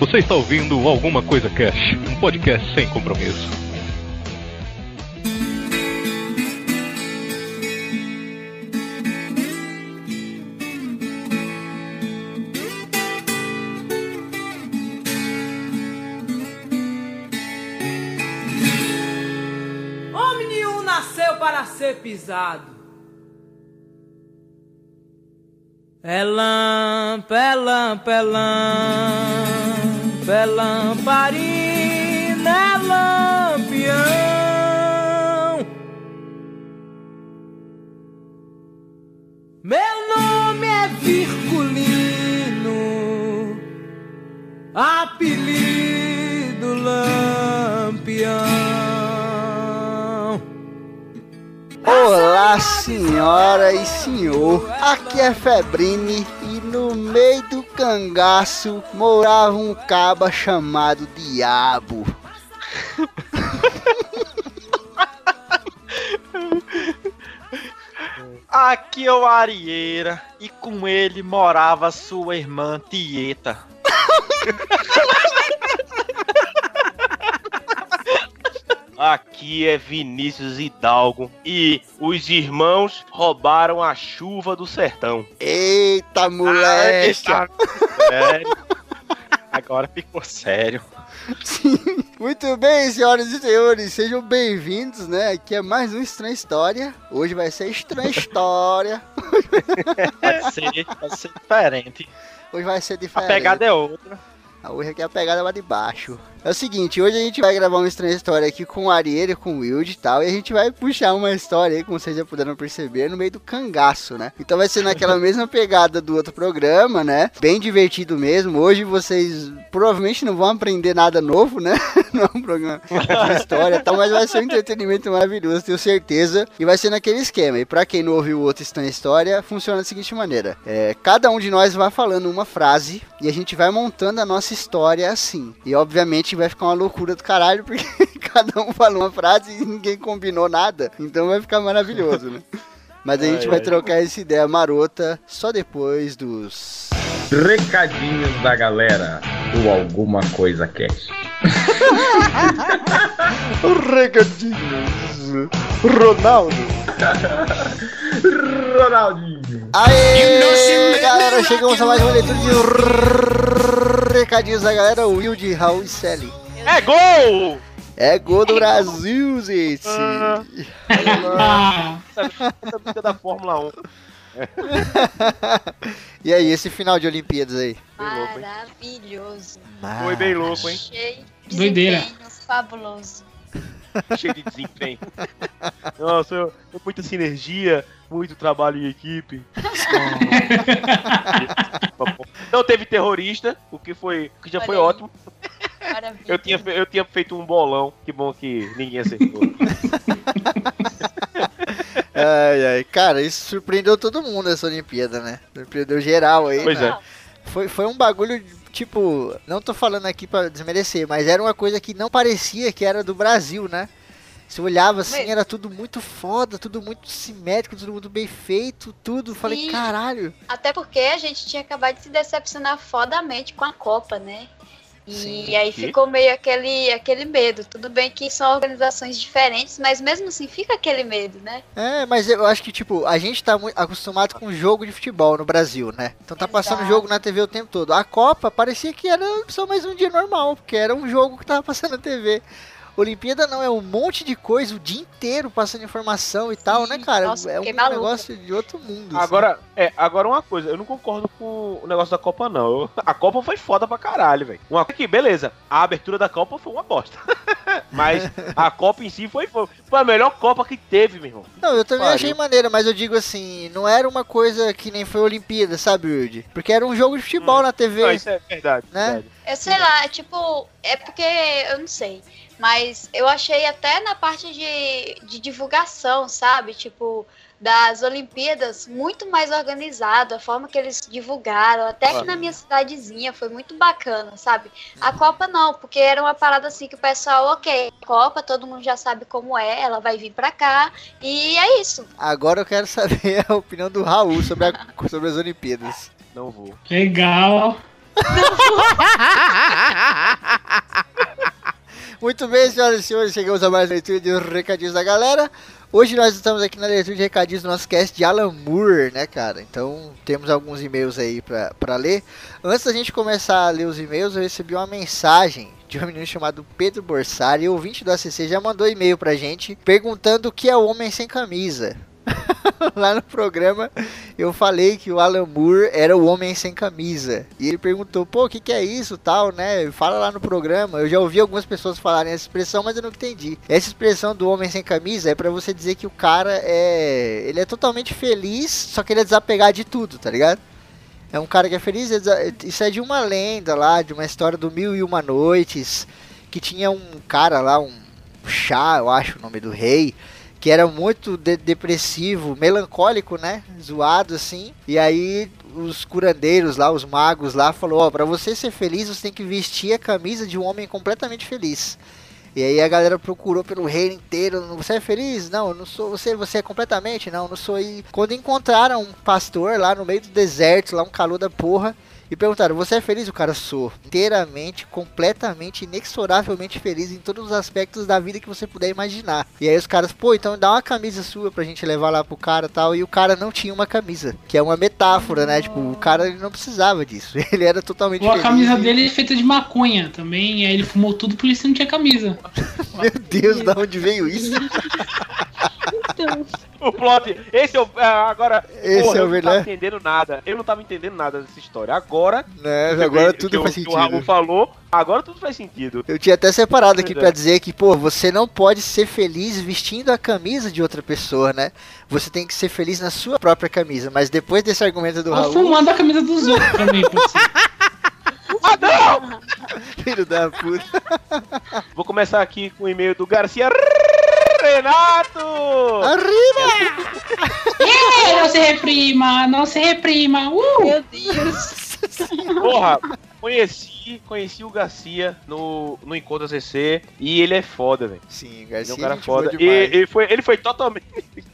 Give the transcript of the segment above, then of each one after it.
Você está ouvindo Alguma Coisa Cash, um podcast sem compromisso. Homem nenhum nasceu para ser pisado. É lampa, é lampa, é lampa, é lamparina, é lampião. Meu nome é Virgulino, apelido Lampião. Olá, senhora e senhor. Aqui é Febrine no meio do cangaço morava um caba chamado Diabo. Aqui é o Arieira e com ele morava sua irmã Tieta. Aqui é Vinícius Hidalgo e os irmãos roubaram a chuva do sertão. Eita, moleque! Ah, sério. Agora ficou sério. Muito bem, senhoras e senhores, sejam bem-vindos, né? Aqui é mais um Estranha História. Hoje vai ser Estranha História. Vai ser, vai ser diferente. Hoje vai ser A diferente. pegada é outra. Hoje aqui é a pegada lá de baixo. É o seguinte, hoje a gente vai gravar uma estranha história aqui com o Ariel, com o Wild e tal, e a gente vai puxar uma história aí, como vocês já puderam perceber, no meio do cangaço, né? Então vai ser naquela mesma pegada do outro programa, né? Bem divertido mesmo. Hoje vocês provavelmente não vão aprender nada novo, né? Não é um programa de história e tal, mas vai ser um entretenimento maravilhoso, tenho certeza. E vai ser naquele esquema. E pra quem não ouviu o outro estranha história, funciona da seguinte maneira: é, cada um de nós vai falando uma frase e a gente vai montando a nossa história assim. E obviamente vai ficar uma loucura do caralho, porque cada um falou uma frase e ninguém combinou nada. Então vai ficar maravilhoso, né? Mas a gente Ai, vai ai. trocar essa ideia marota só depois dos. Recadinhos da galera do Alguma Coisa Cast. Recadinhos. Ronaldo. Ronaldinho. Aê, galera, chegamos a mais uma leitura de recadinhos da galera, Wilde, Raul e Sally. É gol! É gol do Brasil, gente. Ah. Essa música da Fórmula 1. E aí, esse final de Olimpíadas aí? Maravilhoso. Foi bem louco, hein? Achei Doideira. fabuloso. Cheio de desempenho. Nossa, eu, eu- muita sinergia, muito trabalho em equipe. Não teve terrorista, o que foi, o que já foi Olha aí. ótimo. Maravilha. Eu tinha, eu tinha feito um bolão, que bom que ninguém acertou. Ai, ai, cara, isso surpreendeu todo mundo essa Olimpíada, né? Surpreendeu geral aí. Pois né? é. Foi, foi um bagulho, tipo, não tô falando aqui pra desmerecer, mas era uma coisa que não parecia que era do Brasil, né? Você olhava assim, era tudo muito foda, tudo muito simétrico, tudo muito bem feito, tudo. Falei, Sim. caralho. Até porque a gente tinha acabado de se decepcionar fodamente com a Copa, né? E Sim. aí ficou meio aquele, aquele medo. Tudo bem que são organizações diferentes, mas mesmo assim fica aquele medo, né? É, mas eu acho que, tipo, a gente tá muito acostumado com jogo de futebol no Brasil, né? Então tá passando Exato. jogo na TV o tempo todo. A Copa parecia que era só mais um dia normal, porque era um jogo que tava passando na TV. Olimpíada não, é um monte de coisa o dia inteiro passando informação e tal, né, cara? Nossa, é um negócio de outro mundo. assim. Agora, é, agora uma coisa, eu não concordo com o negócio da Copa, não. Eu- a Copa foi foda pra caralho, velho. Uma coisa que, beleza, a abertura da Copa foi uma bosta. Mas a Copa em si foi, foi, foi a melhor Copa que teve, meu irmão. Não, eu também Pariu. achei maneira, mas eu digo assim, não era uma coisa que nem foi a Olimpíada, sabe, Rudy? Porque era um jogo de futebol na TV. Não, isso é verdade. Né? verdade. Eu sei lá, é tipo, é porque eu não sei. Mas eu achei até na parte de, de divulgação, sabe? Tipo, das Olimpíadas, muito mais organizado, a forma que eles divulgaram, até que Claro. na minha cidadezinha foi muito bacana, sabe? A Copa não, porque era uma parada assim que o pessoal, ok, Copa, todo mundo já sabe como é, ela vai vir pra cá, e é isso. Agora eu quero saber a opinião do Raul sobre, a- sobre as Olimpíadas. Não vou. Legal. Muito bem, senhoras e senhores, chegamos a mais leitura de recadinhos da galera. Hoje nós estamos aqui na leitura de recadinhos do nosso cast de Alan Moore, né, cara? Então temos alguns e-mails aí pra, pra ler. Antes da gente começar a ler os e-mails, eu recebi uma mensagem de um menino chamado Pedro Borsari, ouvinte do ACC, já mandou e-mail pra gente perguntando o que é o homem sem camisa. Lá no programa eu falei que o Alan Moore era o homem sem camisa. E ele perguntou, pô, o que, que é isso tal, né? Fala lá no programa. Eu já ouvi algumas pessoas falarem essa expressão, mas eu não entendi. Essa expressão do homem sem camisa é para você dizer que o cara é. Ele é totalmente feliz, só que ele é desapegado de tudo, tá ligado? É um cara que é feliz, isso é de uma lenda lá, de uma história do Mil e Uma Noites, que tinha um cara lá, um chá, eu acho o nome do rei, que era muito de depressivo, melancólico, né? Zoado assim. E aí os curandeiros lá, os magos lá, falou: Ó, oh, pra você ser feliz, você tem que vestir a camisa de um homem completamente feliz. E aí a galera procurou pelo reino inteiro. Você é feliz? Não, eu não sou. Você, você é completamente? Não, não sou. E quando encontraram um pastor lá no meio do deserto, lá um calor da porra, e perguntaram: Você é feliz? O cara sou. Inteiramente, completamente, inexoravelmente feliz em todos os aspectos da vida que você puder imaginar. E aí os caras, pô, então dá uma camisa sua pra gente levar lá pro cara tal. E o cara não tinha uma camisa. Que é uma metáfora, né? Tipo, o cara ele não precisava disso. Ele era totalmente Ou feliz. a camisa dele é feita de maconha também. Aí ele fumou tudo por isso não tinha camisa. Meu Deus, da onde veio isso? O plot. Esse é o. é, Agora. Esse porra, é o eu não tava entendendo nada. Eu não tava entendendo nada dessa história. Agora. né? que Agora que tudo o- faz que O Raul sentido. falou. Agora tudo faz sentido. Eu tinha até separado aqui é. pra dizer que, pô, você não pode ser feliz vestindo a camisa de outra pessoa, né? Você tem que ser feliz na sua própria camisa. Mas depois desse argumento do Ou Raul, fumando a camisa dos outros também, pode ser. filho da puta. Vou começar aqui com o e-mail do Garcia Renato! Arriba! Ei, não se reprima, não se reprima. Uh! meu Deus. Porra, conheci, conheci o Garcia no, no Encontro ACC e ele é foda, velho. Sim, Ele é Garcia, um cara boa foda. E, ele, foi, ele foi totalmente.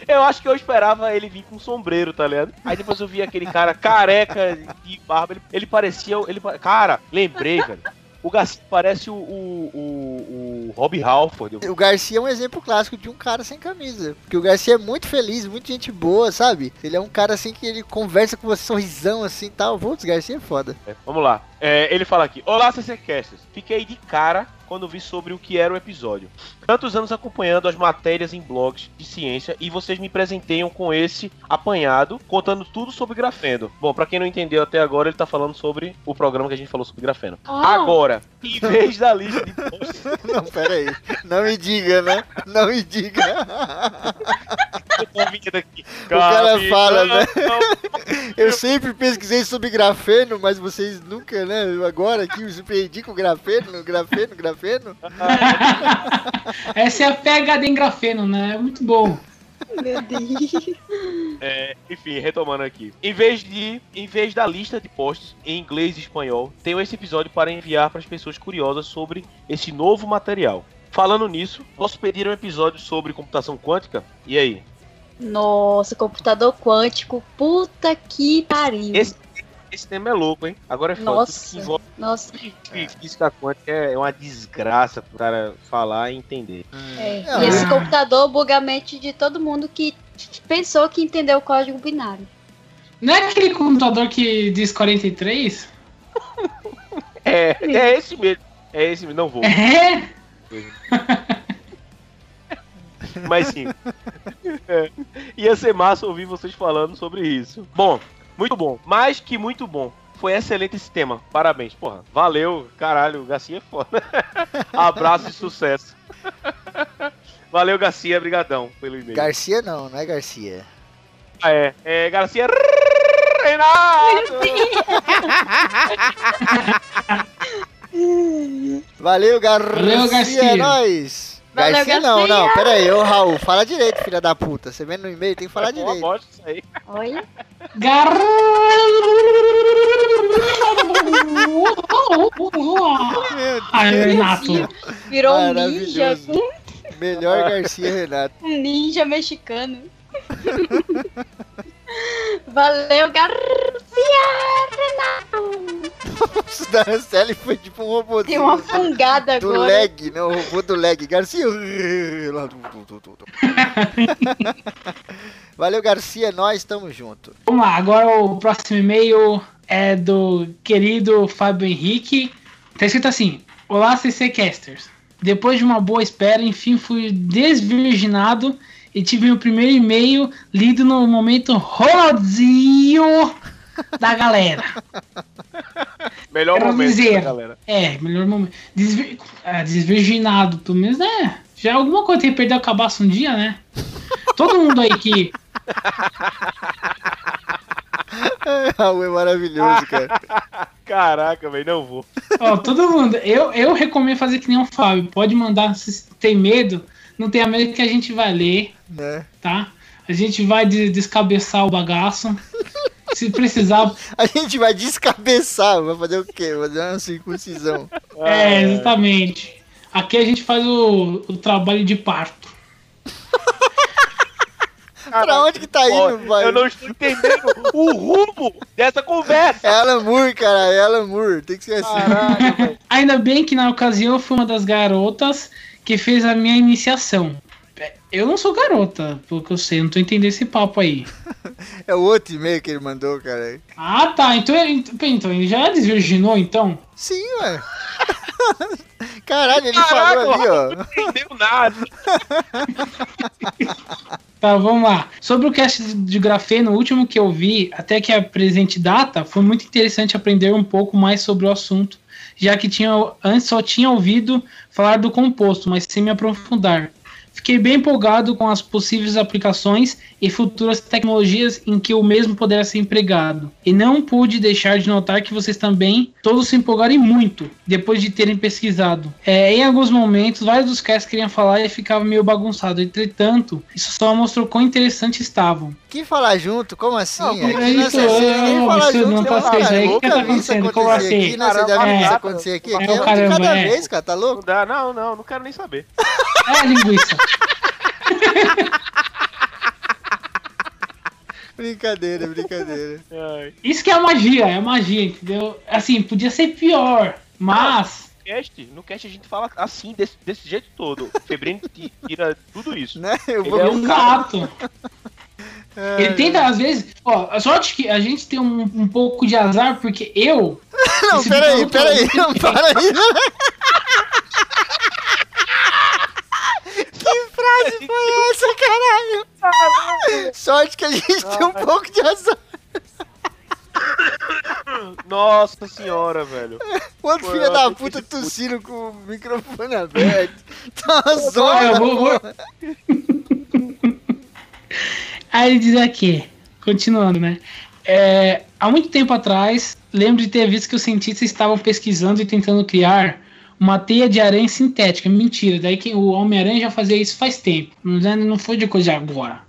Eu acho que eu esperava ele vir com um sombreiro, tá ligado? Aí depois eu vi aquele cara careca de barba. Ele, ele parecia. Ele, cara, lembrei, velho. O Garcia parece o, o, o, o Rob Halford. O Garcia é um exemplo clássico de um cara sem camisa. Porque o Garcia é muito feliz, muito gente boa, sabe? Ele é um cara assim que ele conversa com você, sorrisão assim e tal. Putz, Garcia é foda. É, vamos lá. É, ele fala aqui: Olá, CCCasters. Fiquei de cara quando vi sobre o que era o episódio. Tantos anos acompanhando as matérias em blogs de ciência e vocês me presenteiam com esse apanhado, contando tudo sobre grafeno. Bom, pra quem não entendeu até agora, ele tá falando sobre o programa que a gente falou sobre grafeno. Ah. Agora, em vez da lista de posts, Não, pera aí. Não me diga, né? Não me diga. O cara fala, né? Eu sempre pesquisei sobre grafeno, mas vocês nunca, né? Agora aqui me surpreendi com grafeno, grafeno, grafeno. Essa é a pegada em grafeno, né? É muito bom. Meu Deus. É, enfim, retomando aqui. Em vez de, em vez da lista de posts em inglês e espanhol, tenho esse episódio para enviar para as pessoas curiosas sobre esse novo material. Falando nisso, posso pedir um episódio sobre computação quântica? E aí? Nossa, computador quântico. Puta que pariu. Esse, esse tema é louco, hein? Agora é foda. Nossa. Envolve Nossa. física quântica é uma desgraça pro cara falar e entender. É. Não, e esse é. computador buga a mente de todo mundo que pensou que entendeu o código binário. Não é aquele computador que diz 43? É, é esse mesmo. É esse mesmo. Não vou. É? Mas sim. É. Ia ser massa ouvir vocês falando sobre isso. Bom, muito bom. Mais que muito bom. Foi excelente esse tema. Parabéns. Porra, valeu. Caralho, o Garcia é foda. Abraço e sucesso. Valeu, Garcia. Brigadão pelo e-mail. Garcia não, não é Garcia. Ah, é, é Garcia Renato. Valeu, Garcia, Valeu, Garcia. é nóis. Valeu, Garcia não, Garcia. não, pera aí, ô Raul, fala direito, filha da puta. Você vendo no e-mail, tem que falar uma direito. bosta isso aí. Oi? Gar... Ai, Renato. Virou um ninja. Melhor Garcia Renato. um ninja mexicano. Valeu, Garcia Renato. braços da Anceli foi tipo um robô Tem uma fungada do agora. leg, né? O robô do leg. Garcia. Valeu, Garcia. Nós estamos junto. Vamos lá, agora o próximo e-mail é do querido Fábio Henrique. Tá escrito assim: Olá, CC Casters. Depois de uma boa espera, enfim fui desvirginado e tive meu primeiro e-mail lido no momento rosinho da galera. Melhor Quero momento, dizer. galera. É, melhor momento. Desvir... ah, desvirginado, pelo menos, né? Já é alguma coisa, tem que perder o cabaço um dia, né? Todo mundo aí que. Raul é maravilhoso, cara. Caraca, velho, não vou. Ó, todo mundo. Eu, eu recomendo fazer que nem o Fábio. Pode mandar se tem medo. Não tenha medo que a gente vai ler, Né? tá? A gente vai de- descabeçar o bagaço. Se precisar. A gente vai descabeçar. Vai fazer o quê? Vai fazer uma circuncisão. É, exatamente. Aqui a gente faz o, o trabalho de parto. pra onde que tá Ó, indo, vai? eu não estou entendendo o rumo dessa conversa. É Alan Moore, cara. É Alan Moore. Tem que ser assim. Caraca. Ainda bem que na ocasião eu fui uma das garotas que fez a minha iniciação. Eu não sou garota, pelo que eu sei, não tô entendendo esse papo aí. É o outro e-mail que ele mandou, cara. Ah, tá. Então, ele- então ele já desvirginou, então? Sim, ué. Caralho, ele Caraca, falou ali, ó. não entendeu nada. Tá, vamos lá. Sobre o cast de grafeno, o último que eu vi, até que a presente data, foi muito interessante aprender um pouco mais sobre o assunto, já que tinha, antes só tinha ouvido falar do composto, mas sem me aprofundar. Fiquei bem empolgado com as possíveis aplicações e futuras tecnologias em que o mesmo poderá ser empregado. E não pude deixar de notar que vocês também todos se empolgarem muito depois de terem pesquisado. É, em alguns momentos, vários dos casts queriam falar e ficava meio bagunçado. Entretanto, isso só mostrou quão interessantes estavam. Que falar junto? Como assim? Não, como não é é isso? assim, Não, fala isso junto, não tá certo aí. O que tá acontecendo? Como assim? aqui, não, você deve É. acontecer aqui. É, é um de caramba, cada é. vez, cara, tá Não louco? dá, não, não, não quero nem saber. É, linguiça. Brincadeira, brincadeira. Ai. Isso que é a magia, é a magia, entendeu? Assim, podia ser pior, mas. No cast, no cast a gente fala assim, desse, desse jeito todo. O Febrino ti- tira tudo isso. Né? Eu Ele vou... é um Exato. Ai, Ele tenta, às vezes. Ó, a sorte que a gente tem um, um pouco de azar, porque eu. Não, peraí, peraí, não- não, para aí. Frase foi essa, caralho? Sorte que a gente tem um pouco de azar. Nossa senhora, velho. O outro Pô, filho da puta tossindo com o microfone aberto. Tá uma zona. vou- Aí ele diz aqui, continuando, né? É, há muito tempo atrás, lembro de ter visto que os cientistas estavam pesquisando e tentando criar uma teia de aranha sintética. Mentira, daí que o Homem-Aranha já fazia isso faz tempo. Não não foi de coisa de agora.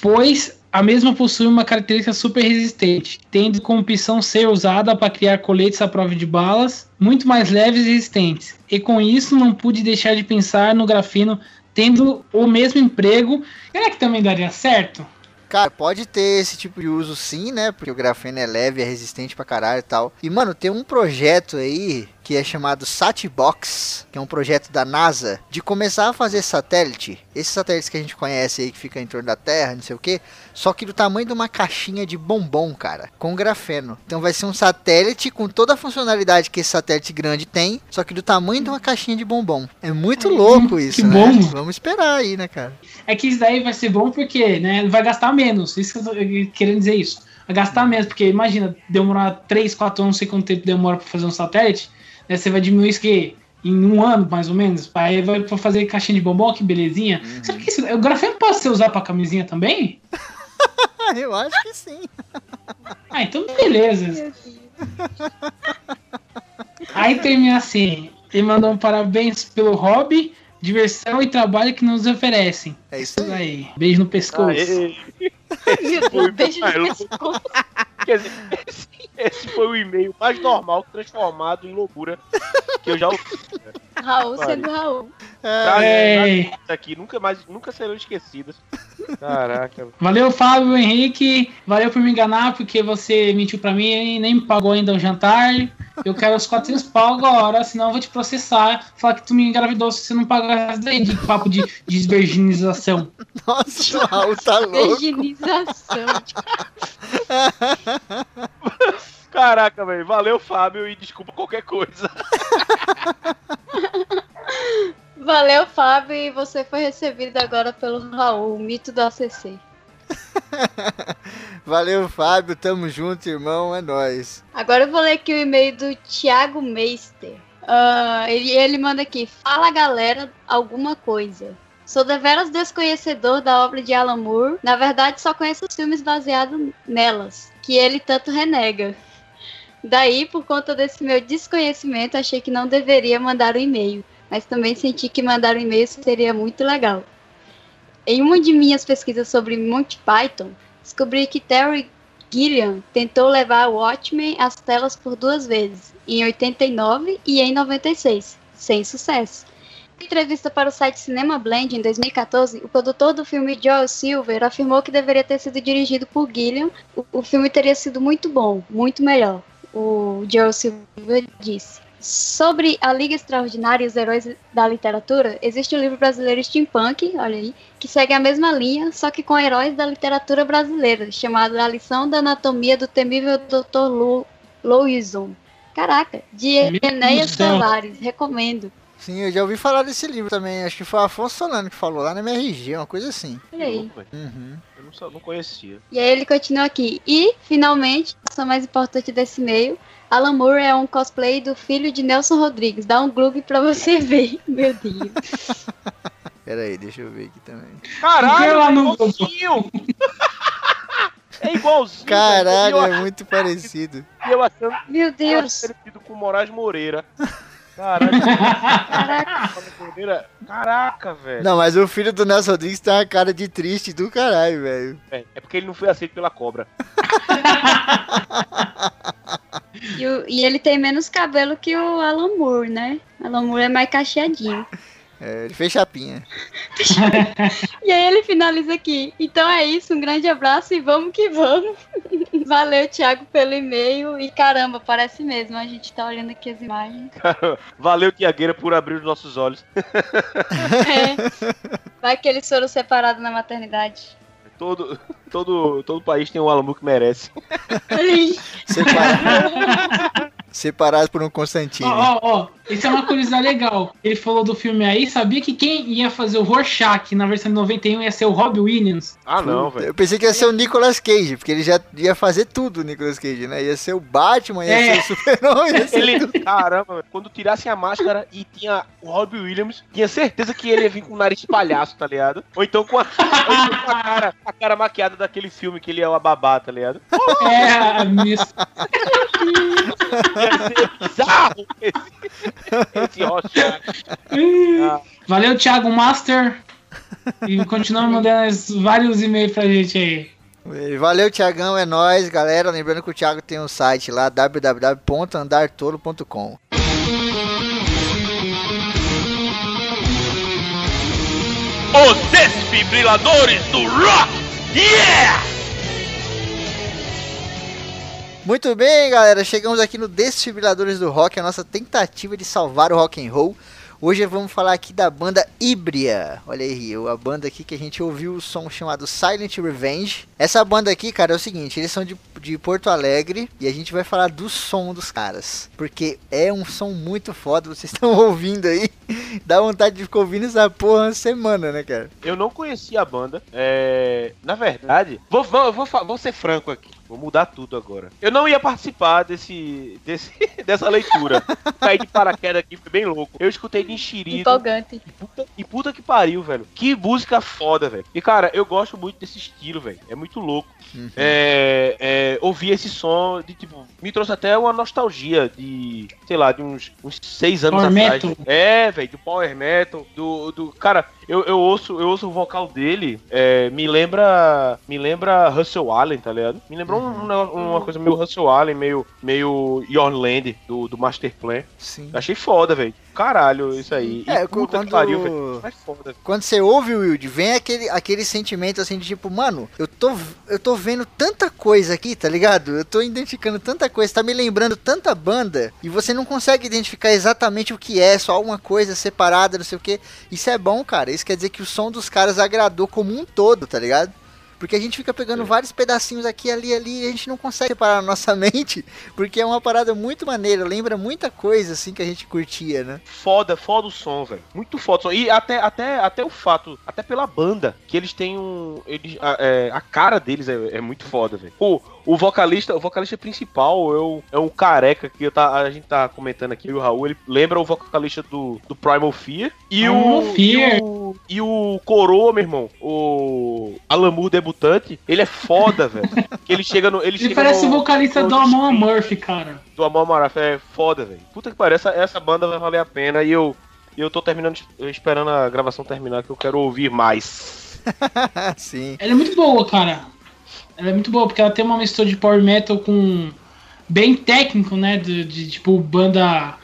Pois a mesma possui uma característica super resistente, tendo como opção ser usada para criar coletes à prova de balas, muito mais leves e resistentes. E com isso não pude deixar de pensar no grafeno tendo o mesmo emprego. Será que também daria certo? Cara, pode ter esse tipo de uso sim, né? Porque o grafeno é leve, é resistente pra caralho e tal. E, mano, tem um projeto aí que é chamado Satbox, que é um projeto da NASA, de começar a fazer satélite. Esses satélites que a gente conhece aí, que fica em torno da Terra, não sei o que, só que do tamanho de uma caixinha de bombom, cara, com grafeno. Então vai ser um satélite com toda a funcionalidade que esse satélite grande tem, só que do tamanho de uma caixinha de bombom. É muito louco isso, que né? bom. Vamos esperar aí, né, cara? É que isso daí vai ser bom porque, né, vai gastar menos. Isso que eu tô querendo dizer isso. Vai gastar menos, porque imagina, demorar 3, 4 anos, não sei quanto tempo demora pra fazer um satélite, né, você vai diminuir isso que em um ano, mais ou menos, aí vai pra fazer caixinha de bombom, que belezinha. Será que esse, o grafeno pode ser usado pra camisinha também? Eu acho que sim. Ah, então beleza. Aí termina assim. Ele mandou um parabéns pelo hobby, diversão e trabalho que nos oferecem. É isso Isso aí. aí. Beijo no pescoço. Aê. Vai, no Lu. pescoço. Quer dizer, esse, esse foi o e-mail mais normal transformado em loucura que eu já ouvi. Raul Pare. sendo Raul. Tá, É. Isso aqui nunca mais, nunca serão esquecidas. Caraca. Valeu, Fábio Henrique. Valeu por me enganar, porque você mentiu pra mim e nem me pagou ainda o jantar. Eu quero os 400 pau agora, senão eu vou te processar. Falar que tu me engravidou se você não pagar isso daí de papo de desvirginização. Nossa, o Raul tá louco. Virginização. Caraca, velho. Valeu, Fábio, e desculpa qualquer coisa. Valeu, Fábio, e você foi recebido agora pelo Raul, o mito do ACC. Valeu, Fábio. Tamo junto, irmão. É nóis. Agora eu vou ler aqui o e-mail do Thiago Meister. Ah, ele, ele manda aqui: Fala galera, alguma coisa. Sou deveras desconhecedor da obra de Alan Moore. Na verdade, só conheço os filmes baseados nelas, que ele tanto renega. Daí, por conta desse meu desconhecimento, achei que não deveria mandar o e-mail, mas também senti que mandar o e-mail seria muito legal. Em uma de minhas pesquisas sobre Monty Python, descobri que Terry Gilliam tentou levar Watchmen às telas por duas vezes, em 89 e em 96, sem sucesso. Em entrevista para o site Cinema Blend em 2014, o produtor do filme Joel Silver afirmou que deveria ter sido dirigido por Gilliam. O filme teria sido muito bom, muito melhor. O Joel Silver disse. Sobre a Liga Extraordinária e os Heróis da Literatura, existe o livro brasileiro Steampunk, olha aí, que segue a mesma linha, só que com heróis da literatura brasileira, chamado A Lição da Anatomia do Temível Dr. Lu, Louison. Caraca, de Meu Enéas. Tavares, recomendo. Sim, eu já ouvi falar desse livro também. Acho que foi o Afonso Solano que falou lá na MRG, uma coisa assim. Olha aí. Uhum. Eu não, não conhecia. E aí ele continua aqui. E, finalmente, a ação mais importante desse e-mail, Alan Moore é um cosplay do filho de Nelson Rodrigues. Dá um gloob pra você ver. Meu Deus. Pera aí, deixa eu ver aqui também. Caralho, é no igualzinho! é igualzinho. Caralho, é muito parecido. e eu achando Meu Deus. parecido com o Moraes Moreira. Caraca. Caraca, velho. Não, mas o filho do Nelson Rodrigues tem uma cara de triste do caralho, velho. É, é porque ele não foi aceito pela cobra. E, o- e ele tem menos cabelo que o Alan Moore, né? Alan Moore é mais cacheadinho. É, ele fez chapinha. E aí ele finaliza aqui. Então é isso, um grande abraço e vamos que vamos. Valeu, Thiago, pelo e-mail. E caramba, parece mesmo. A gente tá olhando aqui as imagens. Valeu, Tiagueira, por abrir os nossos olhos. É. Vai que eles foram separados na maternidade. Todo, todo, todo país tem um Alamu que merece. Olha aí. Separa- Separados por um Constantino. Ó, ó, ó, isso é uma curiosidade legal. Ele falou do filme aí, sabia que quem ia fazer o Rorschach na versão de 91 ia ser o Robbie Williams? Ah, não, velho. Eu pensei que ia ser o Nicolas Cage, porque ele já ia fazer tudo, o Nicolas Cage, né? Ia ser o Batman, ia É. ser o Super-Homem, ia ser Ele, caramba, velho, quando tirassem a máscara e tinha o Robbie Williams, tinha certeza que ele ia vir com o nariz de palhaço, tá ligado? Ou então com a, ou então com a cara, a cara maquiada daquele filme que ele é o Ababá, tá ligado? É, nisso. Ia bizarro esse. Ah, Valeu, Thiago Master. E continua mandando vários e-mails pra gente aí. Valeu, Tiagão, é nóis, galera. Lembrando que o Thiago tem um site lá, www.andartolo.com. Os desfibriladores do rock! Yeah! Muito bem, galera, chegamos aqui no Desfibriladores do Rock, a nossa tentativa de salvar o rock and roll. Hoje vamos falar aqui da banda Híbria. Olha aí, a banda aqui que a gente ouviu o som chamado Silent Revenge. Essa banda aqui, cara, é o seguinte, eles são de, de Porto Alegre e a gente vai falar do som dos caras. Porque é um som muito foda, vocês estão ouvindo aí. Dá vontade de ficar ouvindo essa porra uma semana, né, cara? Eu não conhecia a banda. É, na verdade, vou, vou, vou, vou ser franco aqui. Vou mudar tudo agora. Eu não ia participar desse, desse dessa leitura. Caí de paraquedas aqui, foi bem louco. Eu escutei de enxerido. Empolgante. E puta, e puta que pariu, velho. Que música foda, velho. E cara, eu gosto muito desse estilo, velho. É muito louco. Uhum. É, é, ouvir esse som de tipo. Me trouxe até uma nostalgia de. Sei lá, de uns, uns seis anos Power atrás. metal. É, velho, do Power Metal. Do. do cara, eu, eu, ouço, eu ouço o vocal dele. é, me lembra. Me lembra Russell Allen, tá ligado? Me lembrou um, negócio- uma coisa meio Russell Allen, meio, meio Your Land do, do Master Plan. Sim. Achei foda, velho. Caralho, isso aí. E É, puta quando- que pariu, velho. Mas foda. Quando você ouve o Wilde, vem aquele, aquele sentimento assim de tipo, mano, eu tô, eu tô vendo tanta coisa aqui, tá ligado? Eu tô identificando tanta coisa, tá me lembrando tanta banda, e você não consegue identificar exatamente o que é, só uma coisa separada, não sei o que. Isso é bom, cara. Isso quer dizer que o som dos caras agradou como um todo, tá ligado? Porque a gente fica pegando vários pedacinhos aqui, ali, ali, e a gente não consegue separar na nossa mente, porque é uma parada muito maneira, lembra muita coisa assim que a gente curtia, né? Foda, foda o som, velho. Muito foda o som. E até, até, até o fato, até pela banda, que eles têm um. Eles, a, é, a cara deles é, é muito foda, velho. O, o vocalista, o vocalista principal é, o, é um careca que eu tá, a gente tá comentando aqui, o Raul, ele lembra o vocalista do, do Primal Fear. E Primal o, Fear. E o, e o Coroa, meu irmão, o Alamur debutante, ele é foda, velho. Ele chega no. Ele, Ele chega parece no, o vocalista no do Amon Murphy, cara. do Amor Maraf é foda, velho. Puta que pariu, essa, essa banda vai valer a pena e eu, eu tô terminando, eu esperando a gravação terminar que eu quero ouvir mais. Sim. Ela é muito boa, cara. Ela é muito boa, porque ela tem uma mistura de power metal com. bem técnico, né? De, de, tipo banda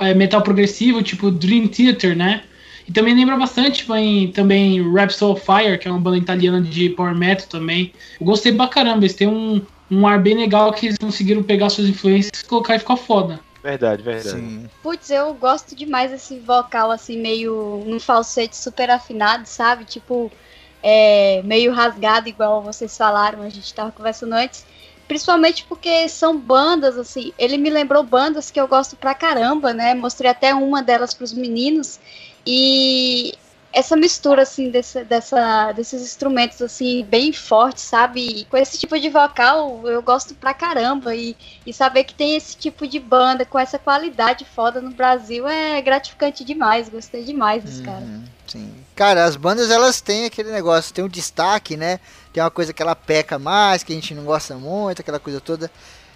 é, metal progressivo, tipo Dream Theater, né? E também lembra bastante tipo, em, também Rhapsody of Fire, que é uma banda italiana de power metal também. Eu gostei pra caramba, eles têm um, um ar bem legal que eles conseguiram pegar suas influências e colocar e ficar foda. Verdade, verdade. Sim. Putz, eu gosto demais desse vocal, assim, meio num falsete super afinado, sabe? Tipo, é, meio rasgado, igual vocês falaram, a gente tava conversando antes. Principalmente porque são bandas, assim, ele me lembrou bandas que eu gosto pra caramba, né? Mostrei até uma delas pros meninos. E essa mistura, assim, desse, dessa, desses instrumentos, assim, bem fortes, sabe? E com esse tipo de vocal, eu gosto pra caramba. E, e saber que tem esse tipo de banda com essa qualidade foda no Brasil é gratificante demais. Gostei demais dos caras. Uhum, sim. Cara, as bandas elas têm aquele negócio, tem um destaque, né? Tem uma coisa que ela peca mais, que a gente não gosta muito, aquela coisa toda.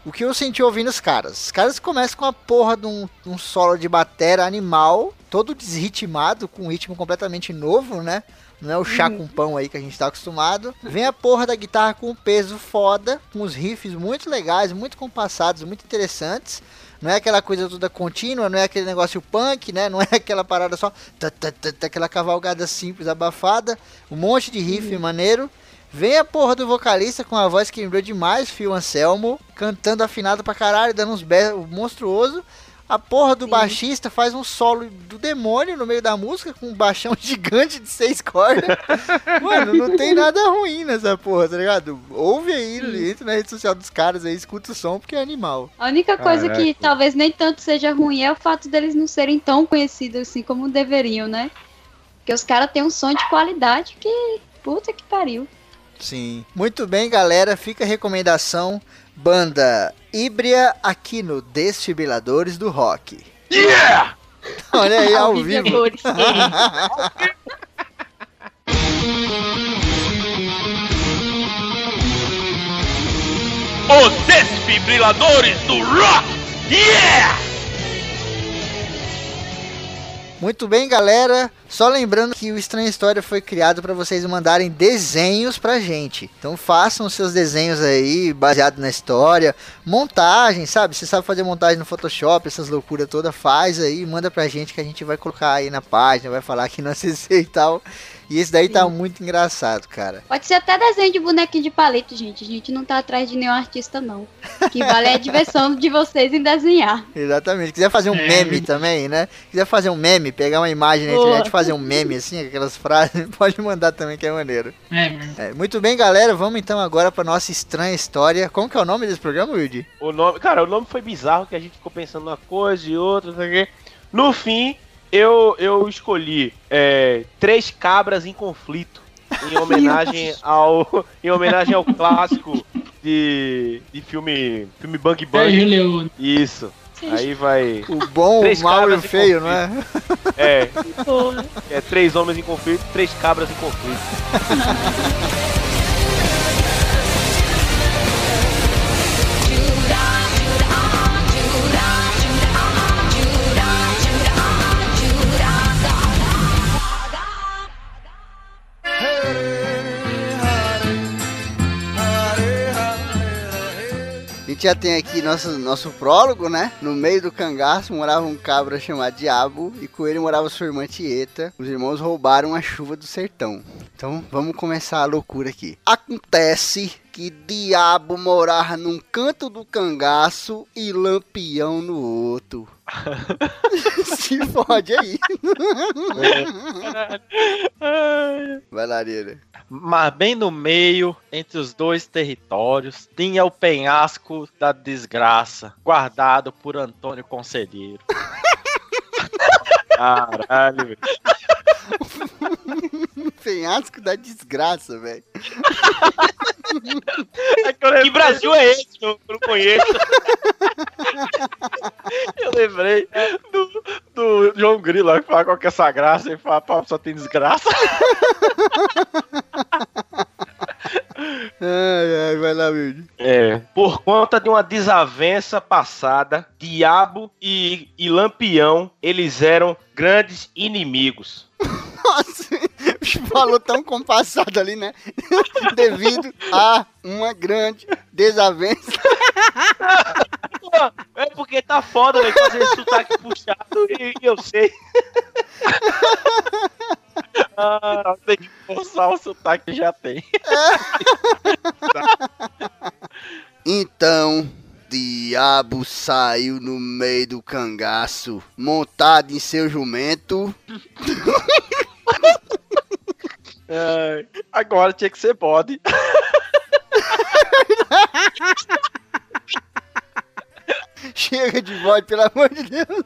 O que eu senti ouvindo os caras? Os caras começam com a porra de um, um solo de batera animal, todo desritmado, com um ritmo completamente novo, né? Não é o chá com pão aí que a gente tá acostumado. Vem a porra da guitarra com um peso foda, com os riffs muito legais, muito compassados, muito interessantes. Não é aquela coisa toda contínua, não é aquele negócio punk, né? Não é aquela parada só. tá, tá, tá, tá, aquela cavalgada simples, abafada. Um monte de riff maneiro. Vem a porra do vocalista com a voz que lembrou demais Phil Anselmo, cantando afinado pra caralho, dando uns berros monstruoso. A porra do Sim. baixista faz um solo do demônio no meio da música com um baixão gigante de seis cordas. Mano, não tem nada ruim nessa porra, tá ligado? Ouve aí, entra na rede social dos caras aí, escuta o som porque é animal. A única coisa que Caraca. talvez nem tanto seja ruim é o fato deles não serem tão conhecidos assim como deveriam, né? Porque os caras têm um som de qualidade que. Puta que pariu. Sim. Muito bem, galera. Fica a recomendação. Banda Híbria aqui no Desfibriladores do Rock. Yeah! Olha aí, ao vivo. Os desfibriladores do rock! Yeah! Muito bem, galera. Só lembrando que o Estranha História foi criado para vocês mandarem desenhos pra gente. Então façam os seus desenhos aí, baseado na história. Montagem, sabe? Você sabe fazer montagem no Photoshop, essas loucuras todas, faz aí, manda pra gente que a gente vai colocar aí na página, vai falar aqui no ACC e tal. E esse daí tá muito engraçado, cara. Pode ser até desenho de bonequinho de palito, gente. A gente não tá atrás de nenhum artista, não. O que vale é a diversão de vocês em desenhar. Exatamente. Quiser fazer um É, meme também, né? Quiser fazer um meme, pegar uma imagem na internet e fazer um meme assim, aquelas frases, pode mandar também que é maneiro. É. É, muito bem, galera. Vamos então agora pra nossa estranha história. Como que é o nome desse programa, Wilde? O nome, cara, o nome foi bizarro que a gente ficou pensando uma coisa e outra, não sei o quê. No fim, eu, eu escolhi é, três cabras em conflito em homenagem ao em homenagem ao clássico de, de filme filme Bang Bang. Leone. Isso. Aí vai O bom, Três o mau e o feio, não é? é, é três homens em conflito, três cabras em conflito. gente já tem aqui nosso, nosso prólogo, né? No meio do cangaço morava um cabra chamado Diabo e com ele morava sua irmã Tieta. Os irmãos roubaram a chuva do sertão. Então vamos começar a loucura aqui. Acontece que Diabo morava num canto do cangaço e Lampião no outro. Se fode aí. Vai lá, Ariana. Mas bem no meio, entre os dois territórios, tinha o penhasco da desgraça, guardado por Antônio Conselheiro. Caralho, velho. Penhasco da desgraça, velho. Que Brasil é esse? que Eu não conheço. Eu lembrei do, do João Grilo lá que fala qual que é essa graça e fala, pá, só tem desgraça. Ai, ai, vai lá, Wilde. É. Por conta de uma desavença passada, Diabo e, e Lampião, eles eram grandes inimigos. Nossa, falou tão compassado ali, né? Devido a uma grande desavença. É porque tá foda, velho, fazer sotaque puxado e eu sei. Ah, tem que forçar o sotaque que já tem. Então, Diabo saiu no meio do cangaço, montado em seu jumento. Ai, agora tinha que ser bode. Chega de voz, pelo amor de Deus.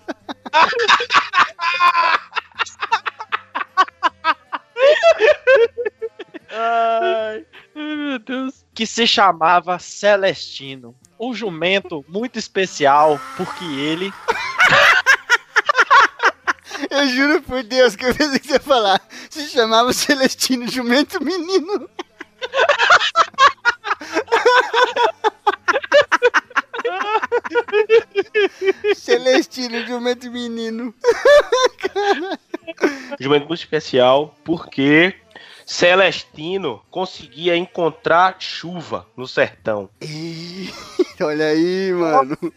Ai, meu Deus. Que se chamava Celestino. Um jumento muito especial, porque ele. Eu juro por Deus que eu pensei que você ia falar. Se chamava Celestino Jumento Menino. Celestino Jumento Menino. Jumento muito especial porque Celestino conseguia encontrar chuva no sertão. Ih, olha aí, mano.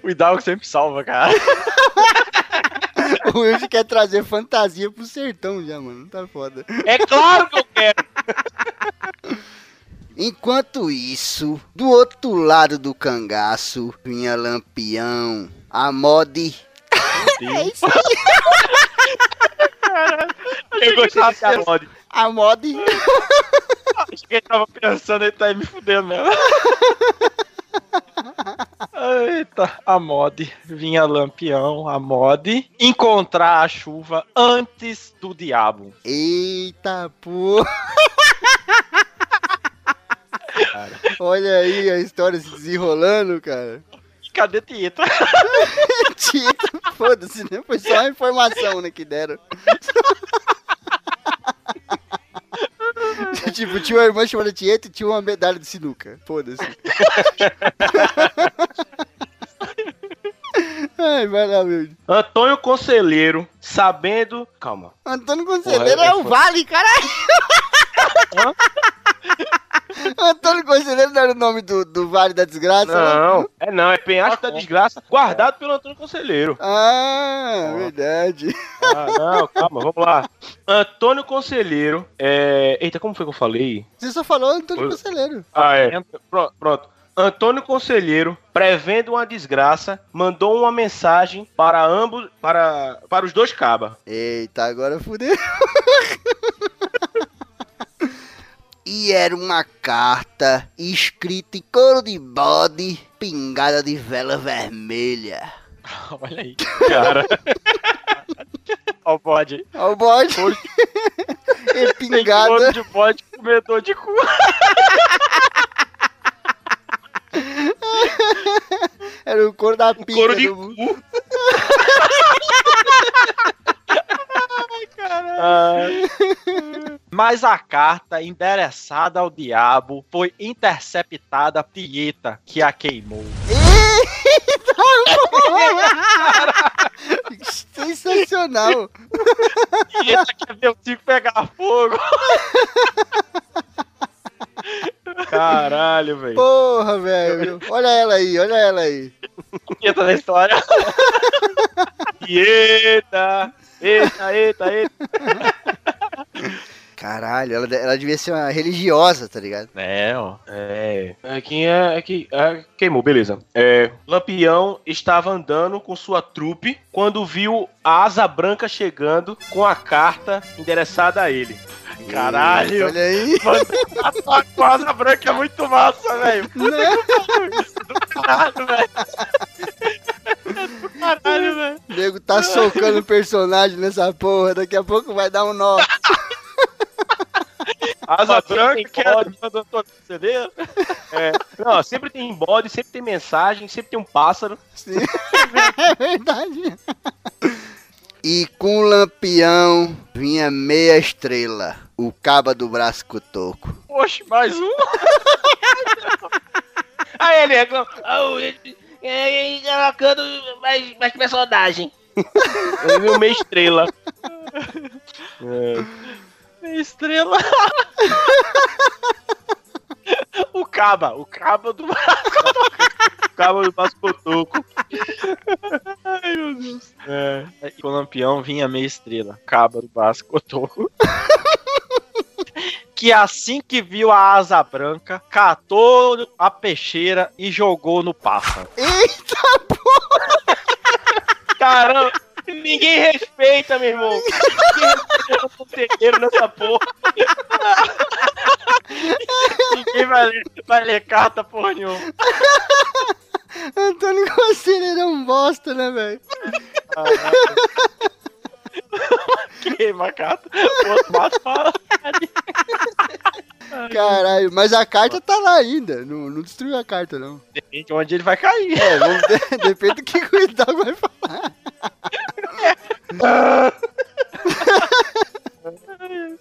O Hidalgo sempre salva, cara. O Wilson quer trazer fantasia pro sertão já, mano. Tá foda. É claro que eu quero! Enquanto isso, do outro lado do cangaço, vinha Lampião, a mod. É isso aí, Eu gostava de Armode. a mod. Acho que ele tava pensando, ele tá aí me fudendo mesmo. Eita, a mod. Vinha Lampião, a mod. Encontrar a chuva antes do diabo. Eita porra. Olha aí a história se desenrolando, cara. Cadê Tietra? Tito, foda-se, né? Foi só uma informação, né, que deram. tipo, tinha uma irmã chamada Tieta e tinha uma medalha de sinuca. Foda-se. Ai, vai lá, meu. Antônio Conselheiro, sabendo. Calma. Antônio Conselheiro Porra, é é o foda. Vale, caralho. Antônio Conselheiro não era o nome do, do Vale da Desgraça? né? Não, é não, é penhasco da desgraça, guardado pelo Antônio Conselheiro. Ah, verdade. Ah, não, calma, vamos lá. Antônio Conselheiro, é. Eita, como foi que eu falei? Você só falou Antônio Oi. Conselheiro. Ah, é. Pronto. pronto. Antônio Conselheiro, prevendo uma desgraça, mandou uma mensagem para ambos, para, para os dois cabas. Eita, agora fudeu. e era uma carta escrita em couro de bode, pingada de vela vermelha. Olha aí, cara. Ó o bode. Ó o bode. e Tem pingada. couro de bode, comedor de cu. Era o couro da pinga. Couro de do- cu. Mas a carta endereçada ao diabo foi interceptada por Tieta, que a queimou. Sensacional. Tieta quer ver o circo pegar fogo. Caralho, velho. Porra, velho. Olha ela aí, olha ela aí. Entra na história. Eita! Eita, eita, eita. Caralho, ela, ela devia ser uma religiosa, tá ligado? É, ó. É. Aqui é. Aqui, é queimou, beleza. É, Lampião estava andando com sua trupe quando viu a asa branca chegando com a carta endereçada a ele. Caralho. Olha aí. A tua quadra branca é muito massa, velho. Caralho, velho. Caralho, velho. O nego tá socando o personagem nessa porra. Daqui a pouco vai dar um nó. Asa branca que é. é do Antônio é. Não, sempre tem bode, sempre tem mensagem, sempre tem um pássaro. Sim. É verdade. E com o lampião vinha meia estrela. O caba do braço cotoco. Oxe, mais um. Aí ele reclama. Oh, ele, ele colocando mais, mais personagem. Ele viu meia estrela. É. Estrela. o Caba, o Caba do Cabo do Passo Cotoco. Ai, meu Deus. É. O lampião vinha meia estrela. Caba do Vasco Cotoco. Que assim que viu a asa branca, catou a peixeira e jogou no pássaro. Eita, Caramba, ninguém respeita, meu irmão. Ninguém respeita o nessa porra. Ninguém vai ler, vai ler carta porra nenhuma. Antônio Conselheiro é um bosta, né, velho? Queima a carta. O outro fala. Caralho, mas a carta tá lá ainda. Não, não destruiu a carta, não. Depende de onde ele vai cair. É, vamos de- depende do que o Hidalgo vai falar.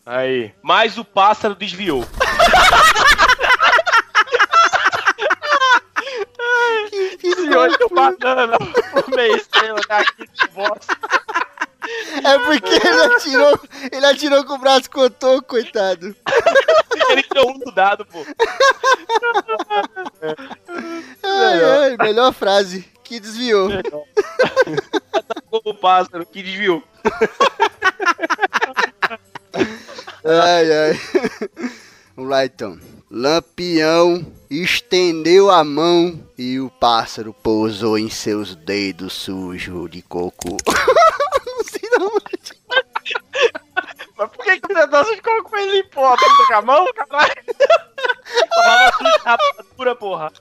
Aí. Mas o pássaro desviou. E hoje eu banana por meia estrela daqui de bosta. É porque ele atirou, ele atirou com o braço cotoco, coitado. Ele tirou um do dado, pô. Ai, ai, melhor frase. Que desviou. O pássaro que desviou. Ai, ai. Vamos lá então. Lampião estendeu a mão e o pássaro pousou em seus dedos sujos de cocô. Mas por que que o pedaço de coco ele limpou a bunda com a mão, caralho? Falava sujo de rapadura, porra.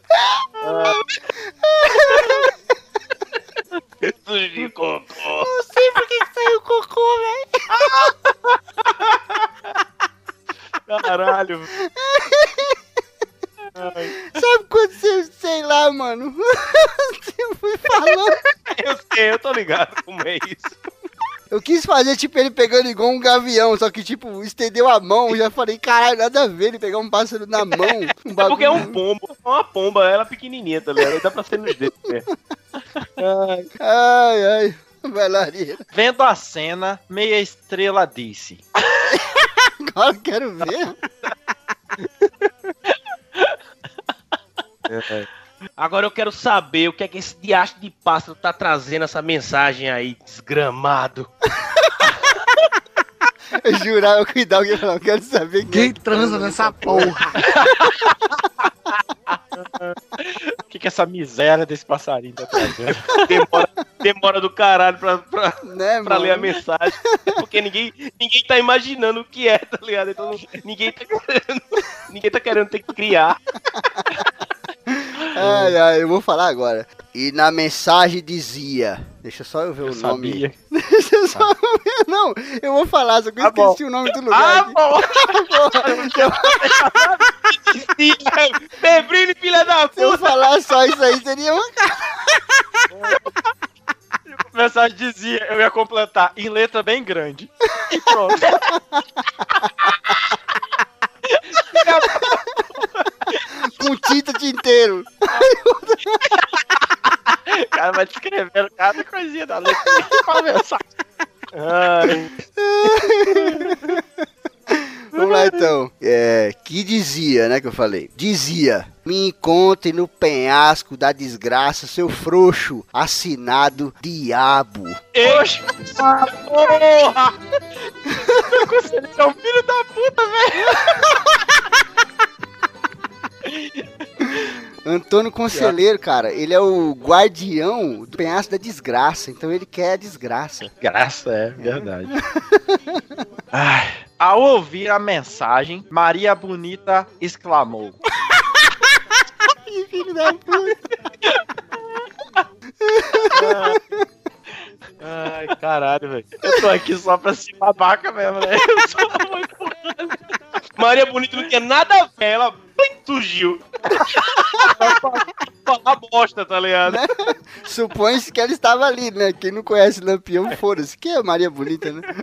Sujo de cocô. não sei por que que saiu cocô, velho. Caralho. Sabe quando você, sei lá, mano? Você foi falando. Eu sei, eu tô ligado como é isso. Eu quis fazer, tipo, ele pegando igual um gavião, só que, tipo, estendeu a mão. Já falei, caralho, nada a ver ele pegar um pássaro na mão. Um É porque é um pombo. É uma pomba, ela é pequenininha, tá ligado? Dá pra ser nos dedos. né? Ai, ai. Bailarina. Vendo a cena, meia estrela disse. Agora eu quero ver. Agora eu quero saber o que é que esse diacho de pássaro tá trazendo essa mensagem aí, desgramado. Eu jurava que o falar, eu quero saber Quem transa nessa porra? O que, que essa miséria desse passarinho tá trazendo? Demora, demora do caralho pra, pra, né, pra ler a mensagem. Porque ninguém, ninguém tá imaginando o que é, tá ligado? Então ninguém tá querendo, ninguém tá querendo ter que criar. Ai, ai, eu vou falar agora. E na mensagem dizia. Deixa só eu ver Eu o nome. sabia. Deixa eu só ver. Não, eu vou falar, só que eu bom. esqueci o nome do lugar. Ah, aqui. bom! Febrile, filha da Se eu puta! falar só isso aí, seria uma. Mensagem dizia, eu ia completar em letra bem grande. E pronto. com tinta. O cara vai descrevendo cada coisinha da letra pra mensagem. Ai, Vamos lá então. É, que dizia, né, que eu falei? Dizia, me encontre no penhasco da desgraça, seu frouxo, assinado Diabo. Oxe, porra! Meu conselho é um filho da puta, velho! Antônio Conselheiro, cara, ele é o guardião do penhasco da desgraça, então ele quer a desgraça. Graça, é verdade. Ai, ao ouvir a mensagem, Maria Bonita exclamou: Que filho da puta. Ai, caralho, velho. Eu tô aqui só pra ser babaca mesmo, né? Eu sou muito Maria Bonita não tinha nada a ver, ela plim, surgiu. Falar bosta, tá ligado? Supõe-se que ela estava ali, né? Quem não conhece Lampião, foda-se. Que é Maria Bonita, né?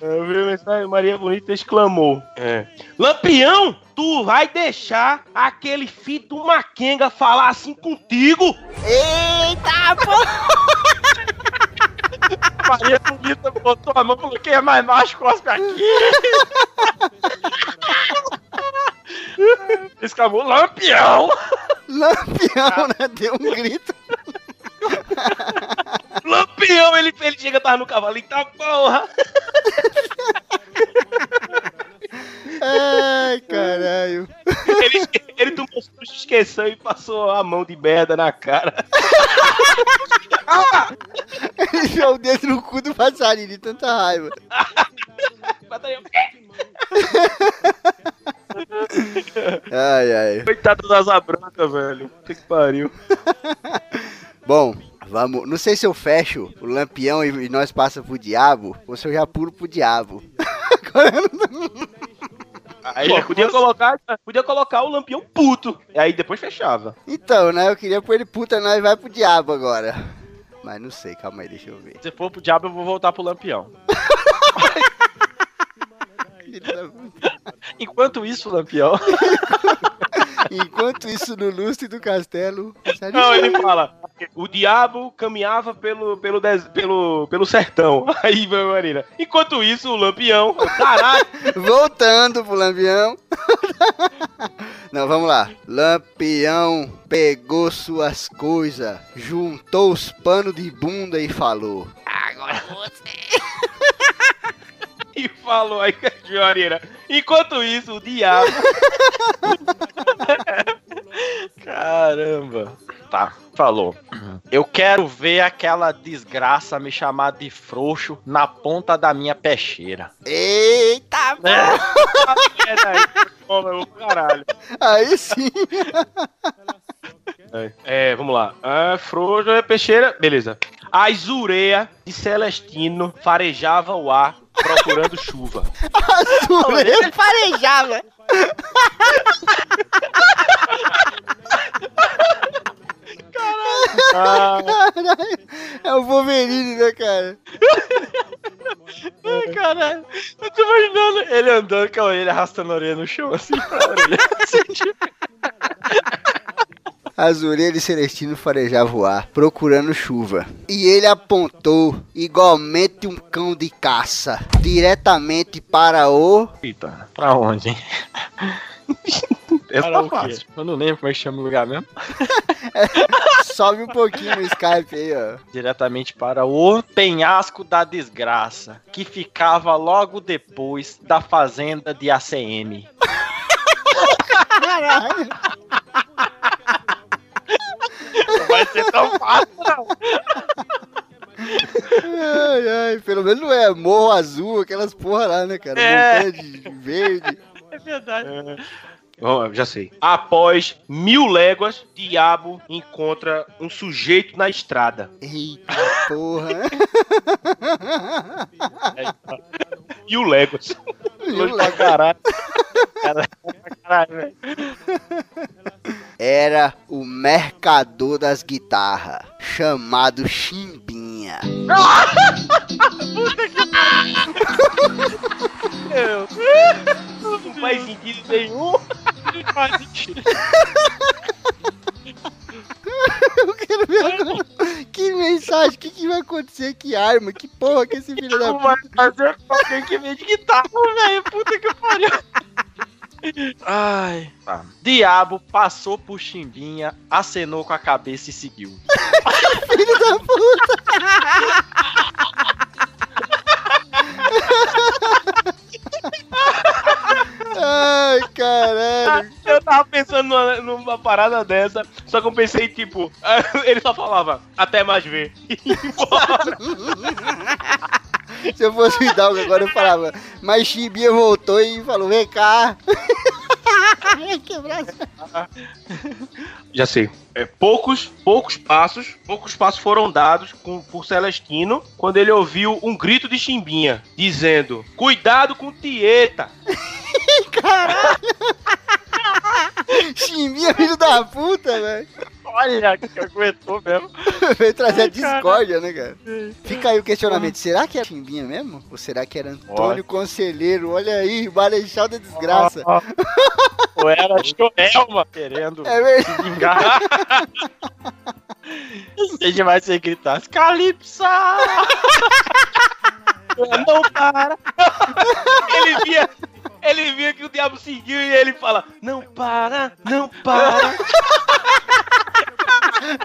Eu vi a mensagem, Maria Bonita exclamou. É. Lampião, tu vai deixar aquele filho do Maquenga falar assim contigo? Eita, pô! Maria Bonita botou a mão e falou: quem é mais macho, cospe aqui. Exclamou: Lampião! Lampião, né? Deu um grito. Lampião, ele, ele chega, tava no cavalo, eita porra! Ai, caralho. Ele, ele tomou susto, esqueceu e passou a mão de merda na cara. Ele enfiou o dedo no cu do passarinho de tanta raiva. Ai, ai. Coitado das asa branca, velho. Puta que pariu. Bom, vamos. Não sei se eu fecho o lampião e, e nós passa pro diabo, ou se eu já pulo pro diabo. Agora eu não- Aí Pô, podia colocar, podia colocar o lampião puto. E aí depois fechava. Então, né? Eu queria pôr ele puta, nós vai pro diabo agora. Mas não sei, calma aí, deixa eu ver. Se for pro diabo, eu vou voltar pro Lampião. Enquanto isso, Lampião. Enquanto isso, no lustre do castelo. Não, ele fala: o diabo caminhava pelo, pelo, des- pelo, pelo sertão. Aí Marina. Enquanto isso, o lampião. Caralho! Voltando pro Lampião. Não, vamos lá. Lampião pegou suas coisas, juntou os panos de bunda e falou: E falou aí com a Marina. Enquanto isso, o diabo. Caramba. Tá, falou. Eu quero ver aquela desgraça me chamar de frouxo na ponta da minha peixeira. Eita, É daí, toma, meu caralho. aí sim. É, vamos lá. Ah, Frojo é peixeira. Beleza. A Zureia de Celestino farejava o ar procurando chuva. Ele farejava. Ah, Caralho. É o Wolverine, né, cara? Ai, caralho. Eu tô imaginando ele andando com a orelha arrastando a orelha no chão, assim, com a orelha. As orelhas de Celestino farejavam o ar, procurando chuva. E ele apontou, igualmente um cão de caça, diretamente para o. Eita, pra onde, hein? essa tá fácil. Eu não lembro como é que chama o lugar mesmo. Sobe um pouquinho no Skype aí, ó. Diretamente para o penhasco da desgraça, que ficava logo depois da fazenda de ACM. Caralho. Não vai ser tão fácil, não. Ai, ai, pelo menos não é morro azul, aquelas porra lá, né, cara? É. Montanha de verde. É verdade. Ó, já sei. Após mil léguas, diabo encontra um sujeito na estrada. Eita porra. Mil léguas. Mil pra caralho. Caralho, velho. Era o mercador das guitarras, chamado Chimbinha. Não faz sentido nenhum. Não faz sentido. Eu quero ver agora. Que mensagem, o que, que que vai acontecer? Que arma? Que porra que esse filho da Não vai fazer que vende guitarra, velho. Puta que pariu. Ai. Tá. Diabo passou por Chimbinha, acenou com a cabeça e seguiu. filho da puta? Ai, caralho. Eu tava pensando numa, numa parada dessa, só que eu pensei, tipo, ele só falava, até mais ver. E embora. Se eu fosse o Hidalgo agora eu falava, mas Chibia voltou e falou, vem cá. Quebrar Já sei. É, poucos, poucos passos, poucos passos foram dados com, por Celestino quando ele ouviu um grito de Chimbinha, dizendo, cuidado com Tieta. Chimbinha, filho da puta, velho. Olha, que aguentou mesmo. Veio trazer a discórdia, né, cara? Fica aí o questionamento. Será que é Chimbinha mesmo? Ou será que era Antônio Conselheiro? Olha aí, Marechal da Desgraça. Ou era Joelma querendo É vingar. Se a gente vai ser gritar, Calypso! Não para! Ele via, ele via que o diabo seguiu e ele fala, não para, não para.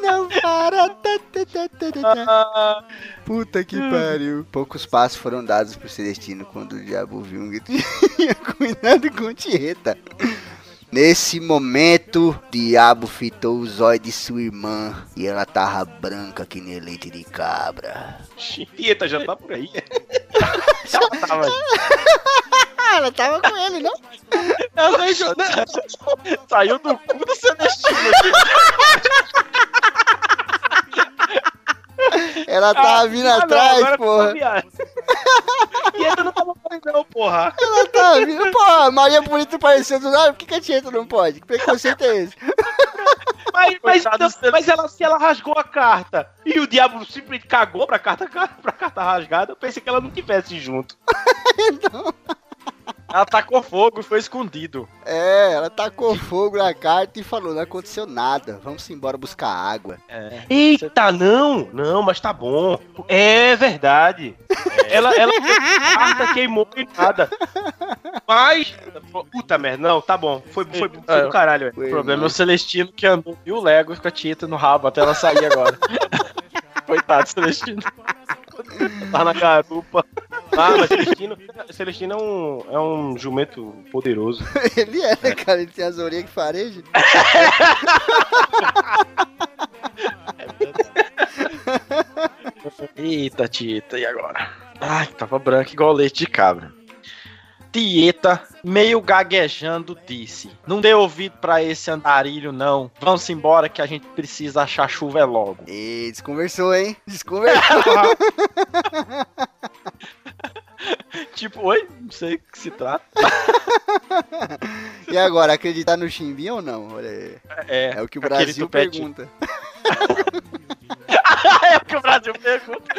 Não para. Tá, tá, tá. Puta que pariu. Poucos passos foram dados pro Celestino quando o diabo viu um grito. Cuidado com Tieta. Nesse momento, o diabo fitou o zóio de sua irmã e ela tava branca que nem leite de cabra. Tieta já tá por aí. Ela tava ela tava com ele, não? Ela nem jogou. Saiu do cu do Celestino. Ela tava vindo atrás, agora porra. viagem. Tieta não tava aí não, porra. Ela tava vindo. Pô, Maria Bonita parecendo do nada. Por que, que a Tieta não pode? Que preconceito é esse? Mas, mas, não, Celestino. mas ela, se ela rasgou a carta e o diabo simplesmente cagou pra carta, pra carta rasgada, eu pensei que ela não tivesse junto. Ela tacou fogo e foi escondido. É, ela tacou fogo na carta e falou: não aconteceu nada. Vamos embora buscar água. É. Eita, não, não, mas tá bom. É verdade. Ela, ela a carta queimou e nada. Mas, puta merda, não, tá bom. Foi, foi, foi É. do caralho. Foi, O problema é mano. o Celestino que andou e o Lego com a Tieta no rabo até ela sair agora. Coitado do Celestino. Tá na garupa. Ah, mas Celestino, Celestino é um, é um jumento poderoso. Ele é, né, cara? Ele tem as orelhas que fareja. Eita, Tieta, e agora? Ai, tava branco igual leite de cabra. Tieta, meio gaguejando, disse: Não dê ouvido pra esse andarilho, não. Vamos embora que a gente precisa achar chuva é logo. E desconversou, hein? Desconversou. tipo, oi? Não sei o que se trata. e agora, acreditar no Chimbinha ou não? Olha aí. É, É o que o Brasil pergunta. é o que o Brasil pergunta.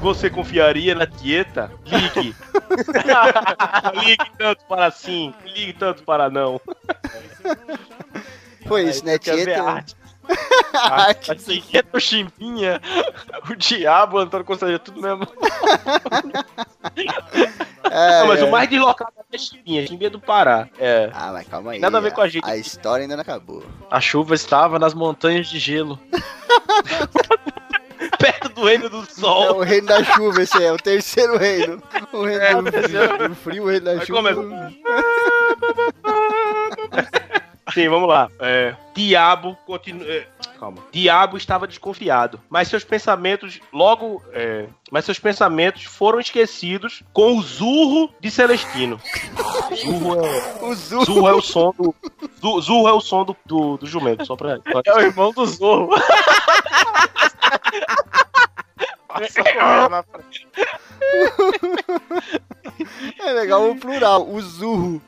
Você confiaria na Tieta? Ligue. ligue tanto para sim, ligue tanto para não. Foi isso, né, Tieta? Assim, é o Chimbinha, o Diabo, o Antônio Conselheiro, tudo mesmo. É, Não, mas é. o mais deslocado é Chimbinha, Chimbinha do Pará. É, Ah, mas calma aí. Nada a ver com a gente. A história ainda não acabou. a chuva estava nas montanhas de gelo. Perto do reino do É sol. o reino da chuva, esse é o terceiro reino. O reino É, do, frio, do frio, o reino da Vai chuva. começar. Sim, vamos lá. É, Diabo continua. é, calma. Diabo estava desconfiado, mas seus pensamentos logo. é, mas seus pensamentos foram esquecidos com o zurro de Celestino. Zurro é, O Zu. zurro é o som do. zu- Zurro é o som do, do, do jumento, só pra. É o irmão do Zorro. Passa correndo na frente. É legal o plural, o Zurro.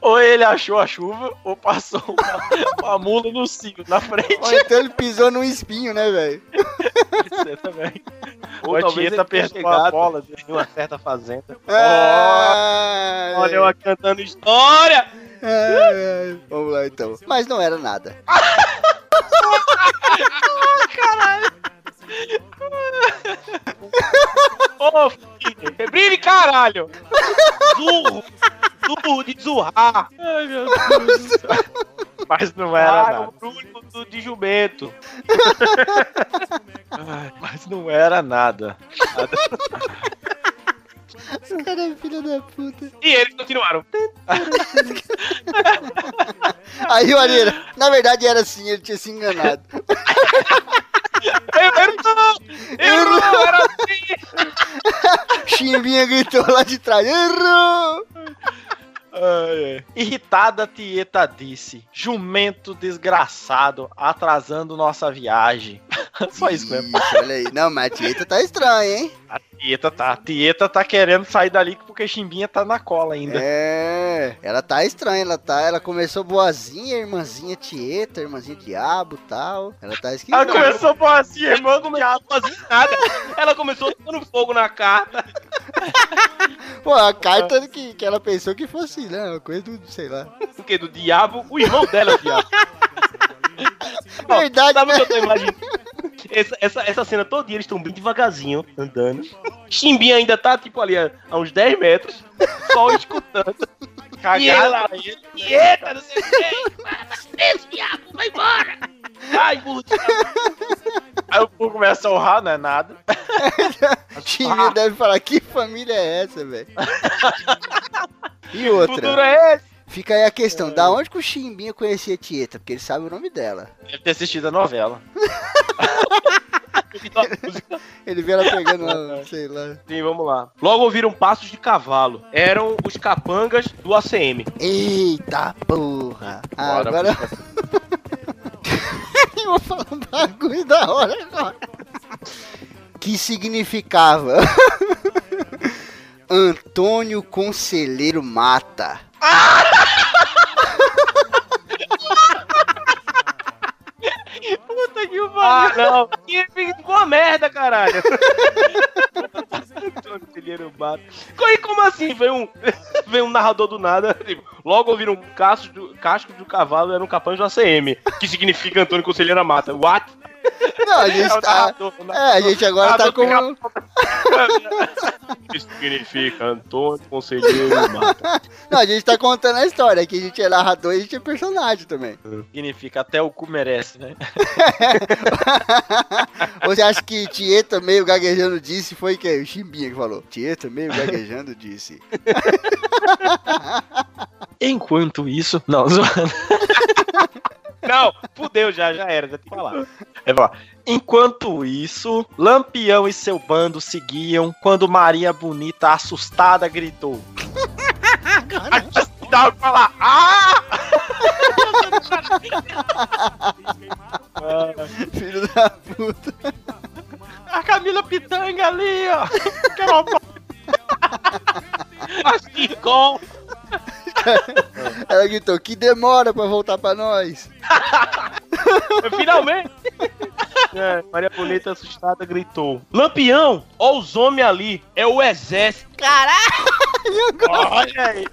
Ou ele achou a chuva, ou passou uma, uma mula no cio na frente. Ou então ele pisou num espinho, né, velho? Você também. Ou a talvez Tieta ele tenha a bola em uma certa fazenda. Ah, Olha eu cantando história! Ai, ai. Vamos lá então. Mas não era nada. Ô, filho, Febrine, caralho! Zurro! Zurro de zurrar! Ai, meu Deus do céu. Mas não era Ah, nada. o Bruno do- de jumento. Ai, Mas não era nada. Esse cara é filho da puta. E eles continuaram. Aí o Areira, na verdade era assim, ele tinha se enganado. Errou! Errou! Era assim! Chimbinha gritou lá de trás, errou! Ai, ai. Irritada, Tieta disse: Jumento desgraçado, atrasando nossa viagem. Só isso mesmo. Olha aí. Não, mas a Tieta tá estranha, hein? A Tieta tá. A Tieta tá querendo sair dali porque Chimbinha tá na cola ainda. É, ela tá estranha, ela tá, ela começou boazinha, irmãzinha Tieta, irmãzinha Diabo e tal. Ela tá Ela esquisita. começou por assim, irmão do Ela diabo. começou a fazer nada. Ela começou dando fogo na carta. Pô, a carta que, que ela pensou que fosse, né? Uma coisa do, sei lá. O que? Do diabo? O irmão dela é diabo. Ó, Verdade, Sabe o né? que eu tô imaginando? Essa, essa, essa cena toda, eles estão bem devagarzinho, andando. Chimbinha ainda tá, tipo, ali a, a uns 10 metros, só escutando. E ela, Cagada ele. eita, não sei o que. Esse diabo, vai embora. Ai, burro. Aí o povo começa a honrar, não é nada. Chimbinha deve falar, que família é essa, velho? E Que futuro outra, é esse? fica aí a questão, da onde que o Chimbinha conhecia a Tieta? Porque ele sabe o nome dela. Deve ter assistido a novela. Ele vê ela pegando lá, sei lá. Sim, vamos lá. Logo ouviram passos de cavalo. Eram os capangas do ACM. Eita porra! Bora, agora eu vou falar um bagulho da hora agora. Que significava Antônio Conselheiro Mata. Puta que Ah, não. Que ficou uma merda, caralho. Conselheiro Bato. E como assim? Veio um, veio um narrador do nada. tipo, logo ouviram um casco do, casco do cavalo era um capanga do ACM. Que significa Antônio Conselheiro Mata. What? Não, a gente É o tá. o É, a gente agora tá com. Que significa Antônio Conselheiro Mata. Não, a gente tá contando a história. Que a gente é narrador e a gente é personagem também. Significa até o cu merece, né? Ou você acha que Tieta meio gaguejando disse foi que o Chimbinha que falou? Tieta meio gaguejando disse. Enquanto isso. Não, zoando. Não, fudeu já, já era, já tem que falar. É. Enquanto isso, Lampião e seu bando seguiam quando Maria Bonita, assustada, gritou. Dá pra falar. Ah! Filho da puta. A Camila Pitanga ali, ó. Quero uma Assim, com. Ela gritou, que demora pra voltar pra nós. Finalmente! É, Maria Bonita, assustada, gritou: Lampião, ó os homens ali, é o exército. Olha aí!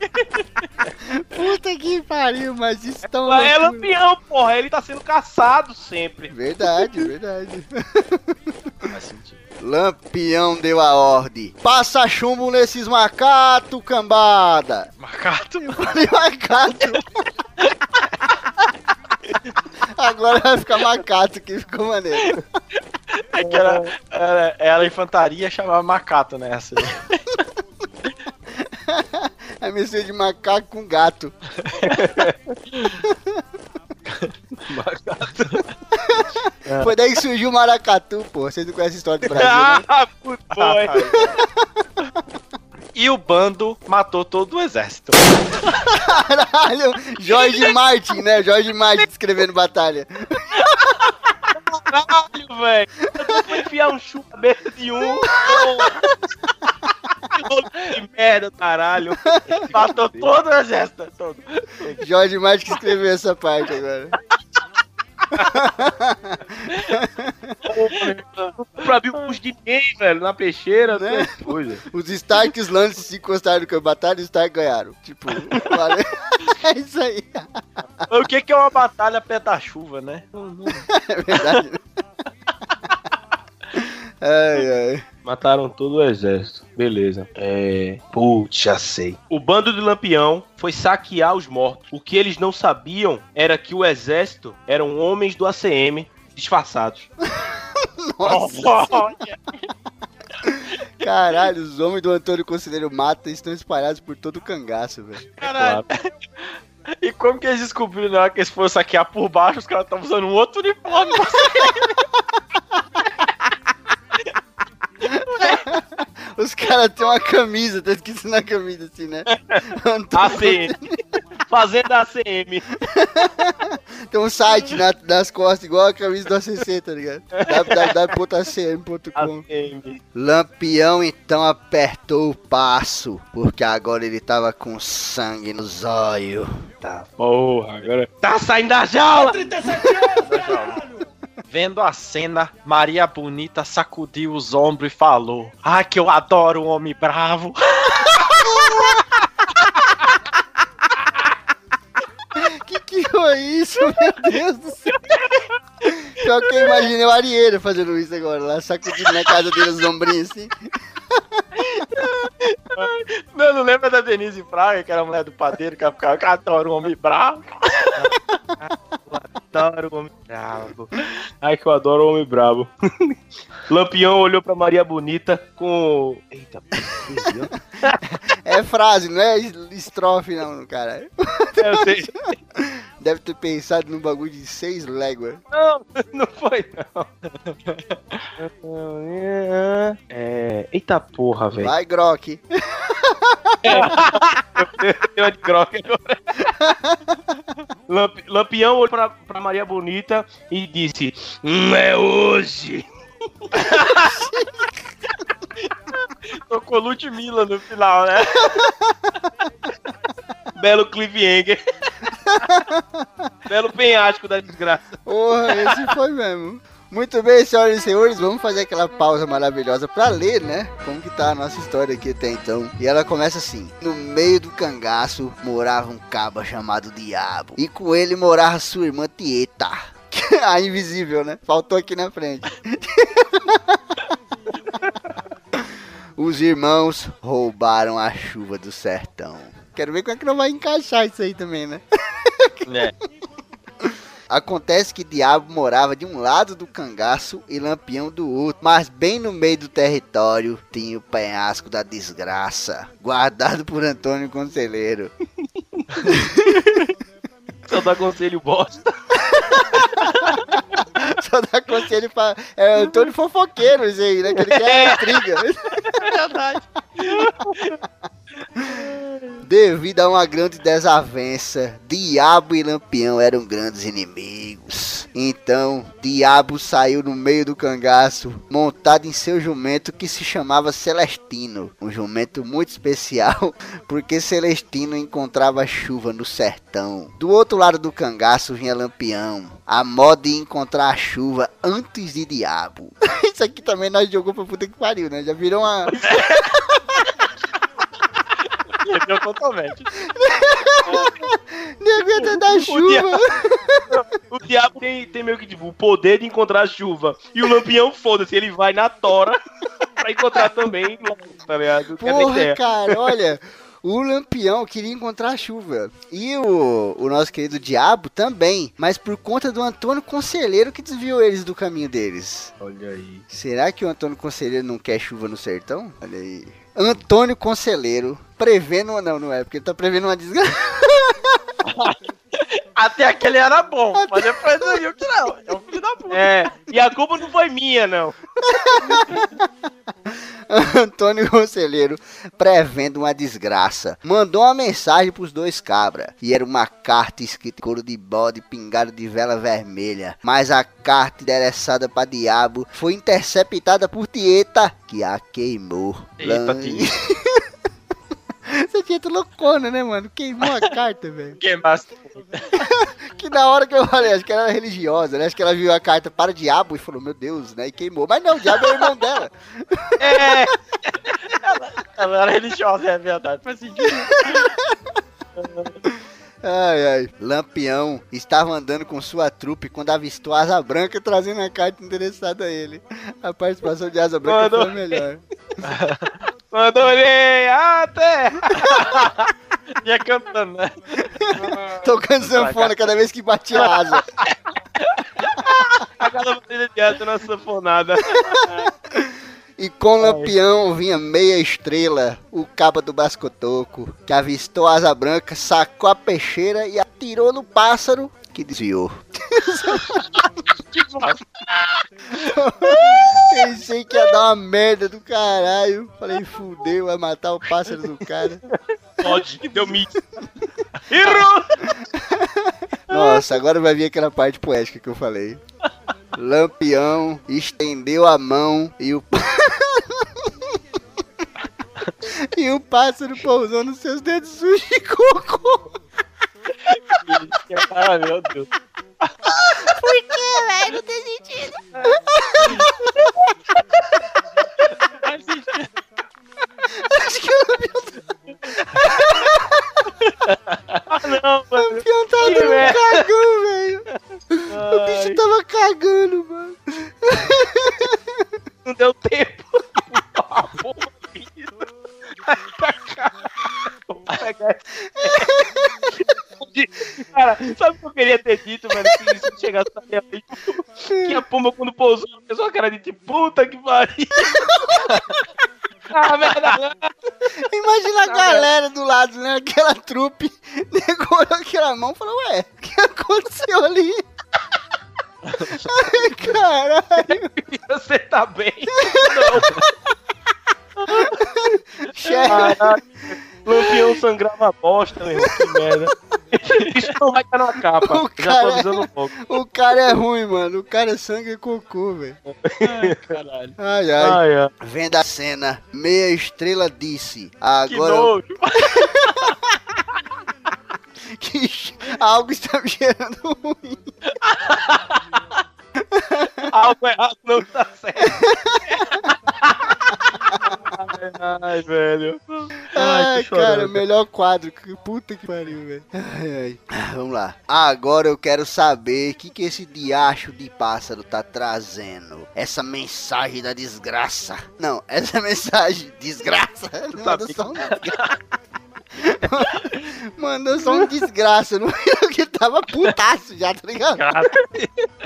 Puta que pariu, mas isso tão É loucura. Lampião, porra, ele tá sendo caçado sempre. Verdade, verdade. Faz sentido. Lampião deu a ordem. Passa chumbo nesses macatos, cambada. Macato. Eu falei macato. Agora vai ficar macato, que ficou maneiro. É que era, era, era infantaria, chamava macato nessa. É mistura de macaco com gato. Foi daí que surgiu o maracatu, pô. Vocês não conhecem a história do Brasil, né? Ah, puto boy. E o bando matou todo o exército. Caralho, Jorge Martin, né? Jorge Martin escrevendo batalha. Caralho, velho. Eu vou enfiar um chupa cabeça de um. que merda, caralho. Matou todo o exército. Todo. Jorge Martin que escreveu essa parte agora. Pra abrir os de ninguém, velho, na peixeira, né? Coisa. Os Starks Lances se encostaram no batalha e os Stark ganharam. Tipo, valeu. é isso aí. O que, que é uma batalha pé da chuva, né? É verdade. Ai, ai. Mataram todo o exército. Beleza. É. Putz, já sei. O bando de Lampião foi saquear os mortos. O que eles não sabiam era que o exército eram homens do ACM disfarçados. Nossa. Caralho, os homens do Antônio Conselheiro Mata estão espalhados por todo o cangaço, velho. Caralho. E como que eles descobriram na hora que eles foram saquear por baixo, os caras estavam usando um outro uniforme. Os caras têm uma camisa, tá escrito na camisa assim, né? Antônio ACM. Fazenda ACM. Tem um site na- nas costas, igual a camisa do ACC, tá ligado? www.acm.com ACM. Lampião então apertou o passo, porque agora ele tava com sangue nos olhos. Tá, porra, agora. Tá saindo da jaula! Vendo a cena, Maria Bonita sacudiu os ombros e falou: Ah, que eu adoro um homem bravo. Que que foi isso, meu Deus do céu? Só que eu imaginei o Arieira fazendo isso agora, lá sacudindo na casa dele os ombrinhos assim. Não, não lembra da Denise Fraga, que era a mulher do padeiro, que ela ficava, adoro um homem bravo. Adoro o homem bravo. Ai, que eu adoro o homem bravo. Lampião olhou pra Maria Bonita com. Eita. É frase, não é estrofe não, cara. eu sei. Deve ter pensado num bagulho de seis léguas. Não, não foi não. É. Eita porra, velho. Vai, Grok. Deu uma de groque agora. Lamp- Lampião olhou pra, pra Maria Bonita e disse: Hum, é hoje. Tocou Ludmilla no final, né? Belo cliffhanger. Belo penhasco da desgraça. Porra, esse foi mesmo. Muito bem, senhoras e senhores, vamos fazer aquela pausa maravilhosa pra ler, né? Como que tá a nossa história aqui até então. E ela começa assim: No meio do cangaço morava um caba chamado Diabo. E com ele morava sua irmã Tieta. A invisível, né? Faltou aqui na frente. Os irmãos roubaram a chuva do sertão. Quero ver como é que não vai encaixar isso aí também, né? É. Acontece que Diabo morava de um lado do cangaço e Lampião do outro, mas bem no meio do território tinha o penhasco da desgraça, guardado por Antônio Conselheiro. Só dá conselho bosta. Só dá conselho pra. É Antônio fofoqueiro, isso aí, né? Que ele quer intriga. Verdade. Devido a uma grande desavença, Diabo e Lampião eram grandes inimigos. Então, Diabo saiu no meio do cangaço, montado em seu jumento que se chamava Celestino. Um jumento muito especial, porque Celestino encontrava chuva no sertão. Do outro lado do cangaço vinha Lampião, a moda de encontrar a chuva antes de Diabo. Isso aqui também nós jogou pra puta que pariu, né? Já virou uma. Perdeu totalmente. Devia ter da chuva. O diabo tem, tem meio que tipo, o poder de encontrar chuva. E o lampião, foda-se, ele vai na tora pra encontrar também, tá ligado? Porra, cara, olha. O Lampião queria encontrar a chuva. E o, o nosso querido Diabo também. Mas por conta do Antônio Conselheiro que desviou eles do caminho deles. Olha aí. Será que o Antônio Conselheiro não quer chuva no sertão? Olha aí. Antônio Conselheiro prevendo. Não, não é, porque ele tá prevendo uma desgraça. Até aquele era bom, mas depois eu viu que não. É um filho da puta. É, e a culpa não foi minha, não. Antônio Conselheiro, prevendo uma desgraça, mandou uma mensagem pros dois cabra. E era uma carta escrita em couro de bode pingado de vela vermelha. Mas a carta endereçada para diabo foi interceptada por Tieta, que a queimou. Eita, Lan-. Você Tieta loucona, né, mano? Queimou a carta, velho. Queimasse. Que na hora que eu falei, acho que ela era religiosa, né? Acho que ela viu a carta para o diabo e falou, meu Deus, né? E queimou. Mas não, o diabo é o irmão dela. É! ela, ela era religiosa, é verdade. Faz sentido. Ai, ai. Lampião estava andando com sua trupe quando avistou a Asa Branca trazendo a carta interessada a ele. A participação de Asa Branca Mandou. foi melhor. Quando olhei a terra. Ia cantando, né? Tocando sanfona cada vez que batia a asa. Aquela bateria de asa na sanfonada. E com Lampião vinha meia estrela, o cabo do Bascotoco, que avistou a Asa Branca, sacou a peixeira e atirou no pássaro, que desviou. Pensei que ia dar uma merda do caralho. Falei, fudeu, vai matar o pássaro do cara. Pode, deu mídia. Errou! Nossa, agora vai vir aquela parte poética que eu falei. Lampião estendeu a mão e o. e o pássaro pousou nos seus dedos sujos de cocô. Ah, meu Deus. Por que, velho? Não tem sentido. Acho que o Ah, não, mano. Lampião tava Que dando um cagão, velho. O bicho tava cagando, mano. Não deu tempo. A porra, filho. Vou pegar esse- Cara, sabe o que eu queria ter dito, velho? Se isso chegasse na minha frente, que a pomba quando pousou, fez uma cara de puta que pariu. ah, merda. Imagina a galera do lado, né? Aquela trupe negou aquela mão e falou, ué, o que aconteceu ali? Ai, caralho. Você tá bem? Chefe, Caraca. Lampião sangrava bosta, meu irmão. Que merda. Isso não vai estar na capa. O Já tô cara- avisando um pouco. o cara é ruim, mano. O cara é sangue e cocô, velho. Ai, caralho. Ai, ai. Ai, ai. Vendo a cena, meia estrela disse. Que Agora nojo. que algo está me cheirando ruim. Algo errado não tá certo. ai, ai, velho. Ai, tô cara, melhor quadro. Puta que pariu, velho. Ai, ai. Ah, Vamos lá. Agora eu quero saber o que, que esse diacho de pássaro tá trazendo. Essa mensagem da desgraça. Não, essa mensagem. Desgraça? Não, Tá só um desgraça. Mandou só um desgraça. Não viu que tava putaço já, tá ligado?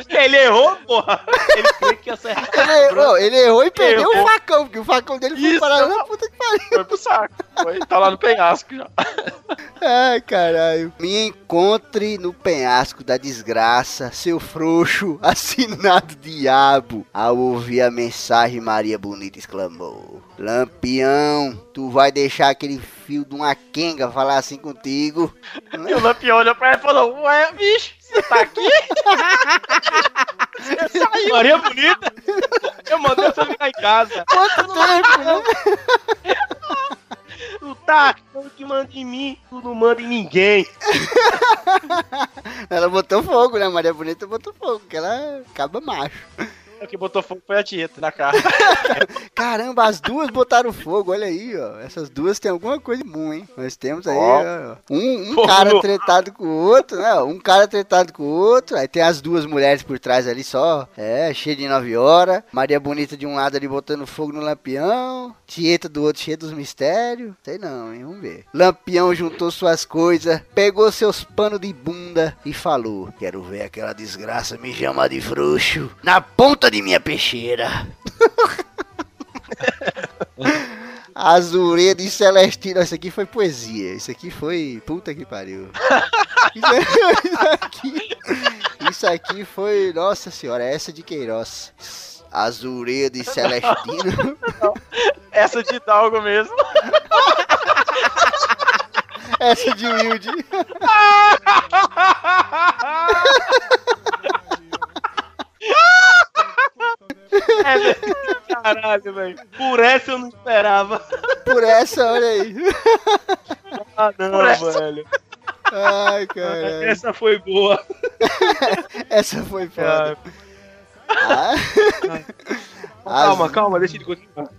Ele errou, porra. Ele crê que ia. Ele errou, ele errou e perdeu o Errou. facão, porque o facão dele foi Isso, parar na puta que pariu. Foi pro saco. Foi, tá lá no penhasco já. Ai, caralho. Me encontre no penhasco da desgraça, seu frouxo, assinado diabo. Ao ouvir a mensagem, Maria Bonita exclamou: Lampião, tu vai deixar aquele fio de uma quenga falar assim contigo? E o Lampião olhou pra ela e falou: Ué, bicho, você tá aqui? você saiu. Maria Bonita. Eu mandei você ficar em casa. Quanto tempo, né? Tu tá achando que manda em mim, tu não manda em ninguém. Ela botou fogo, né? Maria Bonita botou fogo, porque ela acaba macho. O que botou fogo foi a Tieta na cara. Caramba, as duas botaram fogo, olha aí, ó. Essas duas têm alguma coisa comum, hein? Nós temos aí, Ó. um, um cara tretado com o outro, né? Um cara tretado com o outro. Aí tem as duas mulheres por trás ali só. É, cheio de nove horas. Maria Bonita de um lado ali botando fogo no lampião. Tieta do outro cheio dos mistérios. Sei não, hein? Vamos ver. Lampião juntou suas coisas, pegou seus panos de bunda e falou: Quero ver aquela desgraça me chamar de frouxo na ponta de minha peixeira. Azureda e Celestino. Isso aqui foi poesia. Isso aqui foi. Puta que pariu. Isso, aqui. Isso aqui foi. Nossa senhora, essa de Queiroz. Azureda e Celestino. Essa de Dalgo mesmo. Essa de Wilde. É, velho. Caralho, velho. Por essa eu não esperava. Por essa, olha aí. Ah, não, Por essa- velho. Ai, caralho. Essa foi boa. Essa foi foda. Ah. Calma, As- calma, deixa ele continuar.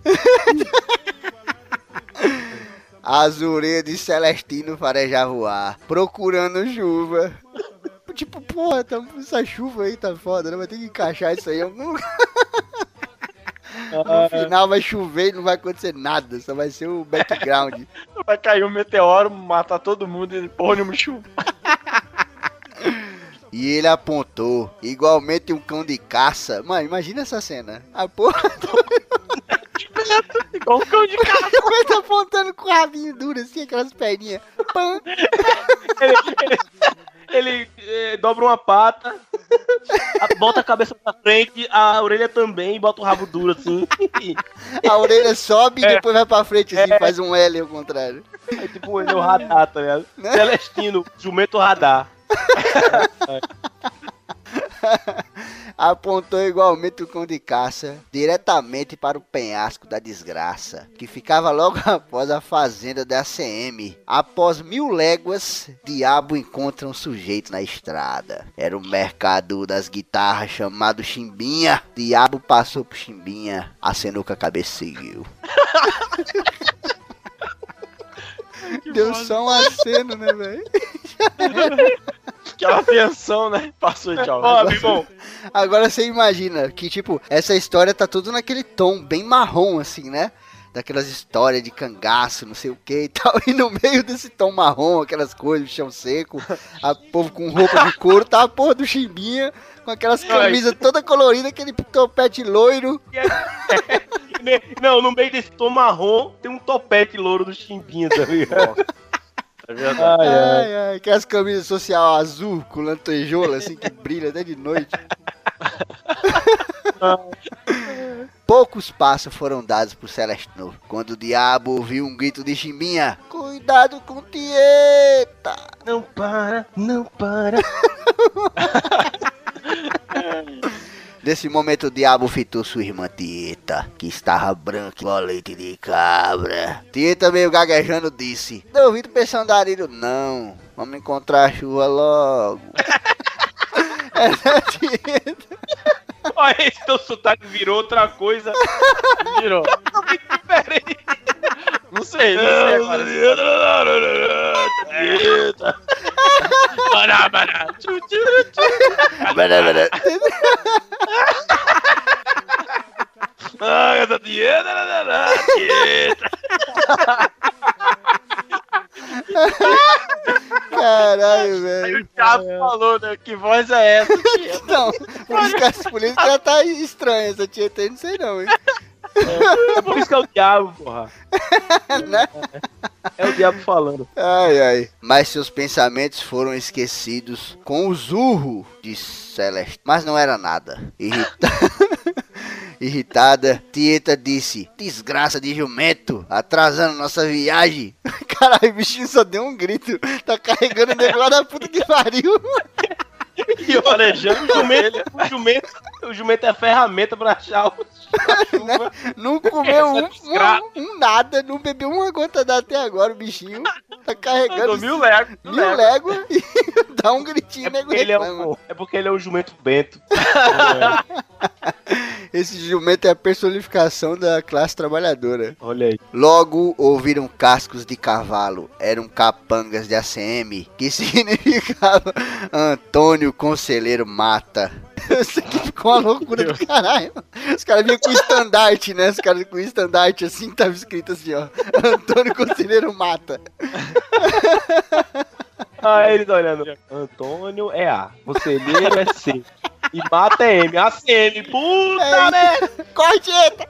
As orelhas de Celestino fareja voar, procurando chuva. Tipo, porra, tá- essa chuva aí tá foda, né? Vai ter que encaixar isso aí em algum lugar. No final vai chover e não vai acontecer nada, só vai ser o background. Vai cair um meteoro, matar todo mundo e porra nenhuma chuva. E ele apontou, igualmente um cão de caça. Mano, imagina essa cena. A porra Igual um cão de casa. ele tá apontando com o rabinho duro assim, aquelas perninhas. Ele eh, dobra uma pata, bota a cabeça pra frente, a orelha também, bota o rabo duro assim. A orelha sobe e É. depois vai pra frente assim, faz um L ao contrário. É tipo ele é o radar, tá ligado? Né? Celestino, jumento radar. Apontou igualmente o cão de caça diretamente para o penhasco da desgraça, que ficava logo após a fazenda da ACM. Após mil léguas, Diabo encontra um sujeito na estrada. Era o mercado das guitarras chamado Chimbinha. Diabo passou pro Chimbinha, acenou com a cabeça e seguiu. Deu só um aceno, né, velho? Aquela tensão, né? Passou tchau. Ó, meu irmão, Agora você imagina que, tipo, essa história tá tudo naquele tom bem marrom, assim, né? Daquelas histórias de cangaço, não sei o que e tal. E no meio desse tom marrom, aquelas coisas, chão seco, a povo com roupa de couro, tá a porra do chimbinha, com aquelas camisas toda colorida, aquele topete loiro. ne- não, no meio desse tom marrom tem um topete louro do chimbinha, tá ligado? É verdade. Ai, ai. Ai, aquelas camisas social azul, com lantejoula, assim, que brilha até de noite. Poucos passos foram dados por Celestino, quando o diabo ouviu um grito de Chimbinha. Cuidado com Tieta! Não para, não para. Nesse momento o diabo fitou sua irmã Tieta, que estava branca igual leite de cabra. Tieta meio gaguejando disse, Duvido pra esse andarilho não, vamos encontrar a chuva logo. Essa é a Tieta. Olha, esse teu sotaque virou outra coisa. Virou. Diferente. Não sei, não sei agora. Bada, bada. Ah, essa dieta, dieta. Caralho, Aí velho. o Thiago falou, né? Que voz é essa, tia? Não, por isso que, ela tá estranha, essa aí, não sei não, hein. É por isso que é o diabo, porra. Né? É o diabo falando. Ai, ai. Mas seus pensamentos foram esquecidos com o zurro de Celeste. Mas não era nada. Irrita... Irritada, Tieta disse: Desgraça de jumento, atrasando nossa viagem. Caralho, o bichinho só deu um grito. Tá carregando o negócio da puta que pariu. E farejando o jumento, o jumento, o jumento é a ferramenta pra achar o chuva. Não comeu um, um- um nada, não bebeu uma gota d'água até agora, o bichinho. Tá carregando mil léguas. mil léguas e dá um gritinho É nego porque, ele é, um, é porque ele é um jumento bento. Esse jumento é a personificação da classe trabalhadora. Olha aí. Logo ouviram cascos de cavalo. Eram capangas de ACM, que significava Antônio Conselheiro Mata. Isso aqui ficou uma loucura do caralho. Os caras vinham com estandarte, né? Os caras com estandarte assim, tava escrito assim, ó. Antônio Conselheiro Mata. Ah, ele tá olhando. Antônio é A, Conselheiro é C. E mata é M. ACM, puta É. merda! Corjeta!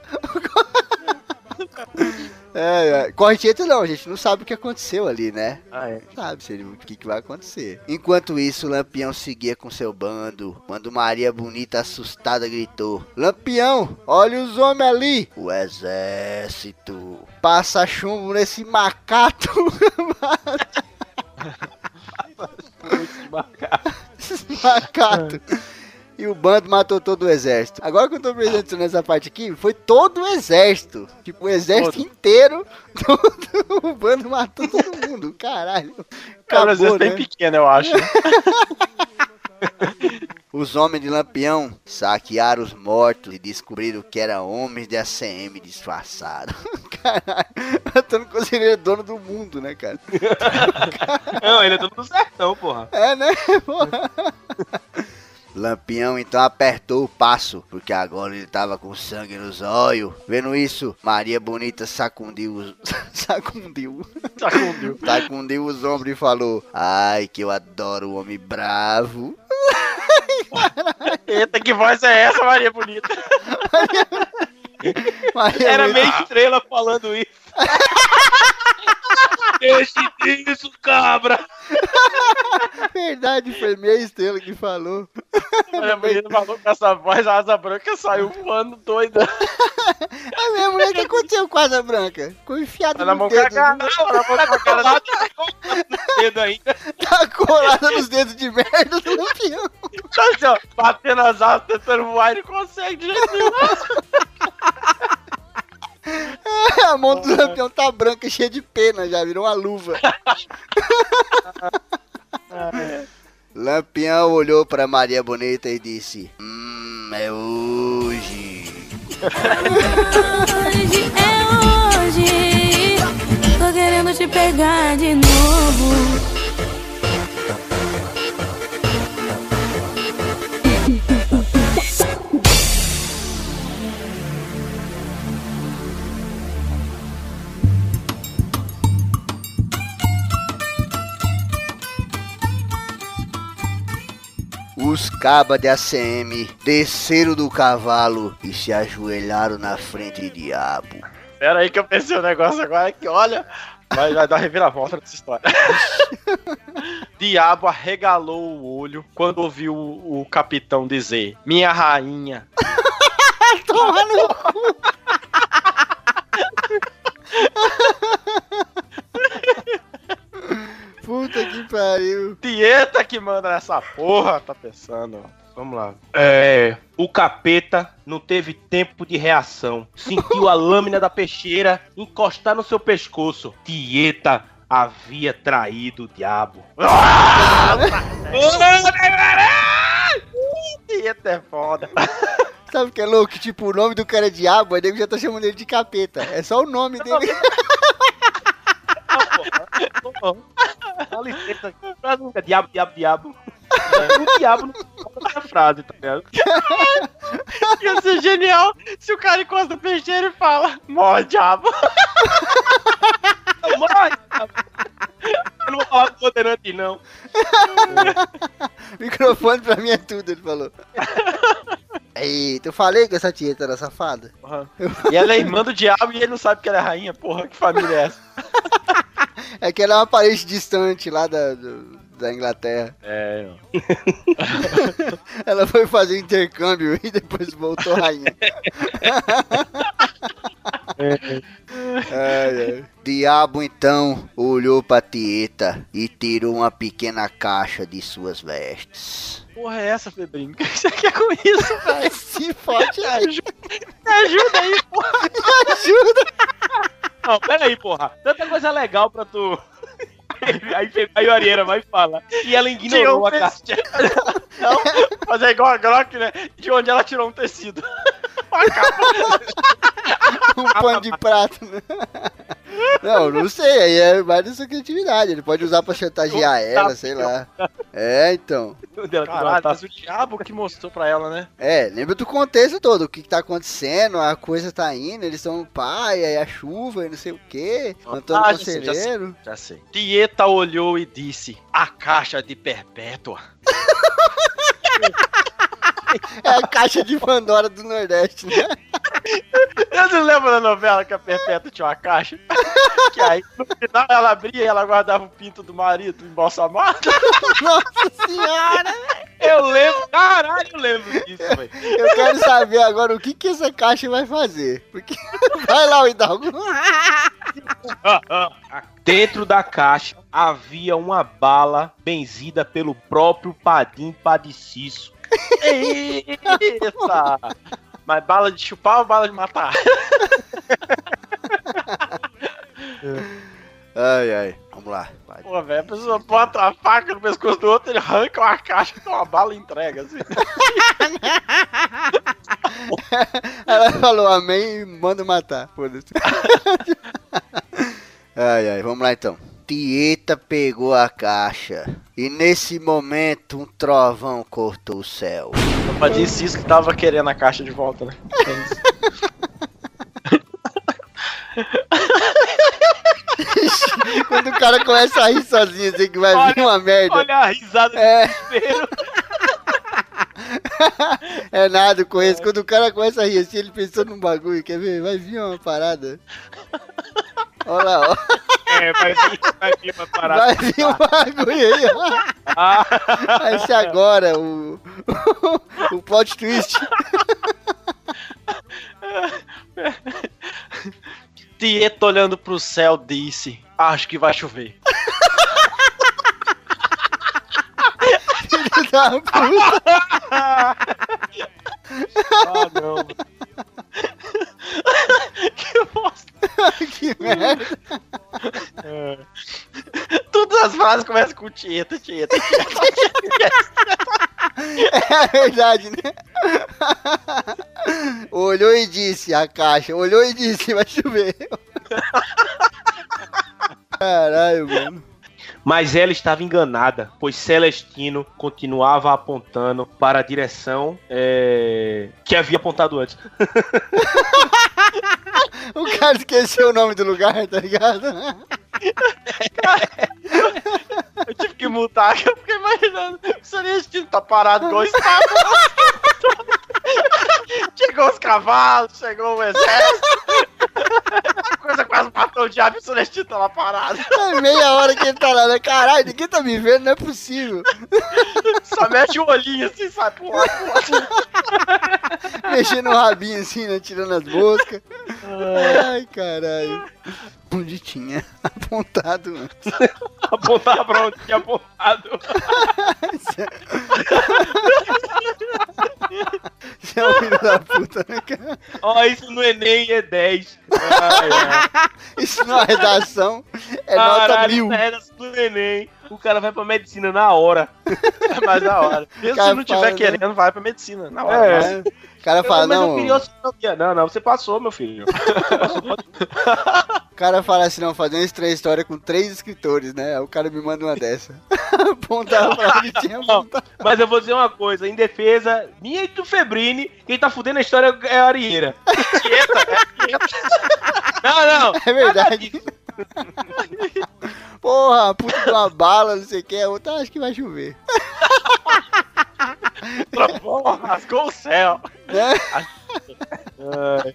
É, é. Corjeta não, a gente não sabe o que aconteceu ali, né? Ah, é. sabe se ele- o que, que vai acontecer. Enquanto isso, Lampião seguia com seu bando, quando Maria Bonita, assustada, gritou: Lampião, olha os homens ali! O exército! Passa chumbo nesse macaco! Muito de macaco. Esse macaco! E o bando matou todo o exército. Agora que eu tô apresentando essa parte aqui, foi todo o exército. Tipo, o exército inteiro. Todo, o bando matou todo mundo. Caralho. Cara, às vezes Acabou, bem né? pequeno, eu acho. né? Os homens de Lampião saquearam os mortos e descobriram que eram homens de ACM disfarçados. Caralho, o Antônio Conselheiro é dono do mundo, né, cara? Não, ele é todo do sertão, porra. É, né? Porra. Lampião então apertou o passo, porque agora ele tava com sangue nos olhos. Vendo isso, Maria Bonita sacundiu os. sacundiu. Sacundiu. Sacundiu os ombros e falou: Ai, que eu adoro o homem bravo. Eita, que voz é essa, Maria Bonita? Maria Era Bonita- meio estrela falando isso. Deixe disso, cabra. Verdade, foi meia estrela que falou. Maria Bonita falou com essa voz, a asa branca saiu voando doida. É mesmo, né? O que aconteceu com a asa branca? Ficou enfiada Tá na no dedo. cagada, tá na mão com a cara da Dedo ainda. Tá colada nos dedos de merda do Lampião. Tá assim, ó, batendo as asas, tentando voar e não consegue de jeito nenhum. A mão do Lampião tá branca, cheia de pena, já virou uma luva. Lampião olhou pra Maria Bonita e disse: Hum, é hoje. Hoje é hoje. Tô querendo te pegar de novo. Os cabas de ACM desceram do cavalo e se ajoelharam na frente de diabo. Pera aí que eu pensei um negócio agora que, olha, vai, vai dar reviravolta nessa história. Diabo arregalou o olho quando ouviu o, o capitão dizer: Minha rainha. Toma no cu. Puta que pariu. Tieta que manda nessa porra, tá pensando. ó. Vamos lá. É, o capeta não teve tempo de reação. Sentiu a lâmina da peixeira encostar no seu pescoço. Tieta havia traído o diabo. Tieta é foda. Sabe o que é louco? Tipo, o nome do cara é diabo, aí nego já tá chamando ele de capeta. É só o nome dele. Dá licença. Frase nunca, Diabo, diabo, diabo. O diabo não fala essa frase, tá ligado? Ia ser genial se o cara encosta o peixeiro e fala: Morre, diabo. Morre! diabo. Eu não vou falar com o Moderante, não. Microfone pra mim é tudo, ele falou. Eita, eu falei que essa tieta era safada. E ela é irmã do diabo e ele não sabe que ela é rainha. Porra, que família é essa? É que ela é uma parente distante lá da, do- da Inglaterra. É, Ela foi fazer intercâmbio e depois voltou rainha. Ai, ai. Diabo então olhou pra Tieta e tirou uma pequena caixa de suas vestes. porra é essa, Febrinho? O que você quer com isso, velho? Se fode aí, Me ajuda aí, porra. ajuda! Não, pera aí, porra. Tanta coisa legal pra tu. Aí, aí o Arieira vai falar. E ela ignorou a um caixa. Não, fazer igual a Glock, né? De onde ela tirou um tecido. Uma capa. Um pano de prato, né? Não, não sei, aí é mais da sua criatividade. Ele pode usar pra chantagear ela, sei lá. É, então. Caralho, tá- mas o diabo que mostrou pra ela, né? É, lembra do contexto todo, o que, que tá acontecendo, a coisa tá indo, eles estão no pai, aí a chuva e não sei o que, Antônio Ah, já sei, já Conselheiro. Já sei. Tieta olhou e disse: A caixa de Perpétua. É a caixa de Pandora do Nordeste, né? Eu não lembro da novela que a Perpétua tinha uma caixa? que aí no final ela abria e ela guardava o pinto do marido embalsamado. Nossa senhora! Eu lembro, caralho, eu lembro disso, velho. Eu quero saber agora o que, que essa caixa vai fazer. Porque. Vai lá, o Hidalgo. Dentro da caixa havia uma bala benzida pelo próprio Padim Padiciço. Eita! Mas bala de chupar ou bala de matar? Ai, ai. Vamos lá. Vai. Pô, velho, a pessoa bota a faca no pescoço do outro, ele arranca uma caixa com uma bala e entrega, assim. Ela falou amém e manda matar. Foda-se. ai, ai. Vamos lá então. Tieta pegou a caixa. E nesse momento um trovão cortou o céu. Pra disse isso que tava querendo a caixa de volta, né? Quando o cara começa a rir sozinho, assim que vai vir uma merda. Olha a risada É. É nada, eu conheço. Quando o cara começa a rir assim, ele pensou num bagulho. Quer ver? Vai vir uma parada. Olha lá, ó. É, vai vir, vai vir uma parada. Vai vir um bagulho aí, ó. Ah, Vai ser agora o. o plot twist. Tieta olhando pro céu disse: Acho que vai chover. Filho da puta. ah não. que bosta. que merda. É. Todas as frases começam com Tieta, Tieta. É verdade, né? Olhou e disse a caixa. Olhou e disse, vai chover. Caralho, mano. Mas ela estava enganada, pois Celestino continuava apontando para a direção é, que havia apontado antes. O cara esqueceu o nome do lugar, tá ligado? Eu tive que mutar, que eu fiquei imaginando. O Celestino tá parado estátua. chegou os cavalos, chegou o exército. A coisa quase matou o diabo e o Celestino tá lá parado. É meia hora que ele tá lá, né? Caralho, ninguém tá me vendo, não é possível. Só mete o olhinho assim, sai pro lado. Mexendo o rabinho assim, né? Tirando as moscas. Ai, caralho. Onde tinha apontado antes. Apontar pra onde tinha apontado. Você é um filho da puta, né, cara? Ó, isso no Enem é 10. Ai, ai. Isso não é redação, é nota Caralho, mil. isso é redação do Enem. O cara vai pra medicina na hora. É mais da hora. Mesmo se não tiver fala, né? querendo, vai pra medicina. Na hora. É. Mas- O cara fala, Mas eu não. oceanografia. Não, não, você passou, meu filho. O cara fala assim, não, fazer uma história com três escritores, né? O cara me manda uma dessa. Apontava pra tinha apontado. Mas eu vou dizer uma coisa, em defesa minha e do Febrini, quem tá fudendo a história é a Arieira. Tieta, é Tieta. Não, não. É verdade. Porra, puta de uma bala, não sei o que, a outra acho que vai chover. Porra, rasgou o céu. Né?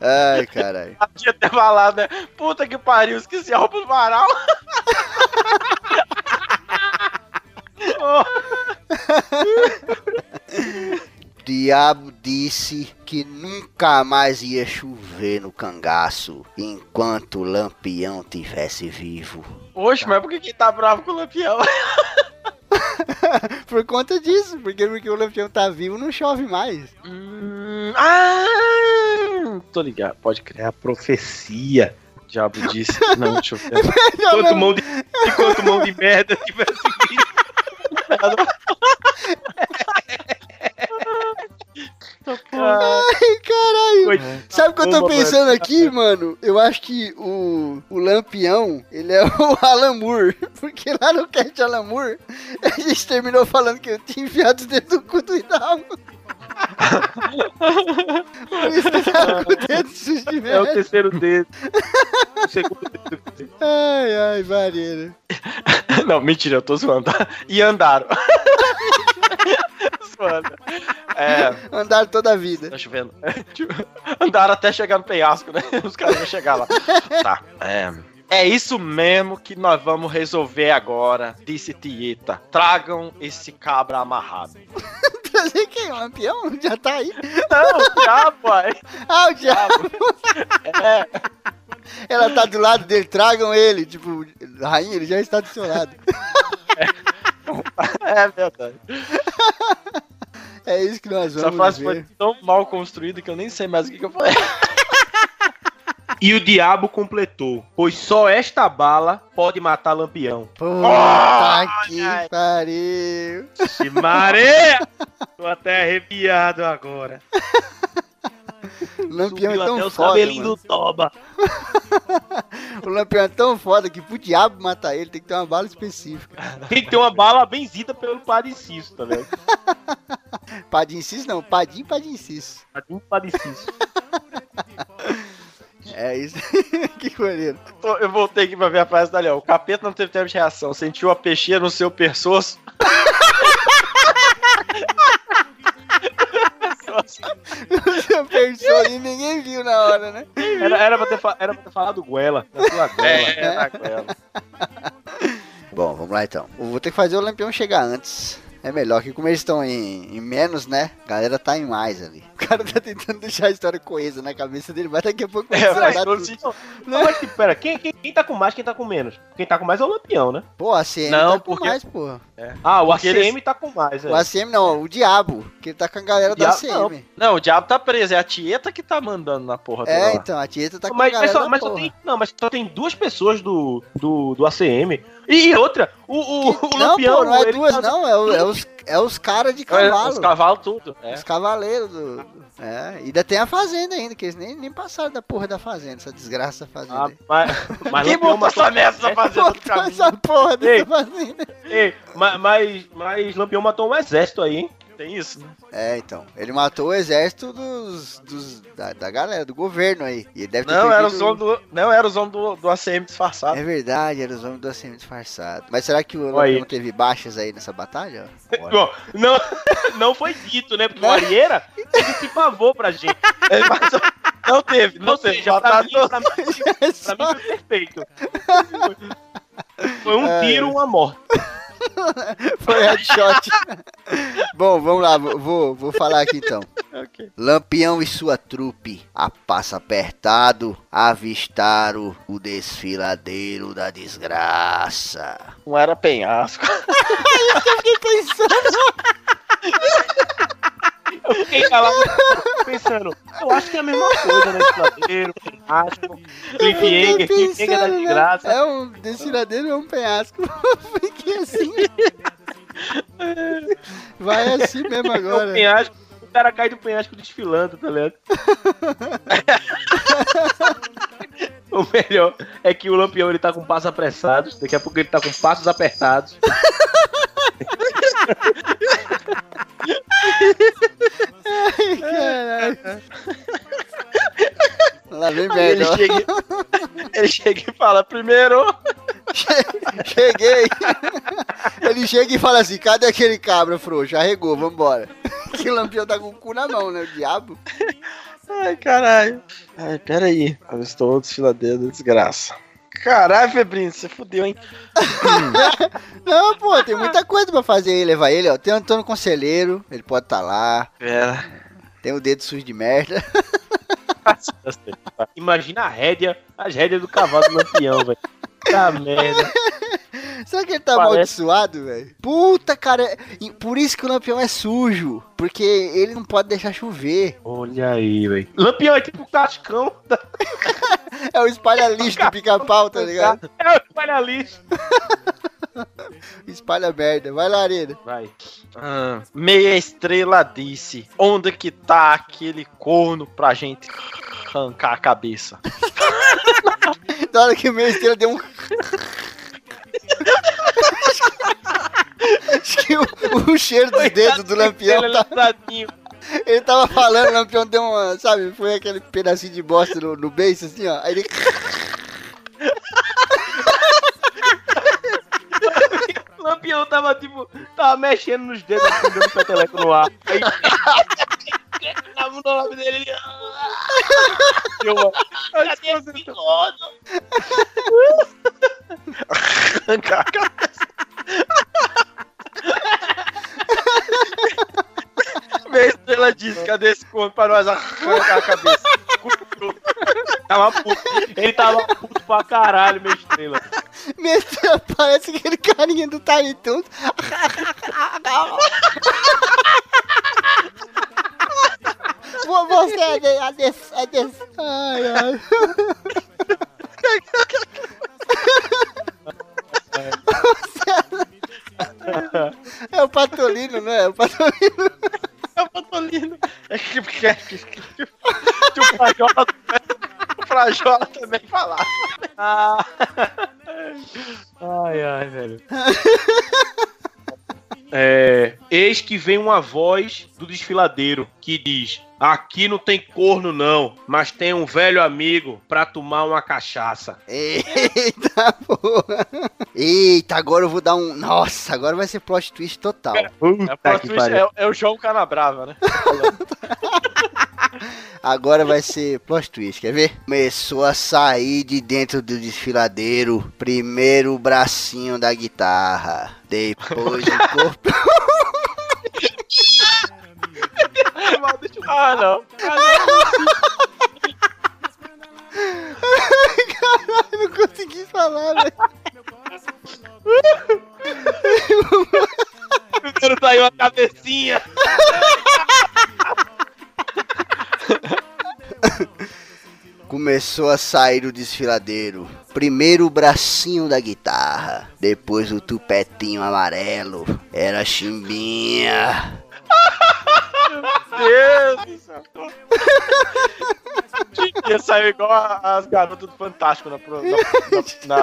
Ai, caralho. Tinha até falado, né? Puta que pariu, esqueci a roupa do varal. Diabo disse que nunca mais ia chover no cangaço enquanto o lampião tivesse vivo. Oxe, mas por que que tá bravo com o lampião? Por conta disso, porque, porque o lampião tá vivo não chove mais. Hum, ah, tô ligado, pode criar profecia. O diabo disse que não choveu. Enquanto mão de, enquanto mão de merda tivesse vindo. Eu tô pensando aqui, mano? Eu acho que o, o Lampião, ele é o Alan Moore. Porque lá no cast Alan Moore, a gente terminou falando que eu tinha enfiado o dedo no cu do Hidalgo. Por isso que tava com o dedo sujo de É o terceiro dedo. O segundo dedo. Ai, ai, vareira. Não, mentira, eu tô zoando. E andaram. Zoando. É, Andaram toda a vida. tá chovendo. Andaram até chegar no penhasco, né? Os caras vão chegar lá. Tá, é. É isso mesmo que nós vamos resolver agora, disse Tieta. Tragam esse cabra amarrado. Trazer quem? O Lampião? Já tá aí. Não, diabo, aí. Ah, o diabo. É, Ela tá do lado dele, tragam ele. Tipo, rainha, ele já está do seu lado. é verdade. É isso que nós Essa vamos frase ver. foi tão mal construída que eu nem sei mais o que, que eu falei. E o diabo completou, pois só esta bala pode matar Lampião. Puta que ai. pariu. Maria! Tô até arrepiado agora. O Lampião Subiu é até tão os foda, cabelinhos mano. do Toba. O Lampião é tão foda que pro diabo matar ele tem que ter uma bala específica. Tem que ter uma bala benzida pelo Padre Ciso, tá vendo? Padim Cis não, Padim Padim Cis. Padre Padre Ciso. É isso. que maneiro. Eu voltei aqui pra ver a frase da Léo. O capeta não teve tempo de reação. Sentiu a peixeira no seu pescoço. Você pensou e ninguém viu na hora, né? Era, era, pra ter, fa- era pra ter falado Guela. Da sua Guela. É, na goela. Bom, vamos lá então. Eu vou ter que fazer o Lampião chegar antes. É melhor que como eles estão em, em menos, né? A galera tá em mais ali. O cara tá tentando deixar a história coesa na cabeça dele, mas daqui a pouco vai É, faz desandar todo tudo. sentido. Não, mas tipo, pera, quem, quem, quem tá com mais, quem tá com menos? Quem tá com mais é o Lampião, né? Pô, a ACM Não, tá com porque- mais, porra. Ah, o Porque ACM eles- tá com mais, é. O ACM não, o Diabo, que ele tá com a galera O da Diabo, ACM. Não, o diabo tá preso. É a Tieta que tá mandando na porra toda É, lá. então, a Tieta tá com a mas, galera mas, só, da mas só porra. tem, não, mas só tem duas pessoas do, do, do ACM. E, outra, o, o, o Não, Lampião. pô, não é duas, tá- não, é, o- é os, é os caras de É, cavalo. Os cavalos tudo. É. Os cavaleiros do. É, e ainda tem a fazenda ainda, que eles nem, nem passaram da porra da fazenda, essa desgraça da fazenda. Ah, mas, mas Quem botou essa merda na fazenda do Botou essa porra Ei. dessa fazenda. Ei, mas, mas, mas Lampião matou um exército aí, hein? Tem isso, né? É, então. Ele matou o exército dos. dos da, da galera, do governo aí. E ele deve ter Não, era os homens do, não, era os homens do, do ACM disfarçado. É verdade, era os homens do ACM disfarçado. Mas será que o. Lampião teve baixas aí nessa batalha? Bom, não, não foi dito, né? Porque o Arieira teve esse favor pra gente. É, mas não teve, não Ou teve. seja, pra mim, pra mim, pra mim foi perfeito. Foi um É. tiro, uma morte. Foi headshot. Bom, vamos lá, vou- vou, falar aqui então. Ok. Lampião e sua trupe, a passo apertado, avistaram o desfiladeiro da desgraça. Não era penhasco. Eu fiquei calado pensando, eu acho que é a mesma coisa, né? Desfiladeiro, penhasco, Cliffhanger, Cliffhanger da desgraça. É um desfiladeiro, é um penhasco. Fiquei assim. Vai assim mesmo É agora. um penhasco, o cara cai do penhasco desfilando, tá ligado? o melhor é que o Lampião ele tá com passos apressados, daqui a pouco ele tá com passos apertados. Caralho. Lá vem Ele merda. ó. chega, ele chega e fala: primeiro, Cheguei. Ele chega e fala assim: cadê aquele cabra frouxo? Arregou, vambora. Que lampião tá com o cu na mão, né? O diabo. Ai, caralho. Ai, peraí. Eu estou desfiladeiro da desgraça. Caralho, Febrinho, você fudeu, hein? Não, pô, tem muita coisa pra fazer aí, levar ele, ó. Tem o Antônio Conselheiro, ele pode estar tá lá. Pera. Tem o dedo sujo de merda. Imagina a rédea, as rédeas do cavalo do Lampião, velho. Tá merda. Será que ele tá Parece. amaldiçoado, velho? Puta, cara. e Por isso que o lampião é sujo. Porque ele não pode deixar chover. Olha aí, velho. Lampião é tipo o cascão da É o espalha-lixo do pica-pau, tá ligado? É o espalha-lixo. Espalha merda. Vai lá, Arena. Vai. Ah, meia estrela disse: onde que tá aquele corno pra gente arrancar a cabeça? Na hora que o meu estrela deu um. Acho que o, o cheiro dos dedos do lampião Ele tá. Ele tava falando, o lampião deu uma. Sabe, foi aquele pedacinho de bosta no, no beiço, assim, ó. Aí ele. O Lampião tava tipo, tava mexendo nos dedos, assim, dando peteleco no ar. Aí. Tava no nome dele ele. Eu, Cadê esse corno? Arrancar a cabeça. Meia estrela disse: cadê esse corno pra nós arrancar a cabeça? Tava puto. Ele tava puto pra caralho, minha estrela. Minha estrela parece aquele carinha do Tiny Toons. Vo- Você é de, é de, é de... Ai, ai. É... é o Patolino, não é? É o Patolino. É o Patolino. É que, que, que, que, que o Frajola, o Frajola também falava. Ah. Ai, ai, velho. É, eis que vem uma voz do desfiladeiro que diz: Aqui não tem corno, não, mas tem um velho amigo pra tomar uma cachaça. Eita porra. Eita, agora eu vou dar um. Nossa, agora vai ser plot twist total. É, o plot twist é, é o João Canabrava, né? Agora vai ser plot twist, quer ver? Começou a sair de dentro do desfiladeiro. Primeiro o bracinho da guitarra. Depois o corpo. ah, não. Caralho, não consegui falar, velho. Primeiro saiu a cabecinha. Começou a sair do desfiladeiro. Primeiro o bracinho da guitarra. Depois o tupetinho amarelo. Era chimbinha. Deus do céu. Ia sair igual as garotas do Fantástico na pro- na- na-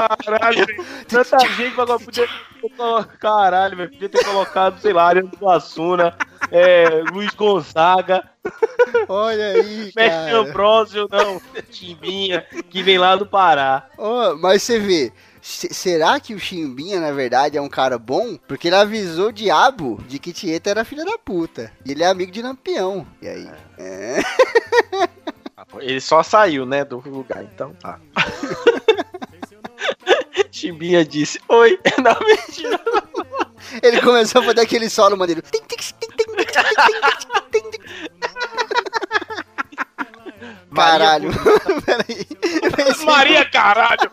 na- Caralho, tanta gente agora podia ter Caralho, velho, podia ter colocado, sei lá, Ariano Suassuna, é, Luiz Gonzaga, Olha aí, Mestre cara. Ambrósio, não, Chimbinha, que vem lá do Pará. Ó, mas você vê, se- será que o Chimbinha, na verdade, é um cara bom? Porque ele avisou o diabo de que Tieta era filha da puta. E ele é amigo de Lampião. E aí? É. Pô, Ele só saiu, né, do lugar, então tá. Chimbinha disse, oi, não, mentira. Ele começou a fazer aquele solo maneiro. Caralho. Peraí. Eu pensei, Maria, caralho!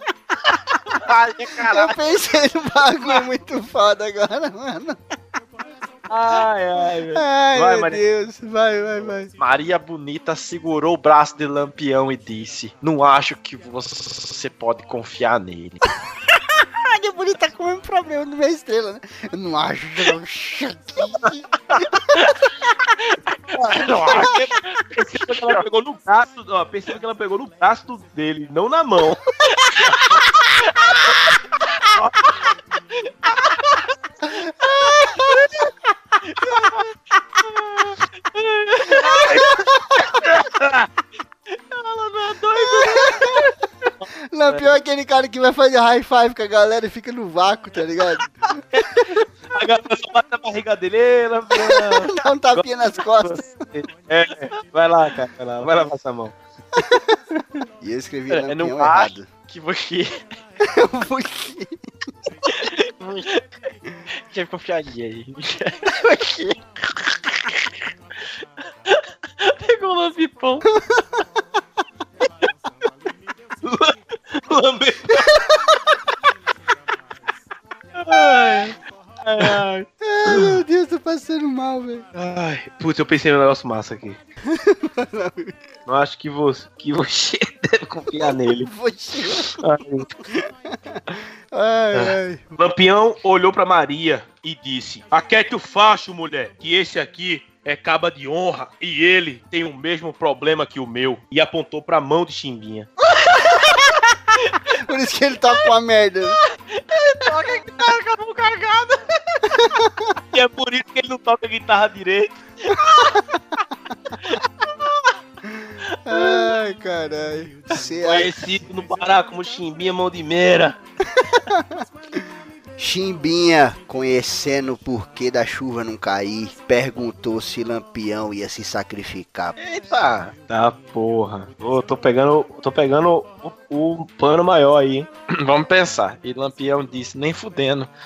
Maria, eu caralho. pensei num bagulho muito foda agora, mano. Ai, ai, velho. Ai, Vai, meu Maria. Deus. Vai, vai, vai. Maria Bonita segurou o braço de Lampião e disse: Não acho que você pode confiar nele. Maria Bonita com o mesmo problema do minha estrela, né? Eu não acho que eu Perceba que ela pegou no braço, ó, perceba que ela pegou no braço dele, não na mão. Lampião é aquele cara que vai fazer high five com a galera e fica no vácuo, tá ligado? A galera só bate na barriga dele, "Ê, Lampião." Dá um tapinha nas costas. É, vai lá, cara, vai lá, vai lá passar a mão. E eu escrevi É, Lampião errado. Que você. Por quê? Tinha confiaria aí. Pegou o lampipão. Lambe. Ai, ai, ai. Ai, meu Deus, tô passando mal, velho. Ai, putz, eu pensei num negócio massa aqui. Não acho que você, que você deve confiar nele. Você. Ai. Ai, ai. Lampião olhou pra Maria e disse: Aquete o facho, mulher, que esse aqui é caba de honra e ele tem o mesmo problema que o meu. E apontou pra mão de Chimbinha. Por isso que ele tá com a merda. Toca a guitarra com a mão cagada. E é por isso que ele não toca guitarra direito. Ai, caralho. Conhecido no Pará como Chimbinha Mão de Meira. Chimbinha, conhecendo o porquê da chuva não cair, perguntou se Lampião ia se sacrificar. Eita. Tá porra. Ô, tô pegando, tô pegando o, o pano maior aí, hein? Vamos pensar. E Lampião disse: Nem fudendo.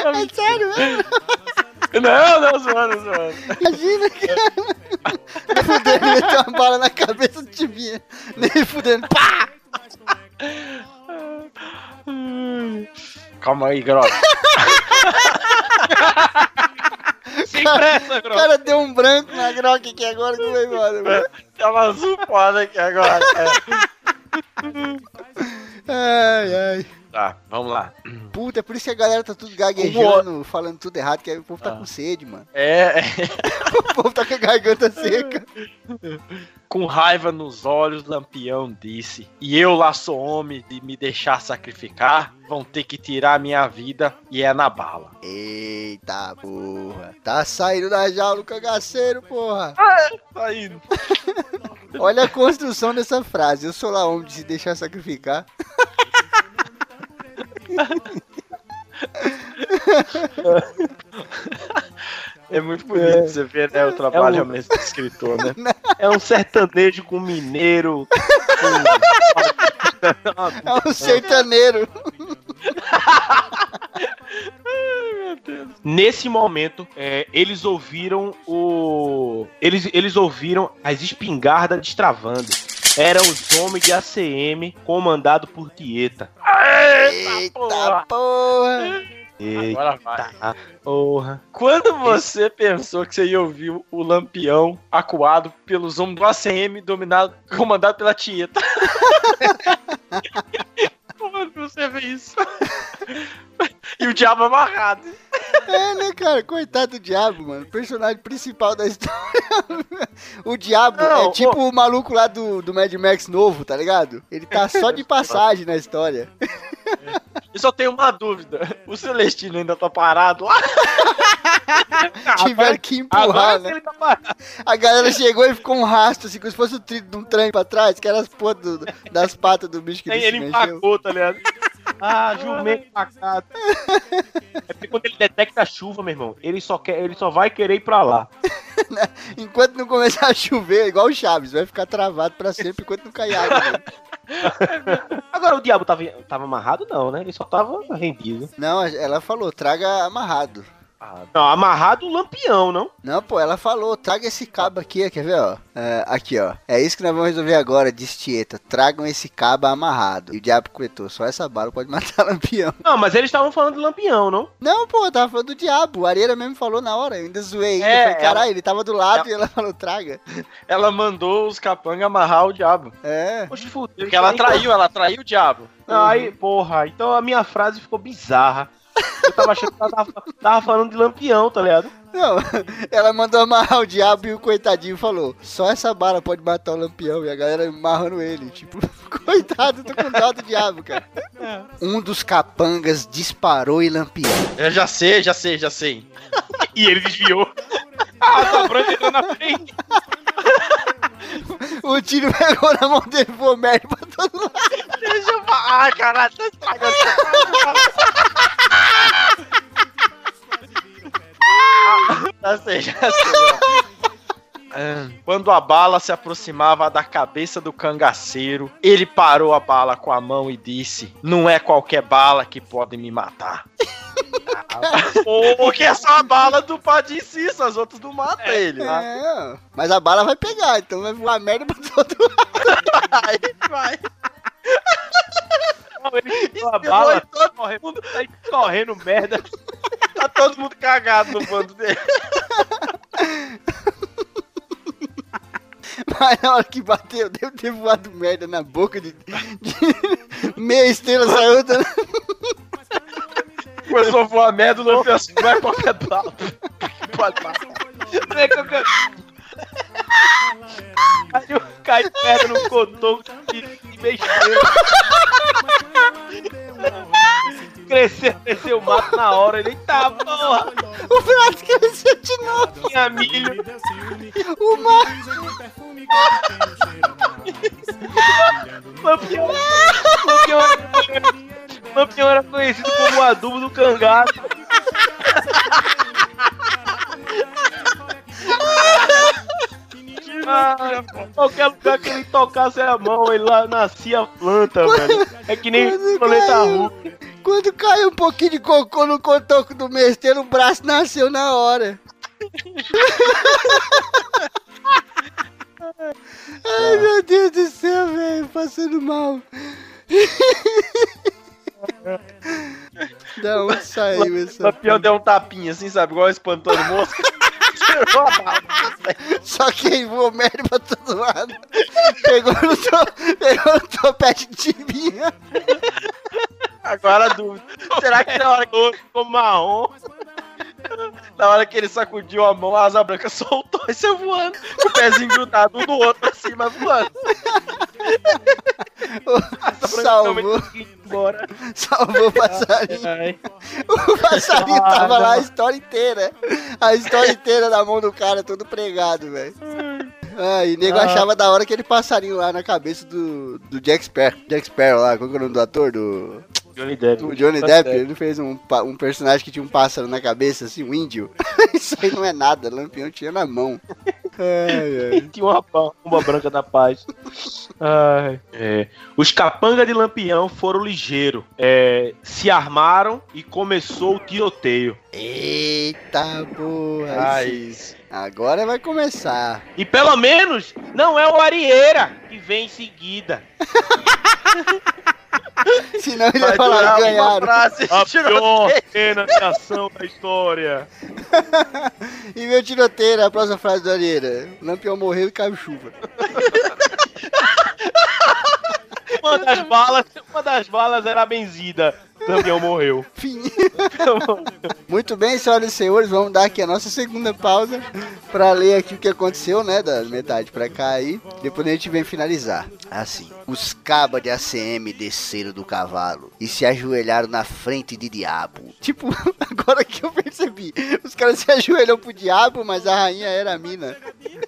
É sério, mesmo? Não, não, zoando, zoando. Imagina, cara. Nem fudendo, meteu uma bala na cabeça do Chimbinha. Nem fudendo. Pá! Calma aí, Grog. sem Cara, pressa, O Grok. cara deu um branco na Grok aqui agora que vai embora. Tava azul foda aqui agora. É. Ai, ai. Tá, vamos lá. Puta, é por isso que a galera tá tudo gaguejando, falando tudo errado, que aí o povo tá Ah. com sede, mano. É, é, O povo tá com a garganta seca. com raiva nos olhos, Lampião disse: E eu lá sou homem de me deixar sacrificar, vão ter que tirar minha vida e é na bala. Eita porra. Tá saindo da jaula o cagaceiro, porra. Tá indo. Olha a construção dessa frase. Eu sou lá homem de se deixar sacrificar. É muito bonito você ver, né, o trabalho É um- realmente do escritor, né? É um sertanejo com mineiro. É um sertaneiro. Nesse momento, é, eles ouviram o. Eles, eles ouviram as espingardas destravando. Eram os homens de ACM comandado por Tieta. Eita porra. Eita Agora vai. porra. Quando você pensou que você ia ouvir o Lampião acuado pelos homens do ACM dominado, comandado pela Tieta? Como você vê isso? E o diabo amarrado. É, né, cara? Coitado do diabo, mano. Personagem principal da história. o diabo Não, é tipo o maluco lá do, do Mad Max novo, tá ligado? Ele tá só de passagem na história. Eu só tenho uma dúvida. O Celestino ainda tá parado lá? Tiveram que empurrar, né? ele tá. A galera chegou e ficou um rastro, assim, como se fosse o trilho de um trem pra trás, que era as porra das patas do bicho que ele mexeu. empacou, tá ligado? Ah, jumento empacado. É porque quando ele detecta a chuva, meu irmão, ele só, quer, ele só vai querer ir pra lá. Enquanto não começar a chover, igual o Chaves, vai ficar travado pra sempre enquanto não cair água. né? Agora o diabo tava, tava amarrado, não, né? Ele só tava rendido. Não, ela falou, traga amarrado. Não, amarrado o lampião, não? Não, pô, ela falou, traga esse cabo aqui, quer ver, ó? É, aqui, ó. É isso que nós vamos resolver agora, disse Tieta. Tragam esse cabo amarrado. E o diabo coetou, só essa bala pode matar Lampião. Não, mas eles estavam falando de lampião, não? Não, pô, eu tava falando do diabo. O Areira mesmo falou na hora, eu ainda zoei ainda. É, falei, caralho, ela- ele tava do lado e ela falou, traga. Ela mandou os capangas amarrar o diabo. É. Poxa, fudeu. Porque ela traiu, ela traiu o diabo. Não, aí, porra, então a minha frase ficou bizarra. Eu tava achando que ela tava, tava falando de lampião, tá ligado? Não, ela mandou amarrar o diabo e o coitadinho falou: só essa bala pode matar o lampião. E a galera amarrando ele. Tipo, coitado, tô com dó do diabo, cara. Um dos capangas disparou em lampião. Eu já sei, já sei, já sei. E ele desviou. Ah, tá branco entrou na frente. O tiro pegou na mão dele e voou merda pra todo lado. Deixa eu falar. Ai, caralho, tá estragando. Já sei, já sei. Ah, Quando a bala se aproximava da cabeça do cangaceiro, ele parou a bala com a mão e disse: Não é qualquer bala que pode me matar. Porque é só a bala do Padim Cício, as outras não matam ele. É, mas a bala vai pegar, então vai voar merda pra todo lado. Aí vai. Não, ele a bala, todo correndo, tá correndo merda. Tá todo mundo cagado no bando dele. Mas na hora que bateu, deve ter voado merda na boca de. de- Meia estrela saiu da. Começou a voar merda, assim, não qualquer bala. Pode matar. Não é qualquer- Caiu, caiu merda no cotoco de, de besteira. Cresceu, cresceu o mato na hora. Ele tá, porra. O braço cresceu de novo. Tinha milho. O mar. Lampião. Lampião Lampião era conhecido como o adubo do cangaço. Ah, qualquer lugar que ele tocasse a mão, ele lá nascia planta, velho. É que nem o planeta. Hulk. Quando caiu um pouquinho de cocô no cotoco do mesteiro, o braço nasceu na hora. Ai, meu Deus do céu, velho. Passando mal. da onde saiu O essa? Lampião deu um tapinha assim, sabe? Igual espantando mosca. Tirou a bala. Só que aí voou merda pra todo lado. Pegou no, to... Pegou no topete de tibinha. Agora a dúvida. Será que na hora que, Ficou marrom. Na hora que ele sacudiu a mão, a asa branca soltou e saiu voando? Com o pezinho grudado um no outro assim, mas voando. Salvou, Bora. salvou o passarinho. Ai. O passarinho tava lá a história inteira. A história inteira na mão do cara, todo pregado, velho. Ah, e nego achava da hora aquele passarinho lá na cabeça do, do Jack Sparrow. Jack Sparrow lá, qual que é o nome do ator? Do, Johnny Depp. do Johnny Depp. Ele fez um, um personagem que tinha um pássaro na cabeça, assim, um índio. Isso aí não é nada, Lampião tinha na mão. Ai, ai. Tinha uma pomba branca da paz. Ai. É. Os capanga de Lampião foram ligeiros. É, se armaram e começou o tiroteio. Eita. Ai. sim. Agora vai começar. E pelo menos não é o Arieira que vem em seguida. Senão ele Vai ia falar, uma ganharam. frase. A pior cena de ação da história. E meu tiroteiro, a próxima frase do Arieira. Lampião morreu e caiu chuva. Uma das balas, uma das balas era a benzida. Lampião morreu. Fim. Muito bem, senhoras e senhores, vamos dar aqui a nossa segunda pausa pra ler aqui o que aconteceu, né, da metade pra cá aí. Depois a gente vem finalizar. Assim, os cabas de ACM desceram do cavalo e se ajoelharam na frente de diabo. Tipo, agora que eu percebi, os caras se ajoelham pro diabo, mas a rainha era a mina.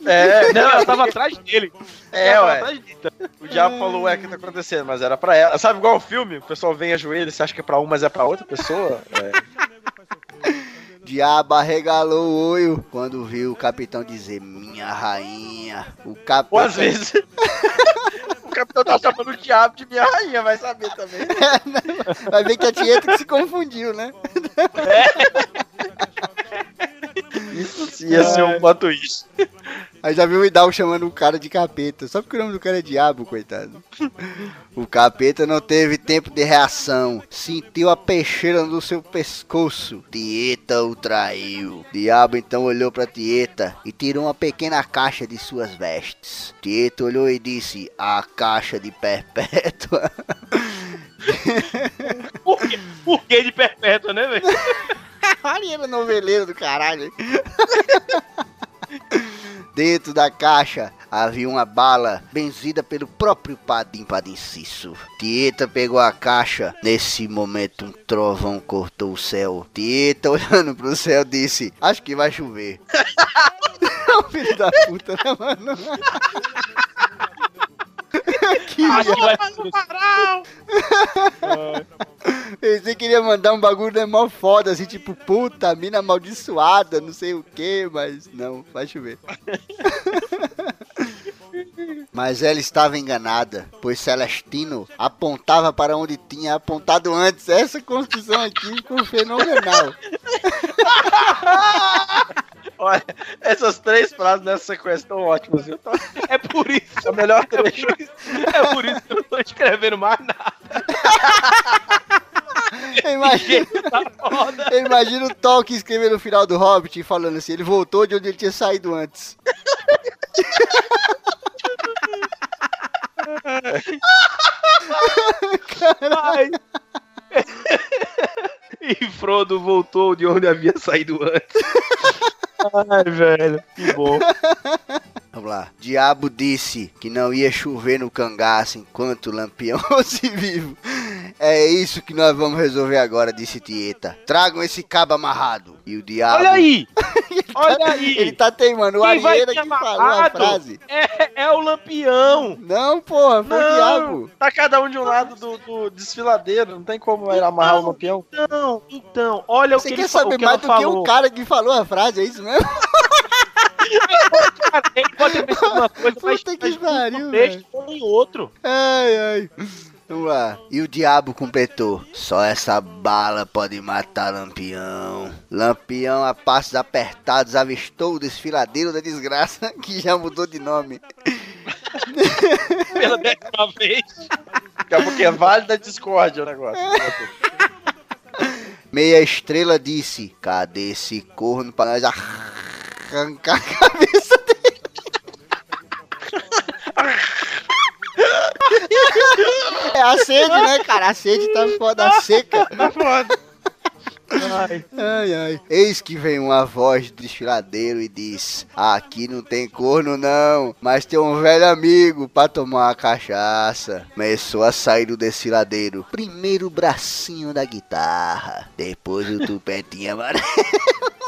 É, Não, ela tava atrás dele. É, Ela tava ué. atrás dele. O diabo falou, ué, o que tá acontecendo? Mas era pra ela. Sabe igual o filme? O pessoal vem ajoelha, você acha que é pra um, mas é pra outra pessoa? É. Diabo arregalou o olho quando viu o capitão dizer minha rainha. O capitão. Ou às vezes. o capitão tá chamando o diabo de minha rainha, vai saber também. Vai ver que a Tieta que se confundiu, né? Isso ia ser um plot twist. Aí já viu o Idal chamando o cara de capeta, só porque o nome do cara é diabo, coitado. O capeta não teve tempo de reação, sentiu a peixeira no seu pescoço. Tieta o traiu. Diabo então olhou pra Tieta e tirou uma pequena caixa de suas vestes. Tieta olhou e disse: A caixa de perpétua. Por, quê? Por que de perpétua, né, velho? Olha ele noveleiro do caralho. Dentro da caixa havia uma bala benzida pelo próprio Padim Padinciço. Tieta pegou a caixa. Nesse momento, um trovão cortou o céu. Tieta, olhando pro céu, disse: Acho que vai chover. Filho da puta, né, mano? que Acho que vai Pensei que queria mandar um bagulho né, mó foda, assim, tipo, puta, mina amaldiçoada, não sei o que, mas não, vai chover. Mas ela estava enganada, pois Celestino apontava para onde tinha apontado antes. Essa construção aqui ficou fenomenal. Olha, essas três frases nessa sequência estão ótimas, viu? Tá- É por isso. É o melhor É por isso, é por isso que eu não tô escrevendo mais nada. Imagina, Tá foda. imagina o Tolkien escrevendo no final do Hobbit falando assim, ele voltou de onde ele tinha saído antes. Ai. E Frodo voltou de onde havia saído antes. Ai, velho, que bom. Vamos lá. Diabo disse que não ia chover no cangaço enquanto o Lampião fosse vivo. É isso que nós vamos resolver agora, disse Tieta. Tragam esse cabo amarrado. E o diabo. Olha aí! Olha aí! Ele tá teimando. O Quem vai Arieira que falou a frase. É, é o Lampião! Não, porra, foi o Não. diabo. Tá cada um de um lado do, do desfiladeiro, não tem como ele amarrar o lampião. Então, então, olha o Você que quer ele fa- o saber que mais do que falou. o cara que falou a frase, é isso mesmo? Cara, ele pode uma coisa, mas, Puta que mas pariu, um texto ou em outro. Ai, ai. Vamos lá. E o diabo completou. Só essa bala pode matar Lampião. Lampião, a passos apertados, avistou o desfiladeiro da desgraça, que já mudou de nome. Pela décima vez. Daqui a pouco é válida discórdia o negócio. Meia estrela disse: Cadê esse corno pra nós? Arrancar a cabeça dele. É a sede, né, cara? A sede tá foda seca. Tá foda. Ai, ai. Eis que vem uma voz do desfiladeiro e diz: Aqui não tem corno, não, mas tem um velho amigo pra tomar uma cachaça. Começou a sair do desfiladeiro. Primeiro o bracinho da guitarra, depois o tupetinho amarelo.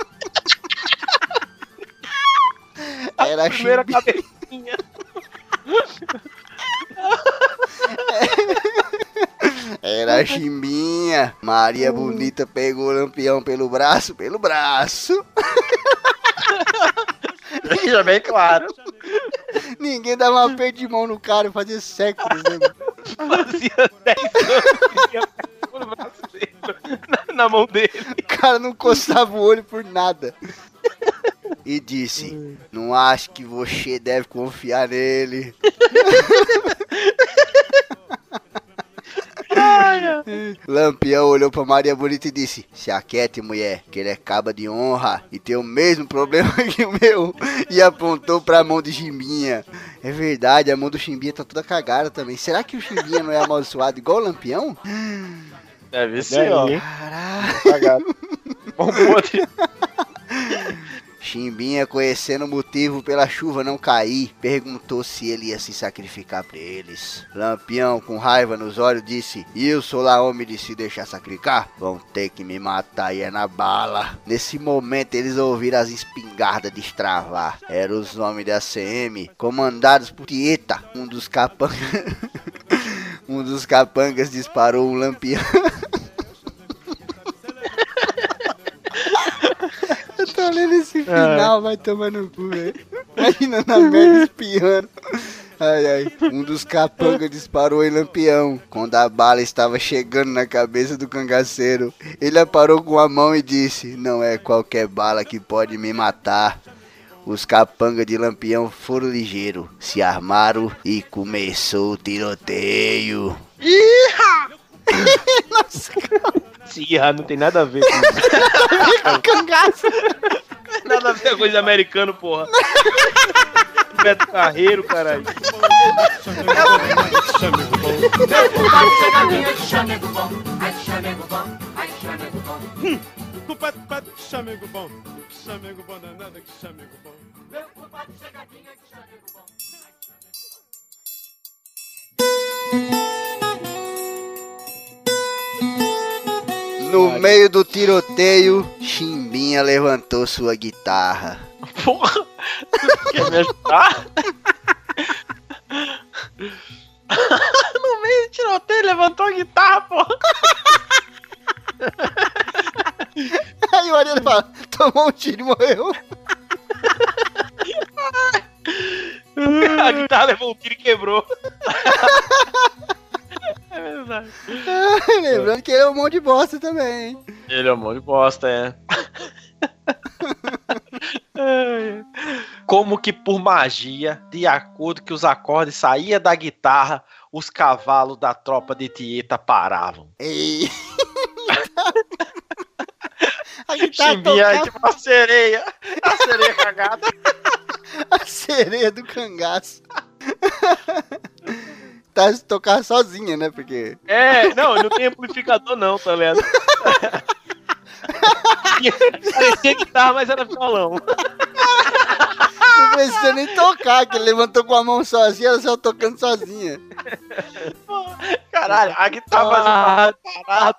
Era Primeira chimbi- cabecinha. Era a chimbinha. Maria Bonita pegou o lampião pelo braço, pelo braço. Deixa bem claro. Ninguém dava uma aperto de mão no cara, fazia séculos, né? mano? Fazia 10 anos que ia pegar o braço dele na, na mão dele. O cara não coçava o olho por nada. E disse: Não acho que você deve confiar nele. Lampião olhou pra Maria Bonita e disse: Se aquiete, mulher, que ele é caba de honra e tem o mesmo problema que o meu. E apontou pra mão de Chimbinha. É verdade, a mão do Chimbinha tá toda cagada também. Será que o Chimbinha não é amaldiçoado igual o Lampião? Deve ser, ó. Caralho. Cagado. Bom podre. Chimbinha, conhecendo o motivo pela chuva não cair, perguntou se ele ia se sacrificar pra eles. Lampião, com raiva nos olhos, disse: Eu sou lá homem de se deixar sacrificar? Vão ter que me matar e é na bala. Nesse momento, eles ouviram as espingardas destravar. Eram os homens da CM, comandados por Tieta, um dos capangas. um dos capangas disparou um lampião. tô lendo esse final, vai tomar no cu, velho. Imagina na merda espiando. Ai, ai. Um dos capangas disparou em lampião. Quando a bala estava chegando na cabeça do cangaceiro, ele a parou com a mão e disse: Não é qualquer bala que pode me matar. Os capangas de lampião foram ligeiros, se armaram e começou o tiroteio. Ah, não tem nada a ver com isso. Cangaço! Nada a ver com coisa de americano, porra. Beto Carreiro, caralho. Chamego bom, chamego bom danada, que chamego bom. No meio do tiroteio, Chimbinha levantou sua guitarra. Porra. Quer me ajudar? no meio do tiroteio, levantou a guitarra, porra. Aí o Ariel fala, tomou um tiro e morreu. A guitarra levou um tiro e quebrou. É verdade. Lembrando que ele é um monte de bosta também, hein? Ele é um monte de bosta, é. Como que por magia, de acordo que os acordes saíam da guitarra, os cavalos da tropa de Tieta paravam. Ei. A guitarra Chimbinha tocava tipo uma sereia. A sereia cagada. a sereia do cangaço. Tá se tocar sozinha, né? Porque. É, não, não tem amplificador não, tá ligado? Parecia guitarra, mas era violão. Não precisa nem tocar, que ele levantou com a mão sozinha, ela saiu tocando sozinha. Caralho, a guitarra Ah, fazia parada.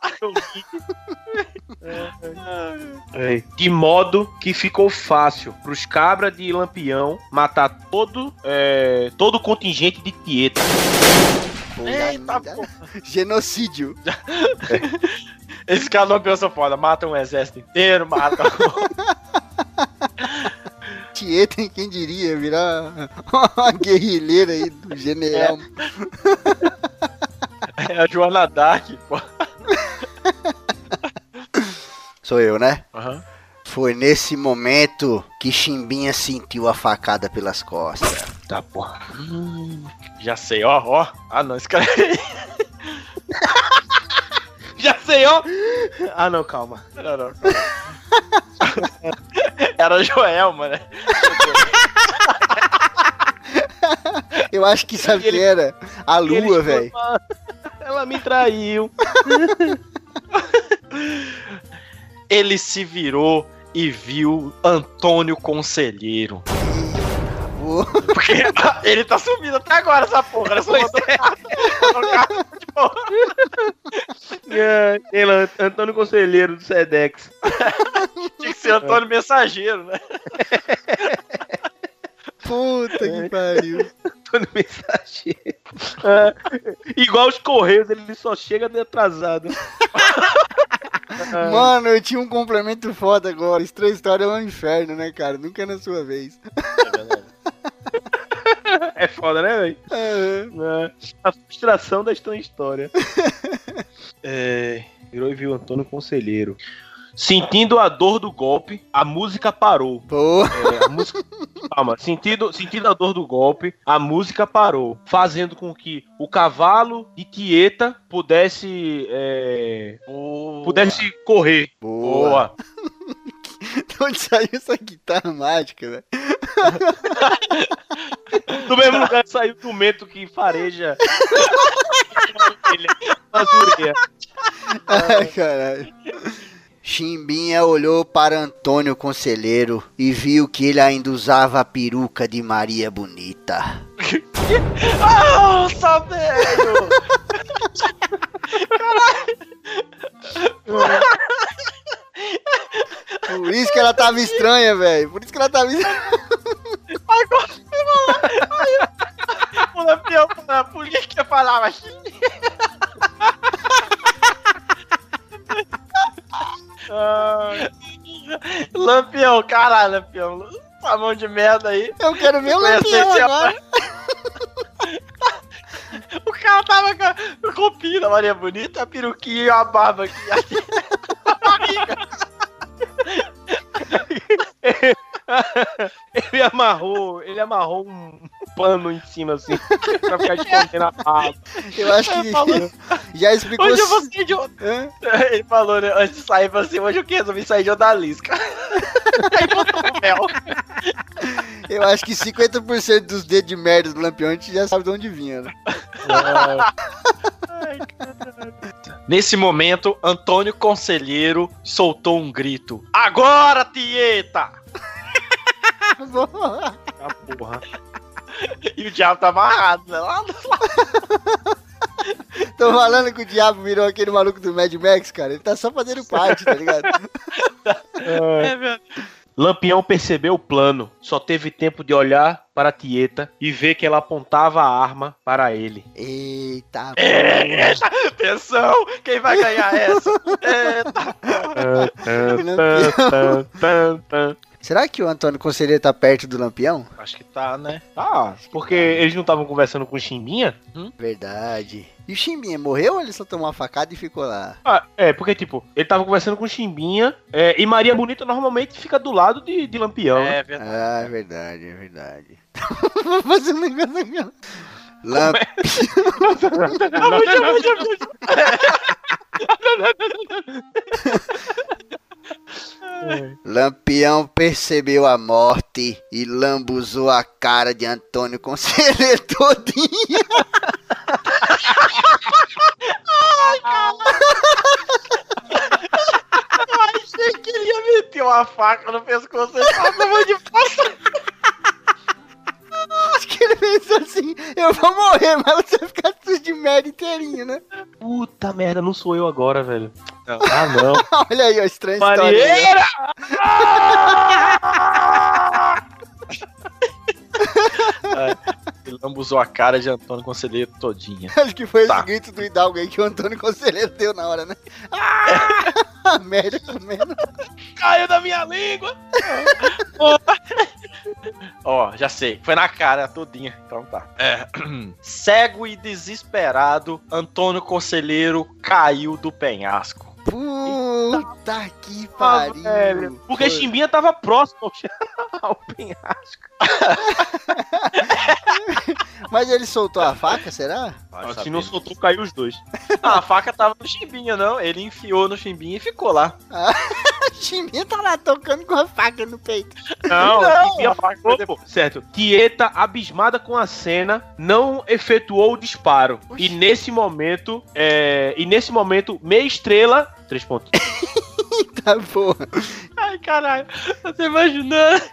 De modo que ficou fácil pros cabras de Lampião matar todo, é, todo o contingente de Tieta. Eita, Genocídio. Esse cara não pensa foda, mata um exército inteiro, mata. Tieta, quem diria, virar uma guerrilheira aí do general. É a Joana Dark, pô. Sou eu, né? Aham. Foi nesse momento que Chimbinha sentiu a facada pelas costas. Tá, porra. Já sei, ó, ó. Ah, não, escreve aí. Já sei, ó. Ah, não, calma. Não, não. Era a Joelma, né? Eu acho que sabe quem era? A lua, velho. foram- Ela me traiu. Ele se virou e viu Antônio Conselheiro. Porque ele tá sumido até agora, essa porra. Né? Só mandou. É, Ela, Antônio Conselheiro do Sedex. Tinha que ser Antônio Mensageiro, né? Puta que pariu. Antônio Mensageiro. É, igual os Correios, ele só chega de atrasado. Mano, eu tinha um complemento foda agora. Estranha História é um inferno, né, cara? Nunca é na sua vez. É foda, né, velho? É, A frustração da estranha história. É, virou e viu Antônio Conselheiro. Sentindo a dor do golpe, a música parou. Pô, É, a música... Calma, sentindo, sentindo a dor do golpe, a música parou, fazendo com que o cavalo de Tieta pudesse é, pudesse correr. boa. De onde saiu essa guitarra mágica, velho? Do mesmo lugar que saiu o mento que fareja. Azureia. Ai, caralho. Chimbinha olhou para Antônio Conselheiro e viu que ele ainda usava a peruca de Maria Bonita. Ah, velho! Por isso que ela tava estranha, velho. Por isso que ela tava estranha. Agora O Lampião, por que que eu falava assim? Lampião, caralho, Lampião. Essa mão de merda aí. Eu quero ver o Lampião agora. O cara tava com, pinho da Maria Bonita, a peruquinha e a barba aqui. Ele amarrou, ele amarrou um pano em cima assim pra ficar escondendo a barba. Eu acho Ele falou, que já explicou. hoje eu vou ser de... Hã? Ele falou, né, antes de sair, falou assim, hoje eu que resolvi sair de odalisca. Aí botou o mel. Eu acho que 50% dos dedos de merda do Lampião a gente já sabe de onde vinha, né? Nesse momento, Antônio Conselheiro soltou um grito. Agora, Tieta! Ah, porra. E o diabo tá amarrado, né? Lá do Tô falando que o diabo virou aquele maluco do Mad Max, cara. Ele tá só fazendo parte, tá ligado? É, meu. Lampião percebeu o plano, só teve tempo de olhar para a Tieta e ver que ela apontava a arma para ele. Eita, É, essa- atenção! Quem vai ganhar essa? Eita! Será que o Antônio Conselheiro tá perto do Lampião? Acho que tá, né? Ah, porque eles não estavam conversando com o Chimbinha? Verdade. E o Chimbinha morreu ou ele só tomou uma facada e ficou lá? Ah, é, porque, tipo, ele tava conversando com o Chimbinha é, e Maria Bonita normalmente fica do lado de, de Lampião. né? É verdade. Ah, é verdade, é verdade. Vou fazer um negócio aqui. Lamp... Lampião percebeu a morte e lambuzou a cara de Antônio Conselheiro todinha. Achei que ele ia meter uma faca no pescoço e falar, "Não de passa. Que ele pensou assim, eu vou morrer, mas você vai ficar sujo de merda inteirinho, né? Puta merda, não sou eu agora, velho. Ah, não. Olha aí, ó, estranha história. Marieira! Ele lambuzou a cara de Antônio Conselheiro todinha. Acho que foi Tá. esse grito do Hidalgo aí que o Antônio Conselheiro deu na hora, né? Ah! merda comendo. Caiu da minha língua! Ó, já sei. Foi na cara todinha. Então tá. É. Cego e desesperado, Antônio Conselheiro caiu do penhasco. Puta que Ah, pariu. velho. Porque Foi. Chimbinha tava próximo ao, ao penhasco. Mas ele soltou a faca, será? Se não soltou, caiu os dois. Ah, a faca tava no chimbinha, não. Ele enfiou no chimbinha e ficou lá. Chiminha tá lá tocando com a faca no peito. Não, Não, Tieta a faca falou, foi pô, certo. Tieta, abismada com a cena, não efetuou o disparo. E nesse momento, é, e nesse momento, meia estrela, três pontos. Tá bom. Ai, caralho. Eu tô imaginando.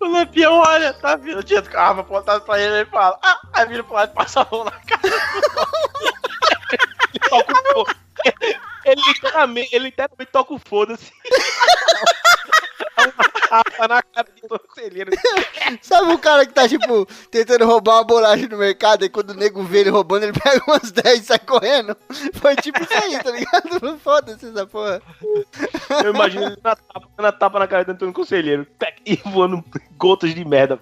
O Lampião olha, tá vindo. Tinha com a arma apontada pra ele, ele fala. Ah, aí vira pro lado e passa a mão na cara. O foda. Ele literalmente, ele literalmente toca o foda-se. Tapa na cara do conselheiro. Sabe o cara que tá, tipo, tentando roubar uma bolacha no mercado e quando o nego vê ele roubando, ele pega umas 10 e sai correndo? Foi tipo isso aí, tá ligado? Foda-se essa porra. Eu imagino ele na tapa, na tapa na cara do Antônio Conselheiro. E voando gotas de merda.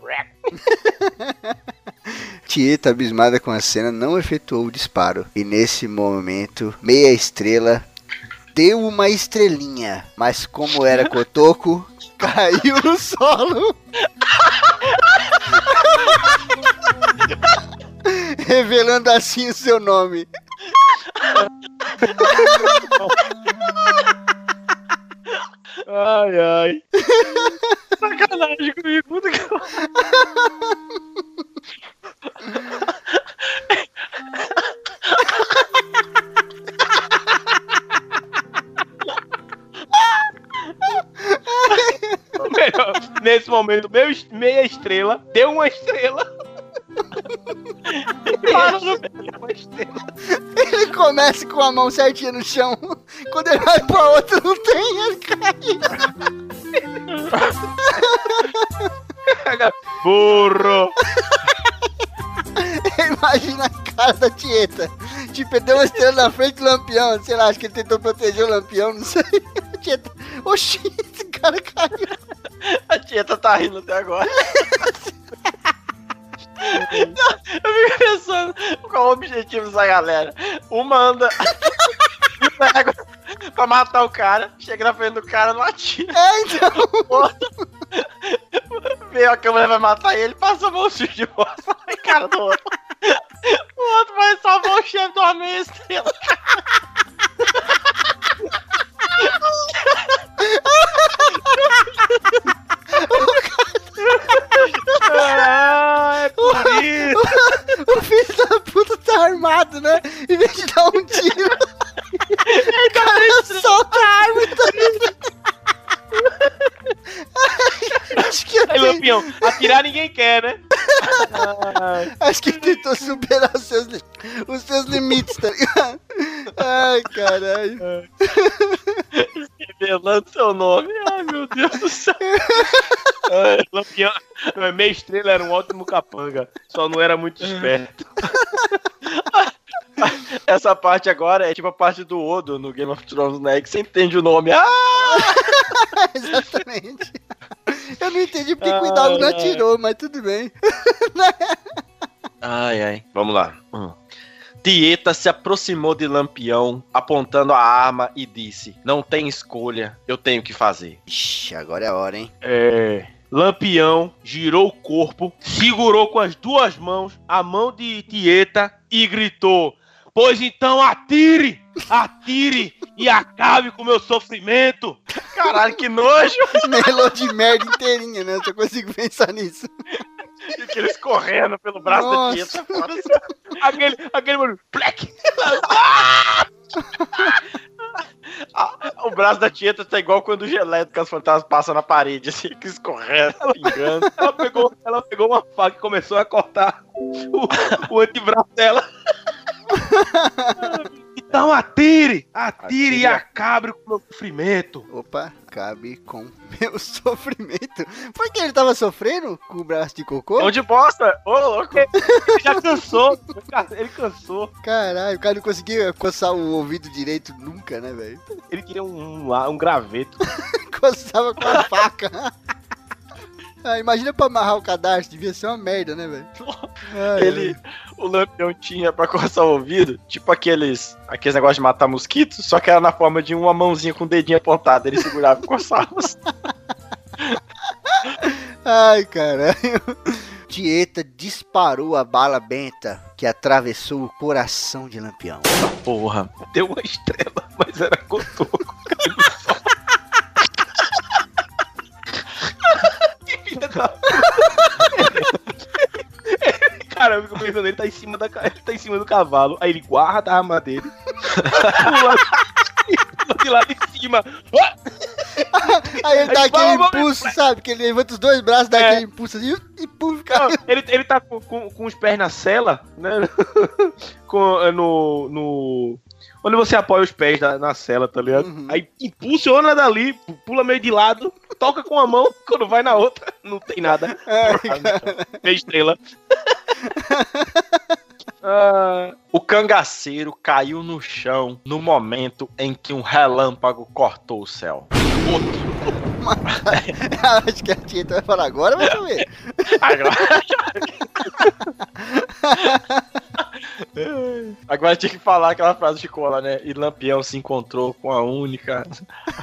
Tieta, abismada com a cena, não efetuou o disparo. E nesse momento, meia estrela deu uma estrelinha. Mas como era cotoco, caiu no solo. Revelando assim o seu nome. Ai, ai. Sacanagem comigo. Puta que Melhor, Nesse momento, meia estrela deu uma estrela. Ele começa com a mão certinha no chão. Quando ele vai pra outra, não tem, ele cai. Burro. Imagina a cara da Tieta. Tipo, deu uma estrela na frente do lampião. Sei lá, acho que ele tentou proteger o lampião, não sei. A Tieta. Oxi, esse cara caiu. A Tieta tá rindo até agora. Não, eu fico pensando qual o objetivo dessa galera. Uma anda pega pra matar o cara, chega na frente do cara, não atira. É, então. O outro vê a câmera vai matar ele, passa a mão suja de bosta na cara do outro. O outro vai salvar o chefe uma meia estrela. Ah, é por isso. O filho da puta tá armado, né? Em vez de dar um tiro, o cara solta a arma e tá... Acho que, Aí, Lampião, atirar ninguém quer, né? acho que tentou superar os seus, os seus limites, tá ligado? Ai, caralho. Revelando seu nome. Ai, meu Deus do céu. Lampião, meia estrela era um ótimo capanga, só não era muito esperto. Essa parte agora é tipo a parte do Odo no Game of Thrones, né? Que você entende o nome. Ah! Exatamente. Eu não entendi porque que o Hidalgo não Ai, ai. atirou, mas tudo bem. Ai, ai. Vamos lá. Hum. Tieta se aproximou de Lampião, apontando a arma e disse: Não tem escolha, eu tenho que fazer. Ixi, agora é a hora, hein? É. Lampião girou o corpo, segurou com as duas mãos a mão de Tieta e gritou: Pois então atire! Atire e acabe com o meu sofrimento! Caralho, que nojo! Melou de merda inteirinha, né? Eu só consigo pensar nisso. E aqueles correndo pelo braço Nossa. da Tieta. Aquele, aquele mano, plec! Ah, o braço da Tieta tá igual quando o geleto que as fantasmas passam na parede, assim, que escorrendo, pingando. Ela pegou, ela pegou uma faca e começou a cortar o, o antebraço dela. Então atire! Atire e acabe com o meu sofrimento! Opa, cabe com meu sofrimento. Por que ele tava sofrendo com o braço de cocô? Mão de bosta! Ô, louco! Ele já cansou, ele cansou. Caralho, o cara não conseguia coçar o ouvido direito nunca, né, velho? Ele queria um, um, um graveto. Coçava com a faca. Ah, imagina pra amarrar o cadarço, devia ser uma merda, né, velho? Ai, Ele, o Lampião tinha pra coçar o ouvido, tipo aqueles, aqueles negócios de matar mosquitos, só que era na forma de uma mãozinha com o dedinho apontado, ele segurava e coçava. Ai, caralho. Dieta disparou a bala benta que atravessou o coração de Lampião. Porra, deu uma estrela, mas era cotoco. que vida da eu fico pensando, ele tá em cima da ele tá em cima do cavalo, aí ele guarda a arma dele, pula, pula de lá de cima. Aí ele dá Aí, aquele vamos, vamos, impulso, sabe? Que ele levanta os dois braços, dá É. aquele impulso assim e pum, fica. Não, ele, ele tá com, com, com os pés na cela, né? com, eh, no, no. Onde você apoia os pés na, na cela, tá ligado? Uhum. Aí impulsiona dali, pu- pula meio de lado, toca com a mão, quando vai na outra, não tem nada. Ai, Meia estrela. Ah, O cangaceiro caiu no chão no momento em que um relâmpago cortou o céu. Acho que a Tieta vai falar agora, vamos ver. Agora... Agora tinha que falar aquela frase de cola, né? E Lampião se encontrou com a única.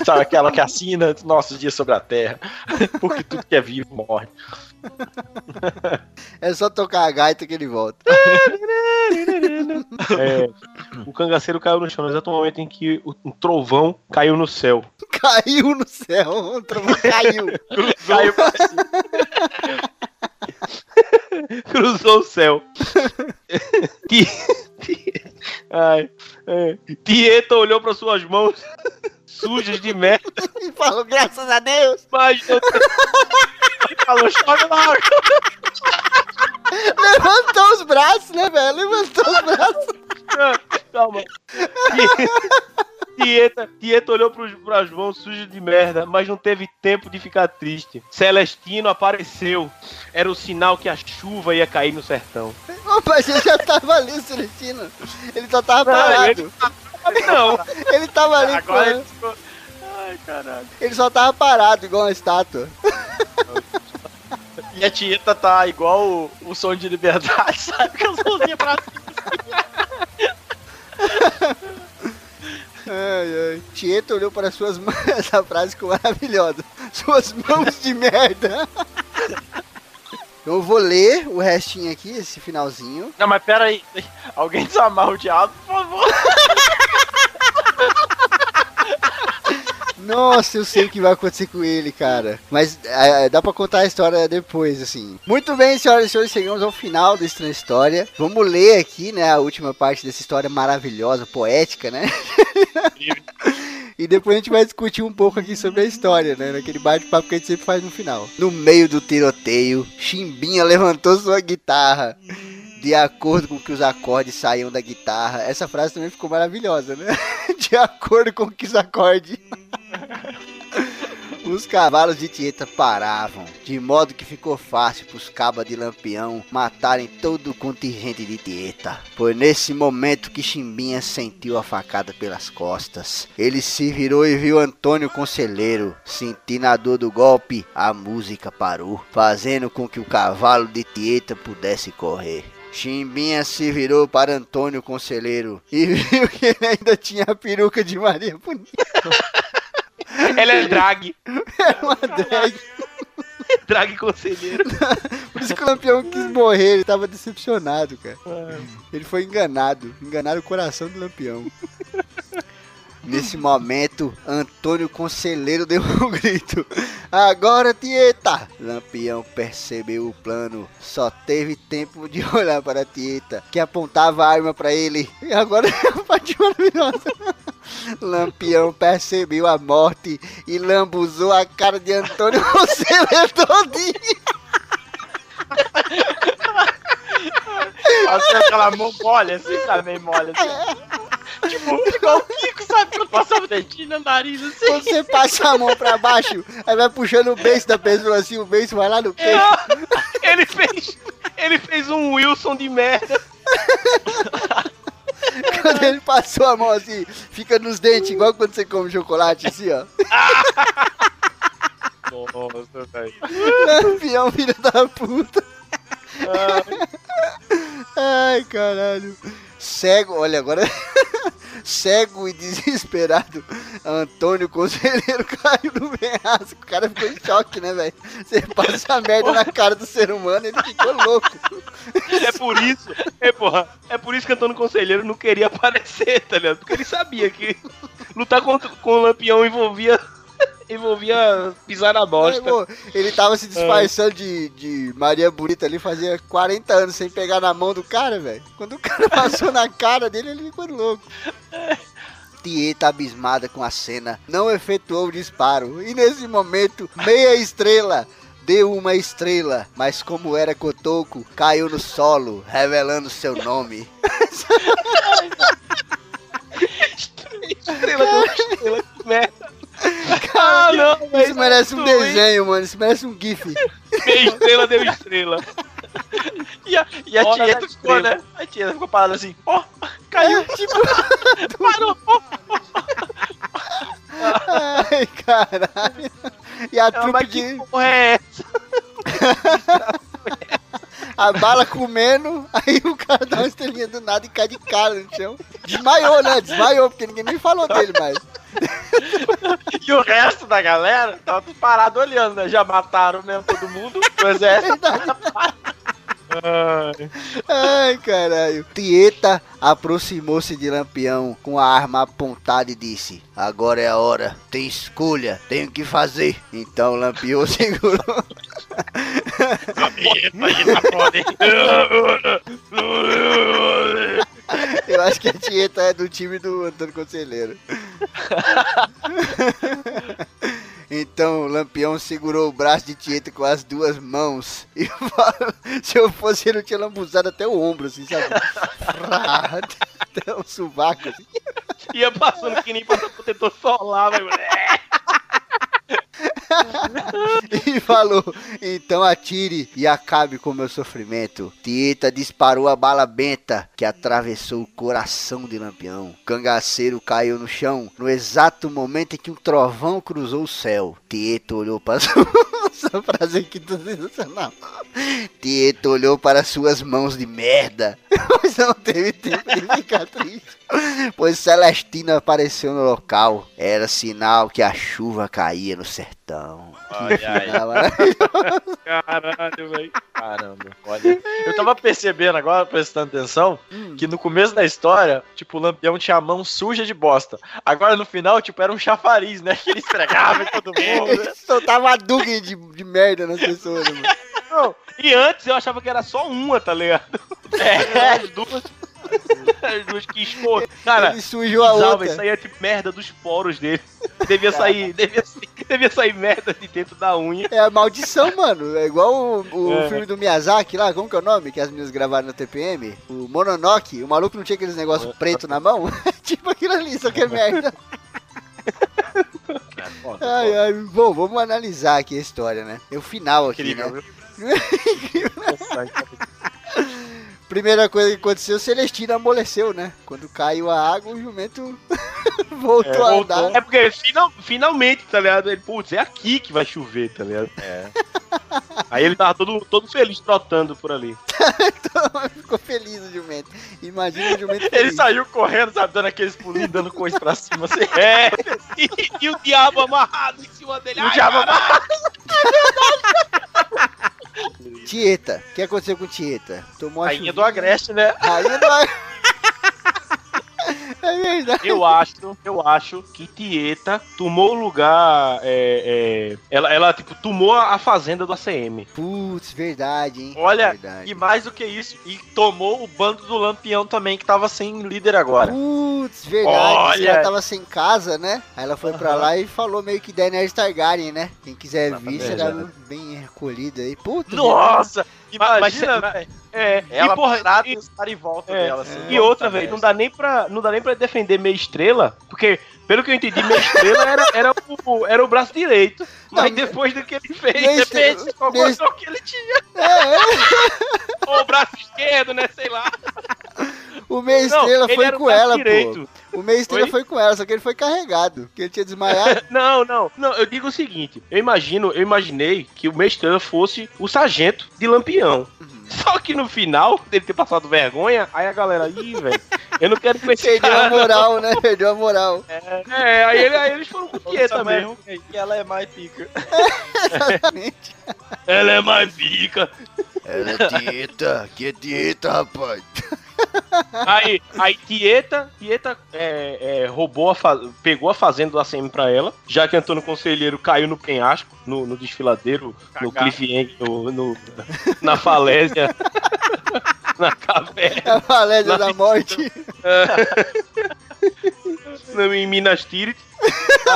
Sabe aquela que assina nossos dias sobre a terra. Porque tudo que é vivo morre. É só tocar a gaita que ele volta. É, o cangaceiro caiu no chão no exato momento em que o, um trovão caiu no céu. Caiu no céu, o trovão caiu. Caiu. Cruzou o céu. Ti- Ti- Ai, é. Tieta olhou para suas mãos sujas de merda, E falou, graças a Deus. mas não Falou, chove logo. Levantou os braços, né, velho? Levantou os braços. Calma. Tieta, Tieta olhou para as mãos sujas de merda, mas não teve tempo de ficar triste. Celestino apareceu. Era o sinal que a chuva ia cair no sertão. Mas ele já tava ali, Celestino. Ele só tava Não, parado. ele- Não, Ele tava ali, Agora ele ficou. Ai, caralho. Ele só tava parado, igual uma estátua. E a Tieta tá igual o, o som de liberdade, sabe? Com as mãozinhas pra cima. Ai, ai. Tieta olhou para suas mãos. Essa frase ficou maravilhosa. Suas mãos de merda. Eu vou ler o restinho aqui, esse finalzinho. Não, mas pera aí. Alguém desamarra o diabo, por favor. Nossa, eu sei o que vai acontecer com ele, cara. Mas é, dá pra contar a história depois, assim. Muito bem, senhoras e senhores, chegamos ao final da Estranha História. Vamos ler aqui, né, a última parte dessa história maravilhosa, poética, né? E depois a gente vai discutir um pouco aqui sobre a história, né? Naquele bate-papo que a gente sempre faz no final. No meio do tiroteio, Chimbinha levantou sua guitarra. De acordo com que os acordes saíam da guitarra. Essa frase também ficou maravilhosa, né? De acordo com que os acordes. Os cavalos de Tieta paravam, de modo que ficou fácil para os cabas de Lampião matarem todo o contingente de Tieta. Foi nesse momento que Chimbinha sentiu a facada pelas costas. Ele se virou e viu Antônio Conselheiro. Sentindo a dor do golpe, a música parou, fazendo com que o cavalo de Tieta pudesse correr. Chimbinha se virou para Antônio Conselheiro e viu que ele ainda tinha a peruca de Maria Bonita. ela é drag. É uma drag. Drag conselheiro. Por isso que o campeão quis morrer, ele tava decepcionado, cara. Ele foi enganado. Enganaram o coração do Lampião. Nesse momento, Antônio Conselheiro deu um grito. Agora, Tieta! Lampião percebeu o plano. Só teve tempo de olhar para a Tieta, que apontava a arma para ele. E agora é a parte maravilhosa. Lampião percebeu a morte e lambuzou a cara de Antônio Conselheiro todinho. Assim, aquela mão mole, assim, também mole, assim. Tipo, igual o Kiko, sabe? Quando passava o dedinho no nariz, assim. Quando você passa a mão pra baixo, aí vai puxando o beiço da pessoa assim, o beiço vai lá no queixo. Ele fez. Ele fez um Wilson de merda. Quando ele passou a mão assim, fica nos dentes, igual quando você come chocolate assim, ó. Nossa, velho. Lampião, filho da puta. Ai, caralho. Cego, olha agora. Cego e desesperado, Antônio Conselheiro caiu no penhasco. O cara ficou em choque, né, velho? Você passa a merda na cara do ser humano, ele ficou louco. É por isso. É, porra. É por isso que Antônio Conselheiro não queria aparecer, tá ligado? Porque ele sabia que lutar contra, com o Lampião envolvia envolvia pisar na bosta. Ele tava se disfarçando de, de Maria Bonita ali, fazia 40 anos sem pegar na mão do cara, velho. Quando o cara passou na cara dele, ele ficou louco. Tieta, abismada com a cena, não efetuou o disparo. E nesse momento, meia estrela deu uma estrela, mas como era cotoco, caiu no solo, revelando seu nome. Estrela estrela, que merda. Ah, não, Isso merece um desenho, mano. Isso merece um gif. Meia estrela deu estrela. E a, e a da ficou, estrela. né? A Tieta ficou parada assim, ó, caiu. Tipo, Parou. ai, caralho. E a Ah, trupe de... que porra é essa? A bala comendo, aí o cara dá uma estrelinha do nada e cai de cara no chão. Desmaiou, né? Desmaiou, porque ninguém nem falou dele mais. E o resto da galera tava tudo parado olhando, né? Já mataram mesmo todo mundo. O exército. Ai, caralho. Tieta aproximou-se de Lampião com a arma apontada e disse: Agora é a hora. Tem escolha. Tenho que fazer. Então Lampião segurou. Eu acho que a Tieta é do time do Antônio Conselheiro. Então Lampião segurou o braço de Tieta com as duas mãos. E se eu fosse ele, eu tinha lambuzado até o ombro, assim, sabe? Até o sovaco. Assim. Ia passando que nem passando protetor solar, velho. E falou: Então atire e acabe com meu sofrimento. Tieta disparou a bala benta que atravessou o coração de Lampião. O cangaceiro caiu no chão no exato momento em que um trovão cruzou o céu. Tieta olhou para. Essa frase aqui sensacional. Tieta olhou para suas mãos de merda, mas não teve tempo de ficar triste. Pois Celestina apareceu no local. Era sinal que a chuva caía no sertão. Olha aí. Caralho, velho. Caramba, olha. Eu tava percebendo agora, prestando atenção, Hum. que no começo da história, tipo, o Lampião tinha a mão suja de bosta. Agora no final, tipo, era um chafariz, né? Que ele esfregava em todo mundo. né? Soltava a duga de, de merda nas pessoas, mano. Não, e antes eu achava que era só uma, tá ligado? É, as duas. As duas que escorram. Cara, Ele sujou a outra. Isso aí é tipo merda dos poros dele. Devia sair, devia, sair- devia sair merda de dentro da unha. É a maldição, mano. É igual o, o É. filme do Miyazaki lá, como que é o nome? Que as meninas gravaram no TPM? O Mononoke. O maluco não tinha aqueles negócios preto na mão? tipo aquilo ali, só que é merda. Ai, ai, bom, vamos analisar aqui a história, né? É o final aqui, Incrível, né? viu? Primeira coisa que aconteceu, Celestina amoleceu, né? Quando caiu a água, o jumento voltou a andar. É porque final- finalmente, tá ligado? Ele, putz, é aqui que vai chover, tá ligado? É. Aí ele tava todo, todo feliz trotando por ali. Ficou feliz o jumento. Imagina o jumento Ele feliz. saiu correndo, sabe, dando aqueles pulinhos, dando coisa pra cima, assim. É, e, e o diabo amarrado em cima dele. O Ai, diabo caralho. Tieta. O que aconteceu com Tieta? Tomou Rainha do chuvinha. Agreste, né? Rainha do Agreste. É verdade. Eu acho, eu acho que Tieta tomou o lugar. é, é, ela, ela, tipo, tomou a fazenda do ACM. Putz, verdade, hein? Olha, Verdade. e mais do que isso, e tomou o bando do Lampião também, que tava sem líder agora. Putz, verdade. Olha! Ela tava sem casa, né? Aí ela foi pra lá e falou meio que Daenerys Targaryen, né? Quem quiser vir Exatamente, será bem recolhido aí. Puta, Nossa! Mas- Imagina, mas- velho. É, Ela e, porra, e- e os caras em volta É, dela, assim. E outra, velho, não dá nem pra, não dá nem pra defender meia estrela, porque, pelo que eu entendi, meia estrela era, era, o, era o braço direito. Mas Não, depois do que ele fez, meia estrela- depende de qual meia gostou que ele tinha. É, é. Ou o braço esquerdo, né? Sei lá. O meia Não, estrela ele foi com braço ela, direito. pô. O Oi? foi com ela, só que ele foi carregado. Porque ele tinha desmaiado. Não, não, não, eu digo o seguinte, eu imagino, eu imaginei que o meia estrela fosse o sargento de Lampião. Uhum. Só que no final, dele ter passado vergonha, aí a galera, ih, velho, eu não quero conhecer esse Perdeu a cara. não." moral, né? Perdeu a moral. É, aí, ele- aí eles foram com Tieta também. mesmo. E ela é mais pica. Exatamente. Ela é mais pica. Ela é dieta, que é dieta, rapaz. Aí, aí Tieta, Tieta é, é, roubou a pegou a fazenda do ACM pra ela, já que Antônio Conselheiro caiu no penhasco, no, no desfiladeiro, no Cagado. cliffhanger, no, no- na falésia, na caverna, a falésia Na da morte. no- em Minas Tirith.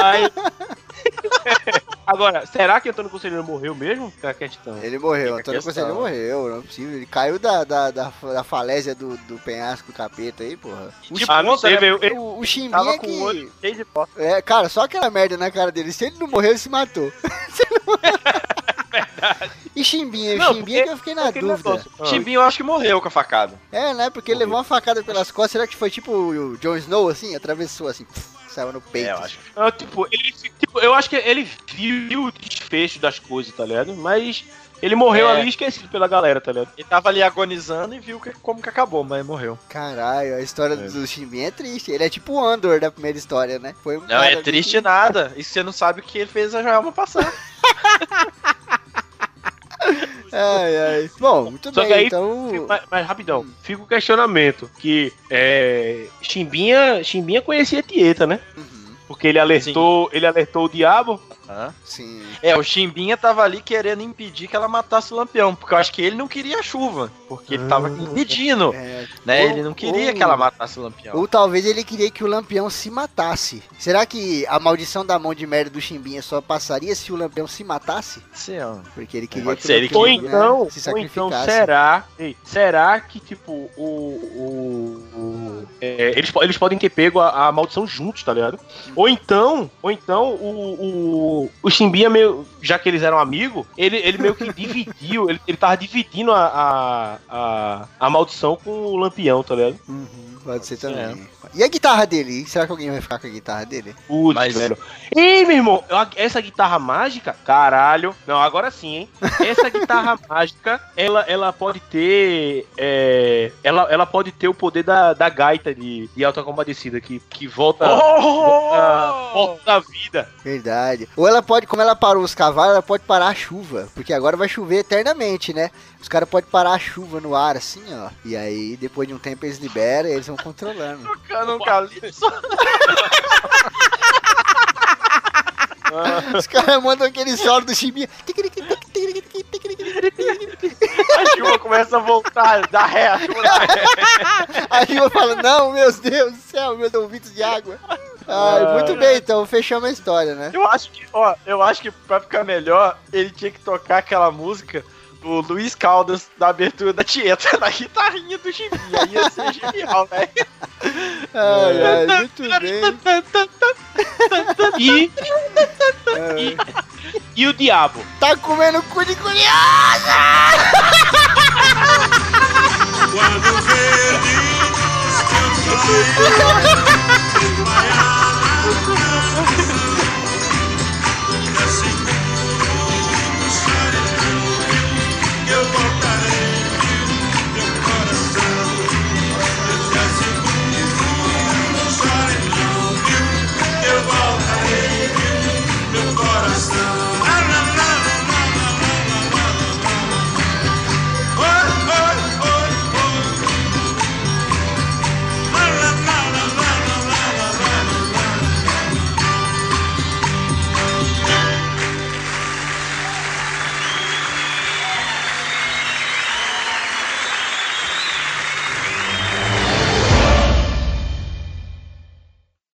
Aí... Agora, será que Antônio Conselheiro morreu mesmo? Fica a questão. Ele morreu, Fica Antônio. Conselheiro morreu, não é possível. Ele caiu da, da, da, da falésia do, do penhasco do capeta aí, porra. O, Tipo, Ah, não sei, né? Ele- o, o Chimbinha é que... o olho cheio de pó. É, cara, só aquela merda na cara dele. Se ele não morreu, ele se matou. Se ele não- E Chimbinha, Não, Chimbinha porque- que eu fiquei na Aquele dúvida. negócio. Chimbinho eu acho que morreu com a facada. É, né? Porque ele levou uma facada pelas costas. Será que foi tipo o Jon Snow, assim? Atravessou, assim, saiu no peito. É, eu acho. Ah, tipo, ele, tipo, eu acho que ele viu o desfecho das coisas, tá ligado? Mas ele morreu É. ali esquecido pela galera, tá ligado? Ele tava ali agonizando e viu que- como que acabou, mas morreu. Caralho, a história do Chimbinha é triste. Ele é tipo o Andor da primeira história, né? Foi um Não, é triste que- nada. E você não sabe o que ele fez a Joelma passar. Ai, ai. Bom, muito Só bem, que aí- então. Mas, mas rapidão, fica o questionamento que é, Chimbinha, Chimbinha conhecia Tieta, né? Uhum, Porque ele alertou, ele alertou o diabo. Hã? sim. É, o Chimbinha tava ali querendo impedir que ela matasse o Lampião, porque eu acho que ele não queria a chuva, porque ele tava impedindo, É, né? ou- ele não queria ou- que ela matasse o Lampião. Ou talvez ele queria que o Lampião se matasse. Será que a maldição da mão de merda do Chimbinha só passaria se o Lampião se matasse? Sim, ó. Porque ele queria Pode que ser, ele Lampião Ou queria, né, então, se ou então será, ei, será que tipo o, o, o- é, eles, eles podem ter pego a, a maldição juntos, tá ligado? Ou então, ou então o, o, o Chimbinha meio, já que eles eram amigos, ele, ele meio que dividiu, ele, ele tava dividindo a, a, a, a maldição com o Lampião, tá ligado? Uhum, pode ser ser, também. E a guitarra dele? Será que alguém vai ficar com a guitarra dele? Putz, Mas- velho. Ih, meu irmão, essa guitarra mágica, caralho. Não, agora sim, hein? Essa guitarra mágica, ela, ela pode ter. é, ela, ela pode ter o poder da, da gaita de, de alta compadecida que, que volta. volta, volta da vida. Verdade. Ou ela pode, como ela parou os cavalos, ela pode parar a chuva. Porque agora vai chover eternamente, né? Os caras podem parar a chuva no ar, assim, ó. E aí, depois de um tempo, eles liberam e eles vão controlando. Tocando um calypso. Os caras mandam aquele solo do Chimbinha. A chuva começa a voltar, dá ré, a chuva. A Chuva fala, não, meu Deus do céu, meus ouvidos de água. Ai, muito bem, então fechamos a história, né? Eu acho que, ó, eu acho que pra ficar melhor, ele tinha que tocar aquela música do Luiz Caldas da abertura da Tieta na guitarrinha do Chimbinha. Ia ser genial, velho. Ai, ai, muito bem. E. e, e o diabo? Tá comendo cu de curiosa! Quando verde, eu. you.